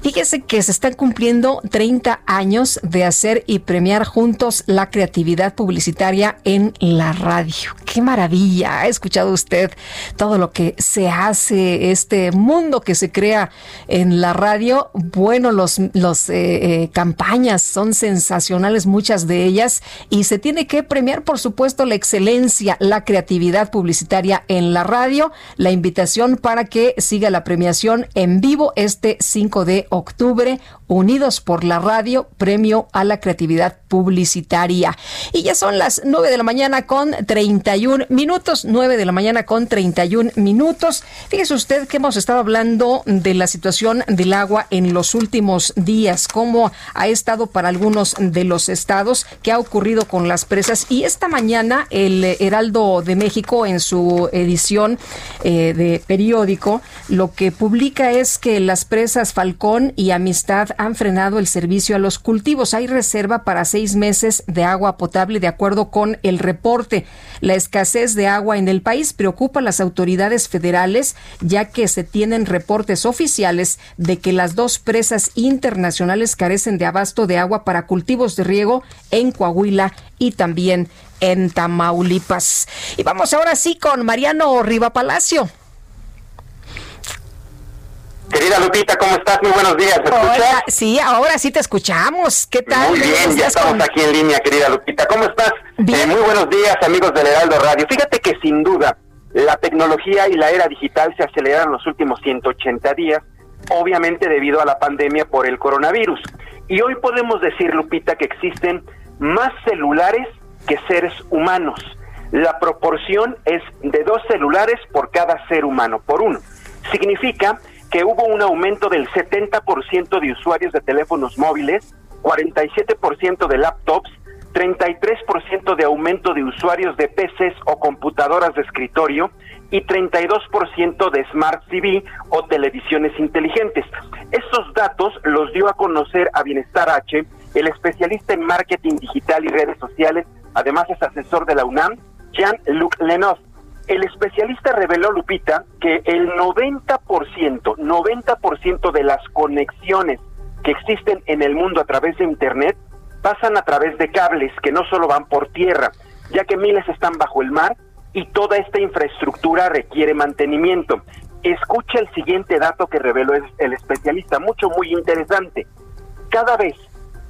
Fíjese que se están cumpliendo 30 años de hacer y premiar juntos la creatividad publicitaria en la radio. ¡Qué maravilla! ¿Ha escuchado usted todo lo que se hace, este mundo que se crea en la radio? Bueno, los, los eh, eh, campañas son sensacionales, muchas de ellas, y se tiene que premiar, por supuesto, la excelencia, la creatividad publicitaria en la radio. La invitación para que siga la premiación en vivo este 5 de octubre, Unidos por la Radio, premio a la creatividad publicitaria. Y ya son las 9 de la mañana con 31 minutos, 9 de la mañana con 31 minutos. Fíjese usted que hemos estado hablando de la situación del agua en los últimos días, cómo ha estado para algunos de los estados, qué ha ocurrido con las presas. Y esta mañana el Heraldo de México en su edición eh, de periódico lo que publica es que las presas Falcón y Amistad han frenado el servicio a los cultivos. Hay reserva para seis meses de agua potable de acuerdo con el reporte. La escasez de agua en el país preocupa a las autoridades federales ya que se tienen reportes oficiales de que las dos presas internacionales carecen de abasto de agua para cultivos de riego en Coahuila y también en Tamaulipas. Y vamos ahora sí con Mariano Riva Palacio.
Querida Lupita, ¿cómo estás? Muy buenos días. ¿Me escuchas?
Hola, sí, ahora sí te escuchamos. ¿Qué tal?
Muy bien,
¿Cómo
ya estamos
con-
aquí en línea, querida Lupita. ¿Cómo estás? Eh, muy buenos días, amigos del Heraldo Radio. Fíjate que sin duda la tecnología y la era digital se aceleran los últimos 180 días, obviamente debido a la pandemia por el coronavirus. Y hoy podemos decir, Lupita, que existen más celulares que seres humanos. La proporción es de dos celulares por cada ser humano, por uno. Significa que hubo un aumento del 70% de usuarios de teléfonos móviles, 47% de laptops, 33% de aumento de usuarios de PCs o computadoras de escritorio y 32% de Smart TV o televisiones inteligentes. Estos datos los dio a conocer a Bienestar H, el especialista en marketing digital y redes sociales, además es asesor de la UNAM, Jean-Luc Lenoff. El especialista reveló, Lupita, que el 90%, 90% de las conexiones que existen en el mundo a través de Internet pasan a través de cables que no solo van por tierra, ya que miles están bajo el mar y toda esta infraestructura requiere mantenimiento. Escucha el siguiente dato que reveló el, especialista, mucho, muy interesante. Cada vez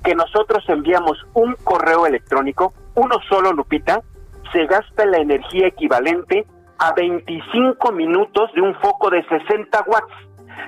que nosotros enviamos un correo electrónico, uno solo, Lupita, se gasta la energía equivalente a 25 minutos de un foco de 60 watts,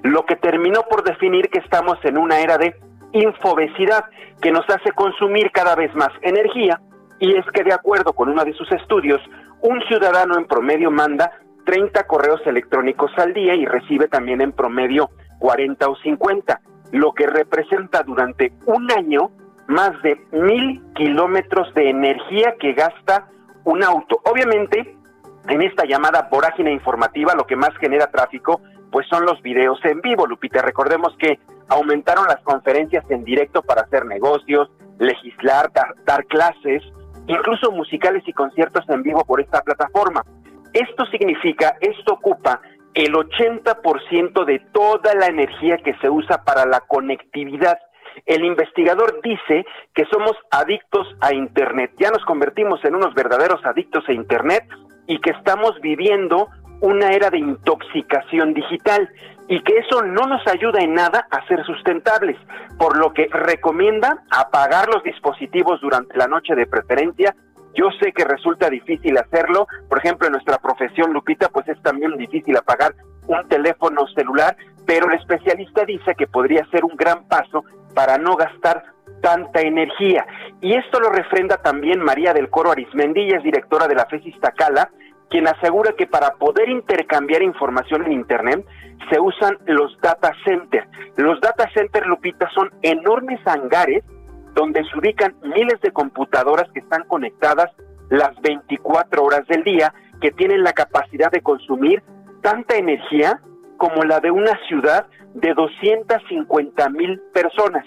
lo que terminó por definir que estamos en una era de infobesidad que nos hace consumir cada vez más energía y es que de acuerdo con uno de sus estudios, un ciudadano en promedio manda 30 correos electrónicos al día y recibe también en promedio 40 o 50, lo que representa durante un año más de mil kilómetros de energía que gasta un auto. Obviamente, en esta llamada vorágine informativa, lo que más genera tráfico, pues son los videos en vivo, Lupita. Recordemos que aumentaron las conferencias en directo para hacer negocios, legislar, dar, dar clases, incluso musicales y conciertos en vivo por esta plataforma. Esto significa, esto ocupa el 80% de toda la energía que se usa para la conectividad. El investigador dice que somos adictos a Internet. Ya nos convertimos en unos verdaderos adictos a Internet y que estamos viviendo una era de intoxicación digital y que eso no nos ayuda en nada a ser sustentables, por lo que recomienda apagar los dispositivos durante la noche de preferencia. Yo sé que resulta difícil hacerlo, por ejemplo, en nuestra profesión, Lupita, pues es también difícil apagar un teléfono celular, pero el especialista dice que podría ser un gran paso para no gastar tanta energía. Y esto lo refrenda también María del Coro Arismendi, es directora de la FESIS Tacala, quien asegura que para poder intercambiar información en Internet se usan los data centers. Los data centers, Lupita, son enormes hangares donde se ubican miles de computadoras que están conectadas las 24 horas del día, que tienen la capacidad de consumir tanta energía como la de una ciudad de 250 mil personas.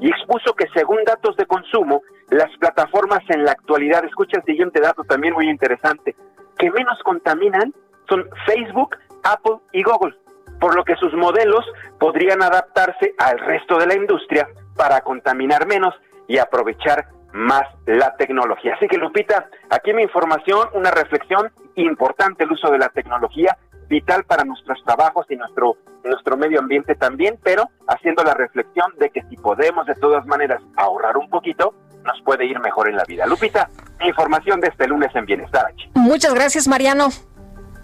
Y expuso que según datos de consumo, las plataformas en la actualidad, escucha el siguiente dato también muy interesante, que menos contaminan son Facebook, Apple y Google, por lo que sus modelos podrían adaptarse al resto de la industria para contaminar menos y aprovechar más la tecnología. Así que Lupita, aquí mi información, una reflexión importante el uso de la tecnología, vital para nuestros trabajos y nuestro, nuestro medio ambiente también, pero haciendo la reflexión de que si podemos de todas maneras ahorrar un poquito, nos puede ir mejor en la vida. Lupita, información de este lunes en Bienestar H.
Muchas gracias, Mariano.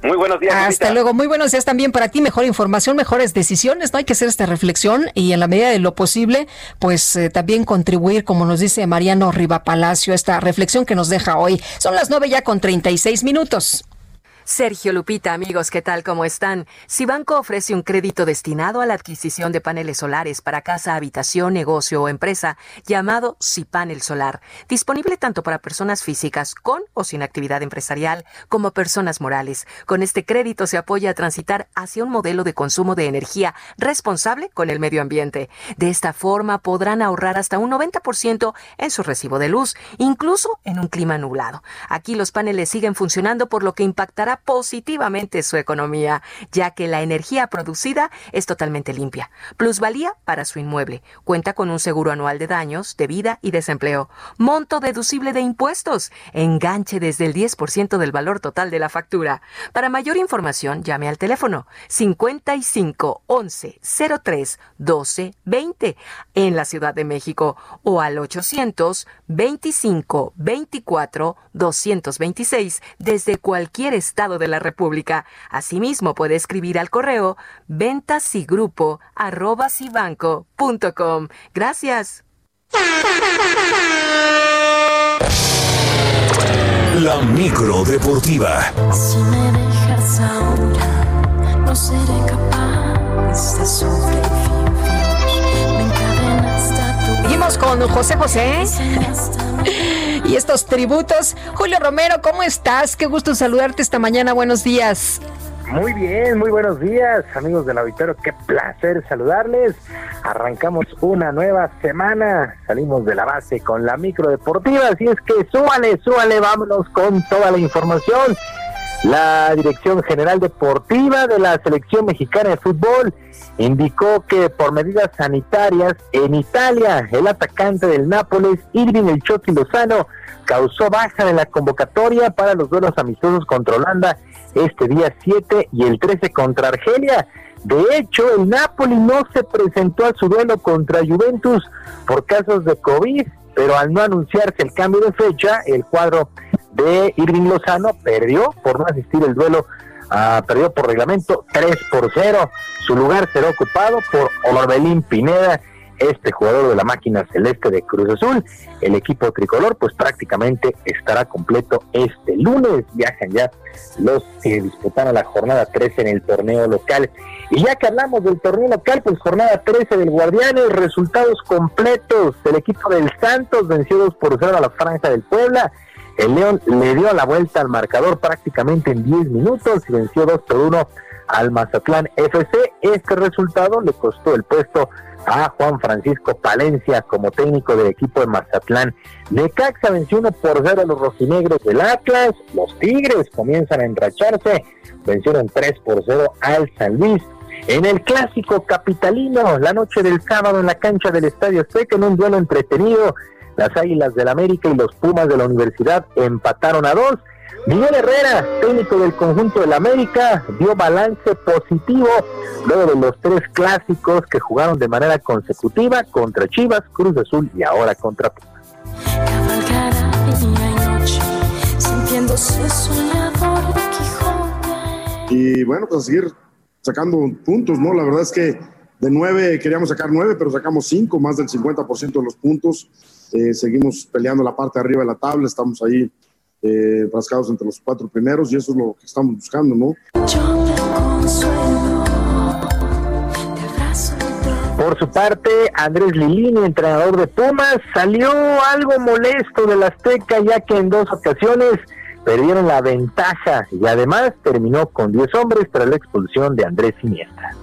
Muy buenos días.
Hasta luego. Muy buenos días también para ti. Mejor información, mejores decisiones. No hay que hacer esta reflexión y en la medida de lo posible, pues eh, también contribuir, como nos dice Mariano Riva Palacio, esta reflexión que nos deja hoy. Son las nueve ya con 36 minutos.
Sergio Lupita, amigos, ¿qué tal? ¿Cómo están? Sibanco ofrece un crédito destinado a la adquisición de paneles solares para casa, habitación, negocio o empresa, llamado Cipanel Solar, disponible tanto para personas físicas con o sin actividad empresarial como personas morales. Con este crédito se apoya a transitar hacia un modelo de consumo de energía responsable con el medio ambiente. De esta forma podrán ahorrar hasta un 90% en su recibo de luz, incluso en un clima nublado. Aquí los paneles siguen funcionando por lo que impactará positivamente su economía, ya que la energía producida es totalmente limpia. Plusvalía para su inmueble. Cuenta con un seguro anual de daños, de vida y desempleo. Monto deducible de impuestos. Enganche desde el 10% del valor total de la factura. Para mayor información, llame al teléfono 55 11 03 12 20 en la Ciudad de México o al 800 25 24 226 desde cualquier estado de la República. Asimismo, puede escribir al correo ventasigrupo.com. Gracias.
La micro deportiva.
Si me dejas ahora, no seré capaz de sobrevivir. Me
Seguimos con José José. Y estos tributos. Julio Romero, ¿cómo estás? Qué gusto saludarte esta mañana. Buenos días.
Muy bien, muy buenos días, amigos del auditorio. Qué placer saludarles. Arrancamos una nueva semana. Salimos de la base con la micro deportiva. Así es que súbale, súbale, vámonos con toda la información. La Dirección General Deportiva de la Selección Mexicana de Fútbol indicó que por medidas sanitarias en Italia, el atacante del Nápoles, Irving El Chucky Lozano, causó baja en la convocatoria para los duelos amistosos contra Holanda este día 7 y el 13 contra Argelia. De hecho, el Napoli no se presentó a su duelo contra Juventus por casos de COVID, pero al no anunciarse el cambio de fecha, el cuadro de Irving Lozano perdió por no asistir el duelo, ah, perdió por reglamento 3 por 0. Su lugar será ocupado por Orbelín Pineda, este jugador de la máquina celeste de Cruz Azul. El equipo tricolor pues prácticamente estará completo este lunes. Viajan ya los que disputaron la jornada 13 en el torneo local. Y ya que hablamos del torneo local, pues jornada 13 del Guardianes, resultados completos. El equipo del Santos venció 2 por 0 a la Franja del Puebla. El León le dio la vuelta al marcador prácticamente en 10 minutos y venció 2 por 1 al Mazatlán FC. Este resultado le costó el puesto a Juan Francisco Palencia como técnico del equipo de Mazatlán. Necaxa venció 1 por 0 a los rojinegros del Atlas. Los Tigres comienzan a enracharse. Vencieron 3 por 0 al San Luis. En el clásico capitalino, la noche del sábado en la cancha del Estadio Azteca, en un duelo entretenido, las Águilas del América y los Pumas de la Universidad empataron a dos. Miguel Herrera, técnico del conjunto del América, dio balance positivo luego de los tres clásicos que jugaron de manera consecutiva contra Chivas, Cruz Azul y ahora contra Pumas.
Y bueno, pues seguir sacando puntos, ¿no? La verdad es que de nueve queríamos sacar nueve, pero sacamos cinco, más del 50% de los puntos. Eh, seguimos peleando la parte de arriba de la tabla, estamos ahí eh, rascados entre los cuatro primeros y eso es lo que estamos buscando, ¿no?
Por su parte, Andrés Lilini, entrenador de Pumas, salió algo molesto del Azteca ya que en dos ocasiones perdieron la ventaja y además terminó con 10 hombres tras la expulsión de Andrés Iniesta.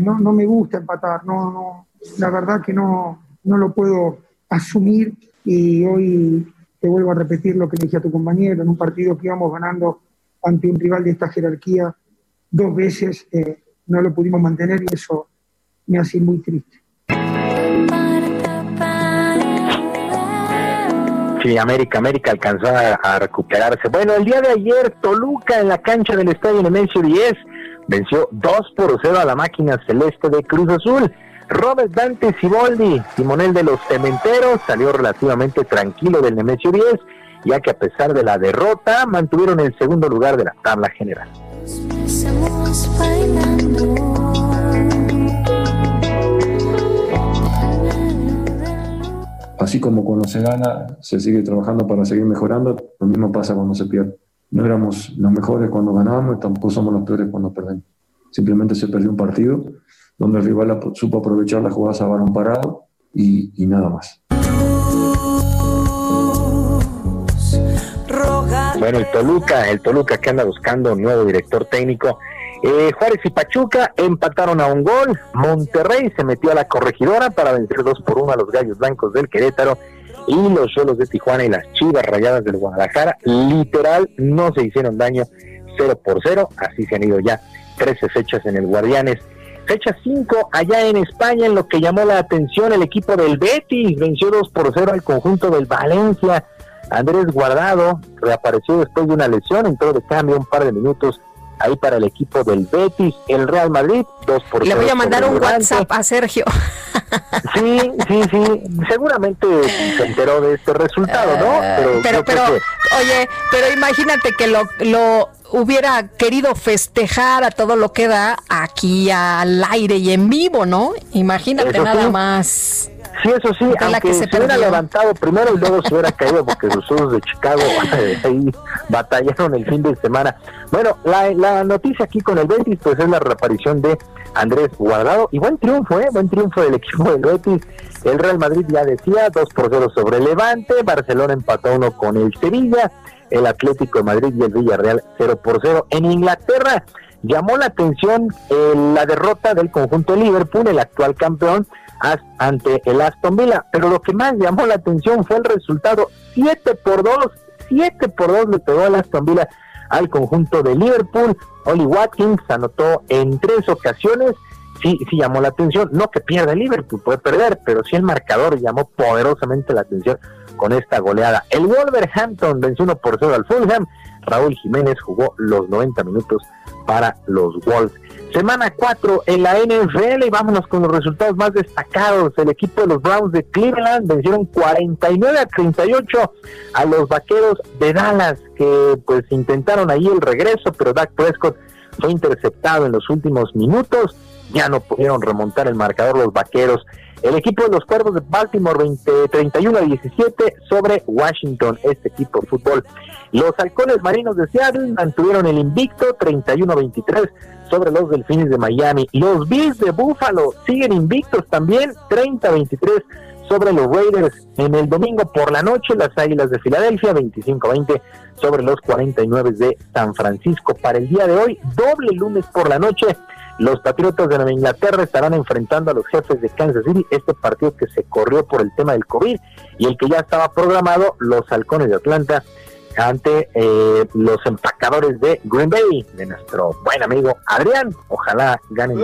No, no me gusta empatar, no, no, la verdad que no, no lo puedo asumir y hoy te vuelvo a repetir lo que le dije a tu compañero, en un partido que íbamos ganando ante un rival de esta jerarquía dos veces, eh, no lo pudimos mantener y eso me hace muy triste.
Sí, América, América alcanzó a, a recuperarse. Bueno, el día de ayer, Toluca en la cancha del estadio Nemesio 10 venció 2 por 0 a la máquina celeste de Cruz Azul. Robert Dante Siboldi, timonel de los cementeros, salió relativamente tranquilo del Nemesio 10, ya que a pesar de la derrota, mantuvieron el segundo lugar de la tabla general.
Así como cuando se gana, se sigue trabajando para seguir mejorando, lo mismo pasa cuando se pierde. No éramos los mejores cuando ganábamos tampoco somos los peores cuando perdemos. Simplemente se perdió un partido donde el rival supo aprovechar las jugadas a parado y, nada más.
Bueno, el Toluca, el Toluca que anda buscando un nuevo director técnico. Eh, Juárez y Pachuca empataron a un gol. Monterrey se metió a la corregidora para vencer dos por uno a los Gallos Blancos del Querétaro. Y los Cholos de Tijuana y las Chivas Rayadas del Guadalajara, literal, no se hicieron daño 0 por 0. Así se han ido ya 13 fechas en el Guardianes. Fecha 5 allá en España, en lo que llamó la atención el equipo del Betis, venció 2 por 0 al conjunto del Valencia. Andrés Guardado reapareció después de una lesión, entró de cambio un par de minutos ahí para el equipo del Betis. El Real Madrid, 2 por 0.
Le voy a mandar un. WhatsApp a Sergio.
Sí, sí, sí. Seguramente se enteró de este resultado, ¿no? Pero,
Eh, Pero, pero,
que-
oye, pero imagínate que lo, lo hubiera querido festejar a todo lo que da aquí al aire y en vivo, ¿no? Imagínate
Eso
nada
sí.
más.
Sí, eso sí, aunque
que
se,
se
hubiera levantado primero y luego se hubiera caído porque sus ojos de Chicago ahí batallaron el fin de semana. Bueno, la, la noticia aquí con el Betis pues es la reaparición de Andrés Guardado y buen triunfo, ¿eh? Buen triunfo del equipo del Betis. El Real Madrid ya decía 2 por 0 sobre Levante, Barcelona empató uno con el Sevilla, el Atlético de Madrid y el Villarreal 0 por 0. En Inglaterra llamó la atención eh, la derrota del conjunto de Liverpool, el actual campeón, ante el Aston Villa. Pero lo que más llamó la atención fue el resultado 7 por 2. 7 por 2 le pegó el Aston Villa al conjunto de Liverpool. Oli Watkins anotó en tres ocasiones. Sí, sí llamó la atención. No que pierda Liverpool, puede perder, pero sí el marcador llamó poderosamente la atención con esta goleada. El Wolverhampton venció 1 por 0 al Fulham. Raúl Jiménez jugó los 90 minutos para los Wolves. Semana 4 en la NFL y vámonos con los resultados más destacados. El equipo de los Browns de Cleveland vencieron 49 a 38 a los Vaqueros de Dallas que pues intentaron ahí el regreso, pero Dak Prescott fue interceptado en los últimos minutos. Ya no pudieron remontar el marcador los Vaqueros. El equipo de los Cuervos de Baltimore 20, 31 a 17 sobre Washington, este equipo de fútbol. Los Halcones Marinos de Seattle mantuvieron el invicto 31 a 23 sobre los Delfines de Miami. Los Bills de Buffalo siguen invictos también 30 a 23 sobre los Raiders. En el domingo por la noche, las Águilas de Filadelfia 25 a 20 sobre los 49 de San Francisco. Para el día de hoy, doble lunes por la noche. Los Patriotas de Nueva Inglaterra estarán enfrentando a los jefes de Kansas City, este partido que se corrió por el tema del COVID y el que ya estaba programado, los Halcones de Atlanta ante eh, los empacadores de Green Bay, de nuestro buen amigo Adrián. Ojalá ganen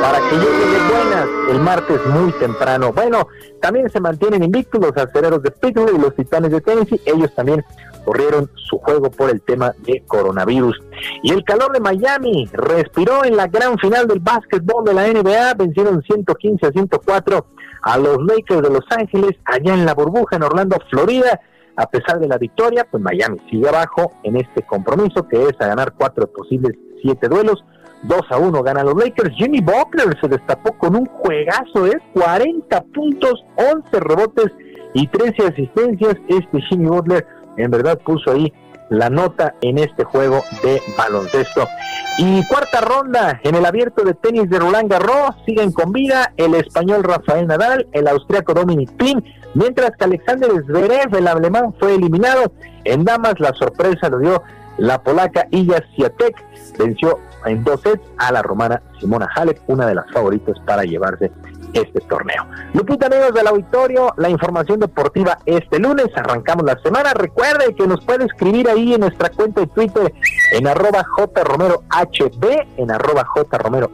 para que lleguen de buenas el martes muy temprano. Bueno, también se mantienen invictos los aceleros de Pittsburgh y los Titanes de Tennessee. Ellos también corrieron su juego por el tema de coronavirus. Y el calor de Miami respiró en la gran final del básquetbol de la NBA, vencieron 115 a 104 a los Lakers de Los Ángeles, allá en la burbuja en Orlando, Florida. A pesar de la victoria, pues Miami sigue abajo en este compromiso que es a ganar cuatro posibles siete duelos. 2 a 1 ganan los Lakers. Jimmy Butler se destapó con un juegazo de 40 puntos, 11 rebotes y 13 asistencias. Este Jimmy Butler en verdad puso ahí la nota en este juego de baloncesto. Y cuarta ronda en el abierto de tenis de Roland Garros siguen con vida el español Rafael Nadal, el austriaco Dominic Thiem, mientras que Alexander Zverev, el alemán, fue eliminado. En damas la sorpresa lo dio la polaca Illa Siatek, venció en dos sets a la romana Simona Halep, una de las favoritas para llevarse este torneo. Lupita, amigos del auditorio, la información deportiva este lunes, arrancamos la semana. Recuerde que nos puede escribir ahí en nuestra cuenta de Twitter en arroba jromerohb, en arroba jromerohb,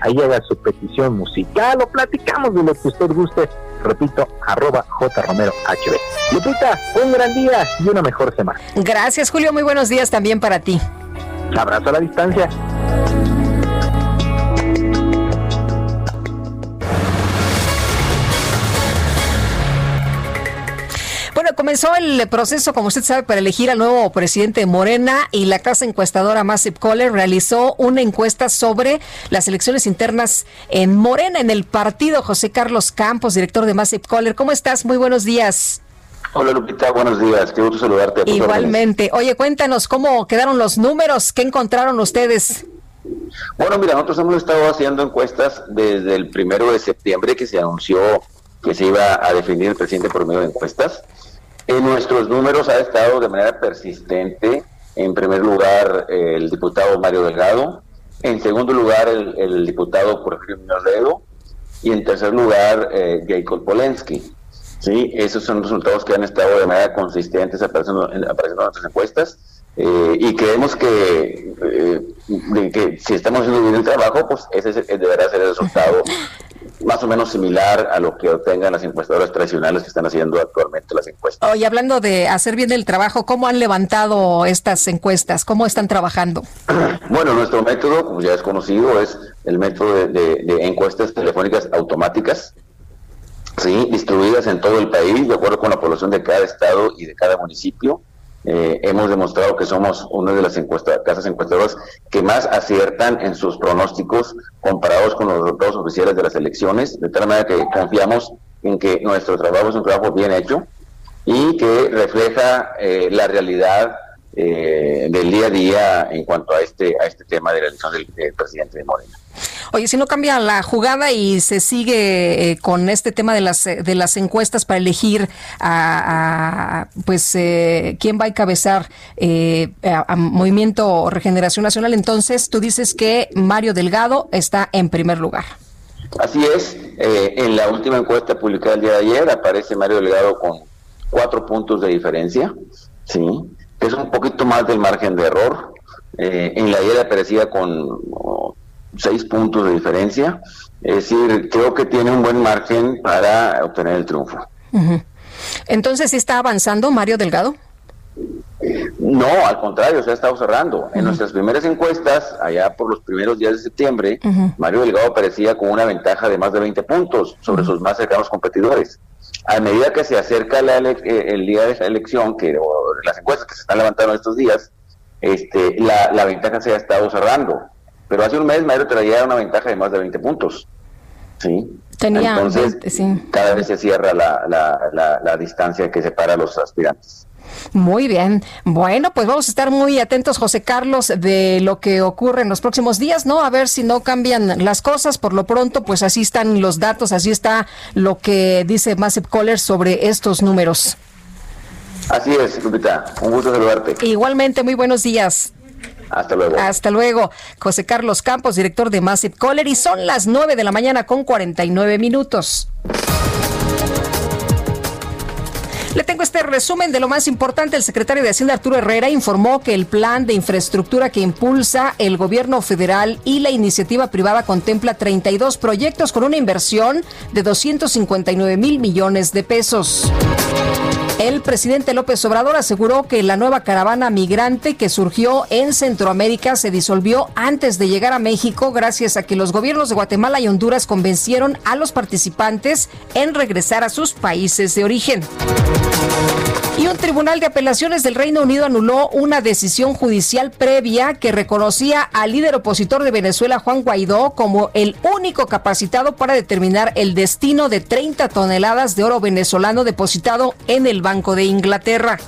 ahí haga su petición musical o platicamos de lo que usted guste, repito, arroba jromerohb. Lupita, un gran día y una mejor semana.
Gracias, Julio. Muy buenos días también para ti.
Abrazo a la distancia.
Comenzó el proceso, como usted sabe, para elegir al nuevo presidente de Morena y la casa encuestadora Massive Caller realizó una encuesta sobre las elecciones internas en Morena, en el partido. José Carlos Campos, director de Massive Caller. ¿Cómo estás? Muy buenos días.
Hola Lupita, buenos días, qué gusto saludarte.
Igualmente. Oye, cuéntanos cómo quedaron los números, qué encontraron ustedes.
Bueno, mira, nosotros hemos estado haciendo encuestas desde el primero de septiembre que se anunció que se iba a definir el presidente por medio de encuestas. En nuestros números ha estado de manera persistente, en primer lugar, el diputado Mario Delgado, en segundo lugar, el, diputado Porfirio Muñoz y en tercer lugar, eh, Jacob Polensky. Sí, esos son resultados que han estado de manera consistente apareciendo, en- apareciendo en nuestras encuestas. eh, y creemos que, eh, que si estamos haciendo bien el trabajo, pues ese es- deberá ser el resultado más o menos similar a lo que obtengan las encuestadoras tradicionales que están haciendo actualmente las encuestas.
Oye, hablando de hacer bien el trabajo, ¿cómo han levantado estas encuestas? ¿Cómo están trabajando?
Bueno, nuestro método, como ya es conocido, es el método de, de- de encuestas telefónicas automáticas, sí, distribuidas en todo el país, de acuerdo con la población de cada estado y de cada municipio. Eh, hemos demostrado que somos una de las encuesta- casas encuestadoras que más aciertan en sus pronósticos comparados con los resultados oficiales de las elecciones, de tal manera que confiamos en que nuestro trabajo es un trabajo bien hecho y que refleja eh, la realidad eh, del día a día en cuanto a este a este tema de la elección del, del presidente de Morena.
Oye, si no cambia la jugada y se sigue eh, con este tema de las de las encuestas para elegir a, a, pues eh, quién va a encabezar eh, a, a Movimiento Regeneración Nacional, entonces tú dices que Mario Delgado está en primer lugar.
Así es, eh, en la última encuesta publicada el día de ayer aparece Mario Delgado con cuatro puntos de diferencia, sí, es un poquito más del margen de error. Eh, en la ayer aparecía con oh, seis puntos de diferencia, es decir, creo que tiene un buen margen para obtener el triunfo.
Entonces, ¿sí está avanzando Mario Delgado?
No, al contrario, se ha estado cerrando. En nuestras primeras encuestas, allá por los primeros días de septiembre. Mario Delgado aparecía con una ventaja de más de 20 puntos sobre sus más cercanos competidores. A medida que se acerca la eh, el día de la elección, que o las encuestas que se están levantando estos días, este, la, la ventaja se ha estado cerrando. Pero hace un mes Mario traía una ventaja de más de 20 puntos. ¿Sí?
Tenía
Entonces,
20, sí.
cada vez se cierra la, la, la, la distancia que separa a los aspirantes.
Muy bien. Bueno, pues vamos a estar muy atentos, José Carlos, de lo que ocurre en los próximos días, ¿no? A ver si no cambian las cosas. Por lo pronto, pues así están los datos, así está lo que dice Massive Caller sobre estos números.
Así es, Lupita. Un gusto saludarte.
Igualmente, muy buenos días.
Hasta luego.
Hasta luego. José Carlos Campos, director de Massive Caller, y son las 9 de la mañana con 49 minutos. Le tengo este resumen de lo más importante. El secretario de Hacienda Arturo Herrera informó que el plan de infraestructura que impulsa el gobierno federal y la iniciativa privada contempla 32 proyectos con una inversión de 259 mil millones de pesos. El presidente López Obrador aseguró que la nueva caravana migrante que surgió en Centroamérica se disolvió antes de llegar a México gracias a que los gobiernos de Guatemala y Honduras convencieron a los participantes en regresar a sus países de origen. Y un tribunal de apelaciones del Reino Unido anuló una decisión judicial previa que reconocía al líder opositor de Venezuela, Juan Guaidó, como el único capacitado para determinar el destino de 30 toneladas de oro venezolano depositado en el Banco de Inglaterra.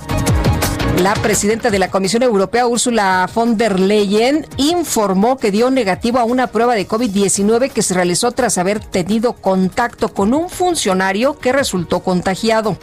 La presidenta de la Comisión Europea, Ursula von der Leyen, informó que dio negativo a una prueba de COVID-19 que se realizó tras haber tenido contacto con un funcionario que resultó contagiado.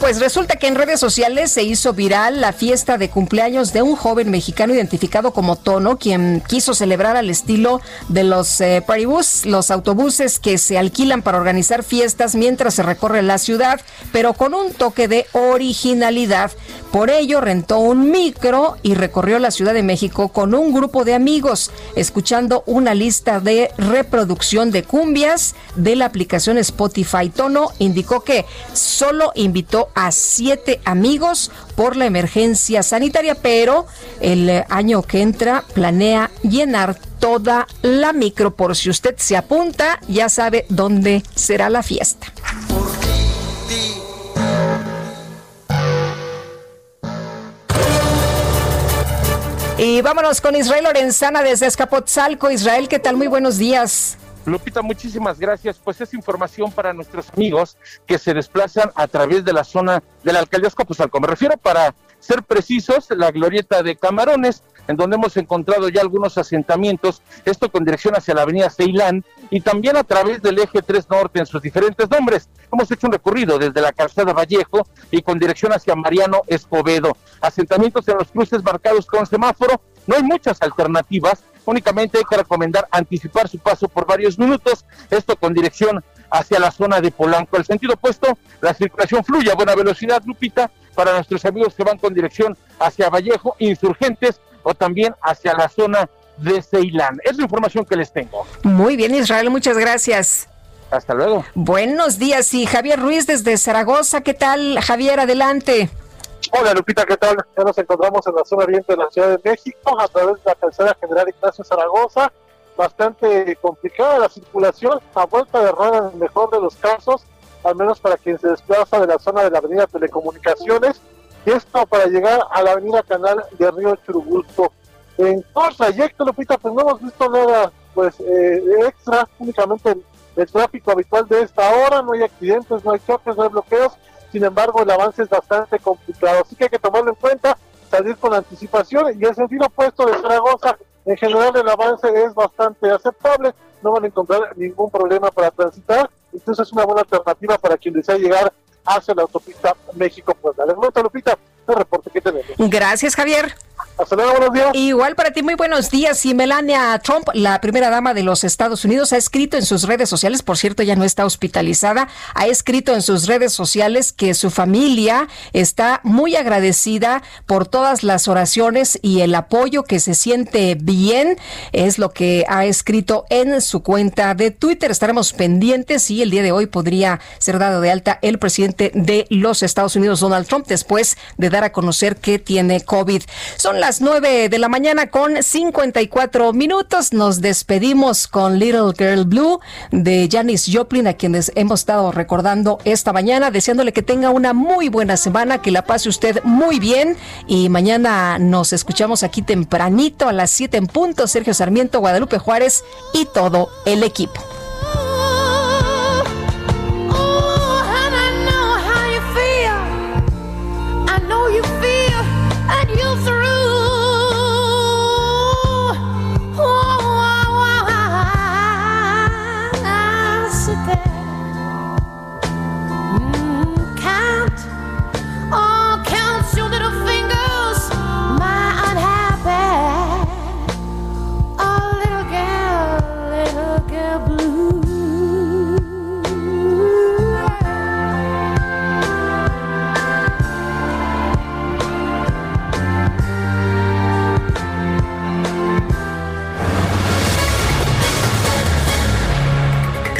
Pues resulta que en redes sociales se hizo viral la fiesta de cumpleaños de un joven mexicano identificado como Tono, quien quiso celebrar al estilo de los eh, paribus, los autobuses que se alquilan para organizar fiestas mientras se recorre la ciudad, pero con un toque de originalidad. Por ello rentó un micro y recorrió la Ciudad de México con un grupo de amigos, escuchando una lista de reproducción de cumbias de la aplicación Spotify. Tono indicó que solo invitó a siete amigos por la emergencia sanitaria, pero el eh, año que entra planea llenar toda la micro. Por si usted se apunta, ya sabe dónde será la fiesta. Y vámonos con Israel Lorenzana desde Escapotzalco. Israel, ¿qué tal? Muy buenos días.
Lupita, muchísimas gracias. Pues es información para nuestros amigos que se desplazan a través de la zona de la alcaldía Escapotzalco. Me refiero para ser precisos, la glorieta de Camarones, en donde hemos encontrado ya algunos asentamientos, esto con dirección hacia la avenida Ceilán y también a través del eje 3 Norte en sus diferentes nombres. Hemos hecho un recorrido desde la calzada Vallejo y con dirección hacia Mariano Escobedo. Asentamientos en los cruces marcados con semáforo, no hay muchas alternativas, únicamente hay que recomendar anticipar su paso por varios minutos, esto con dirección hacia la zona de Polanco. El sentido opuesto, la circulación fluye a buena velocidad, Lupita, para nuestros amigos que van con dirección hacia Vallejo, insurgentes o también hacia la zona de Ceilán. Es la información que les tengo.
Muy bien, Israel, muchas gracias.
Hasta luego.
Buenos días, y Javier Ruiz desde Zaragoza. ¿Qué tal, Javier? Adelante.
Hola Lupita, ¿qué tal? Ya nos encontramos en la zona oriente de la Ciudad de México a través de la calzada General Ignacio Zaragoza. Bastante complicada la circulación, a vuelta de rueda en el mejor de los casos, al menos para quien se desplaza de la zona de la avenida Telecomunicaciones, y esto para llegar a la avenida Canal de Río Churubusco. En todo trayecto, Lupita, pues no hemos visto nada pues eh, extra, únicamente el, el tráfico habitual de esta hora, no hay accidentes, no hay choques, no hay bloqueos, sin embargo el avance es bastante complicado, así que hay que tomarlo en cuenta, salir con anticipación y el sentido opuesto de Zaragoza, en general el avance es bastante aceptable, no van a encontrar ningún problema para transitar, entonces es una buena alternativa para quien desea llegar hacia la autopista México-Puebla. Les cuento, Lupita, el reporte que tenemos.
Gracias, Javier.
Hasta luego, buenos días.
Igual para ti, muy buenos días. Y Melania Trump, la primera dama de los Estados Unidos, ha escrito en sus redes sociales, por cierto, ya no está hospitalizada, ha escrito en sus redes sociales que su familia está muy agradecida por todas las oraciones y el apoyo que se siente bien. Es lo que ha escrito en su cuenta de Twitter. Estaremos pendientes y el día de hoy podría ser dado de alta el presidente de los Estados Unidos, Donald Trump, después de dar a conocer que tiene COVID. Son las 9 de la mañana con 54 minutos. Nos despedimos con Little Girl Blue de Janis Joplin, a quienes hemos estado recordando esta mañana, deseándole que tenga una muy buena semana, que la pase usted muy bien y mañana nos escuchamos aquí tempranito a las 7 en punto. Sergio Sarmiento, Guadalupe Juárez y todo el equipo.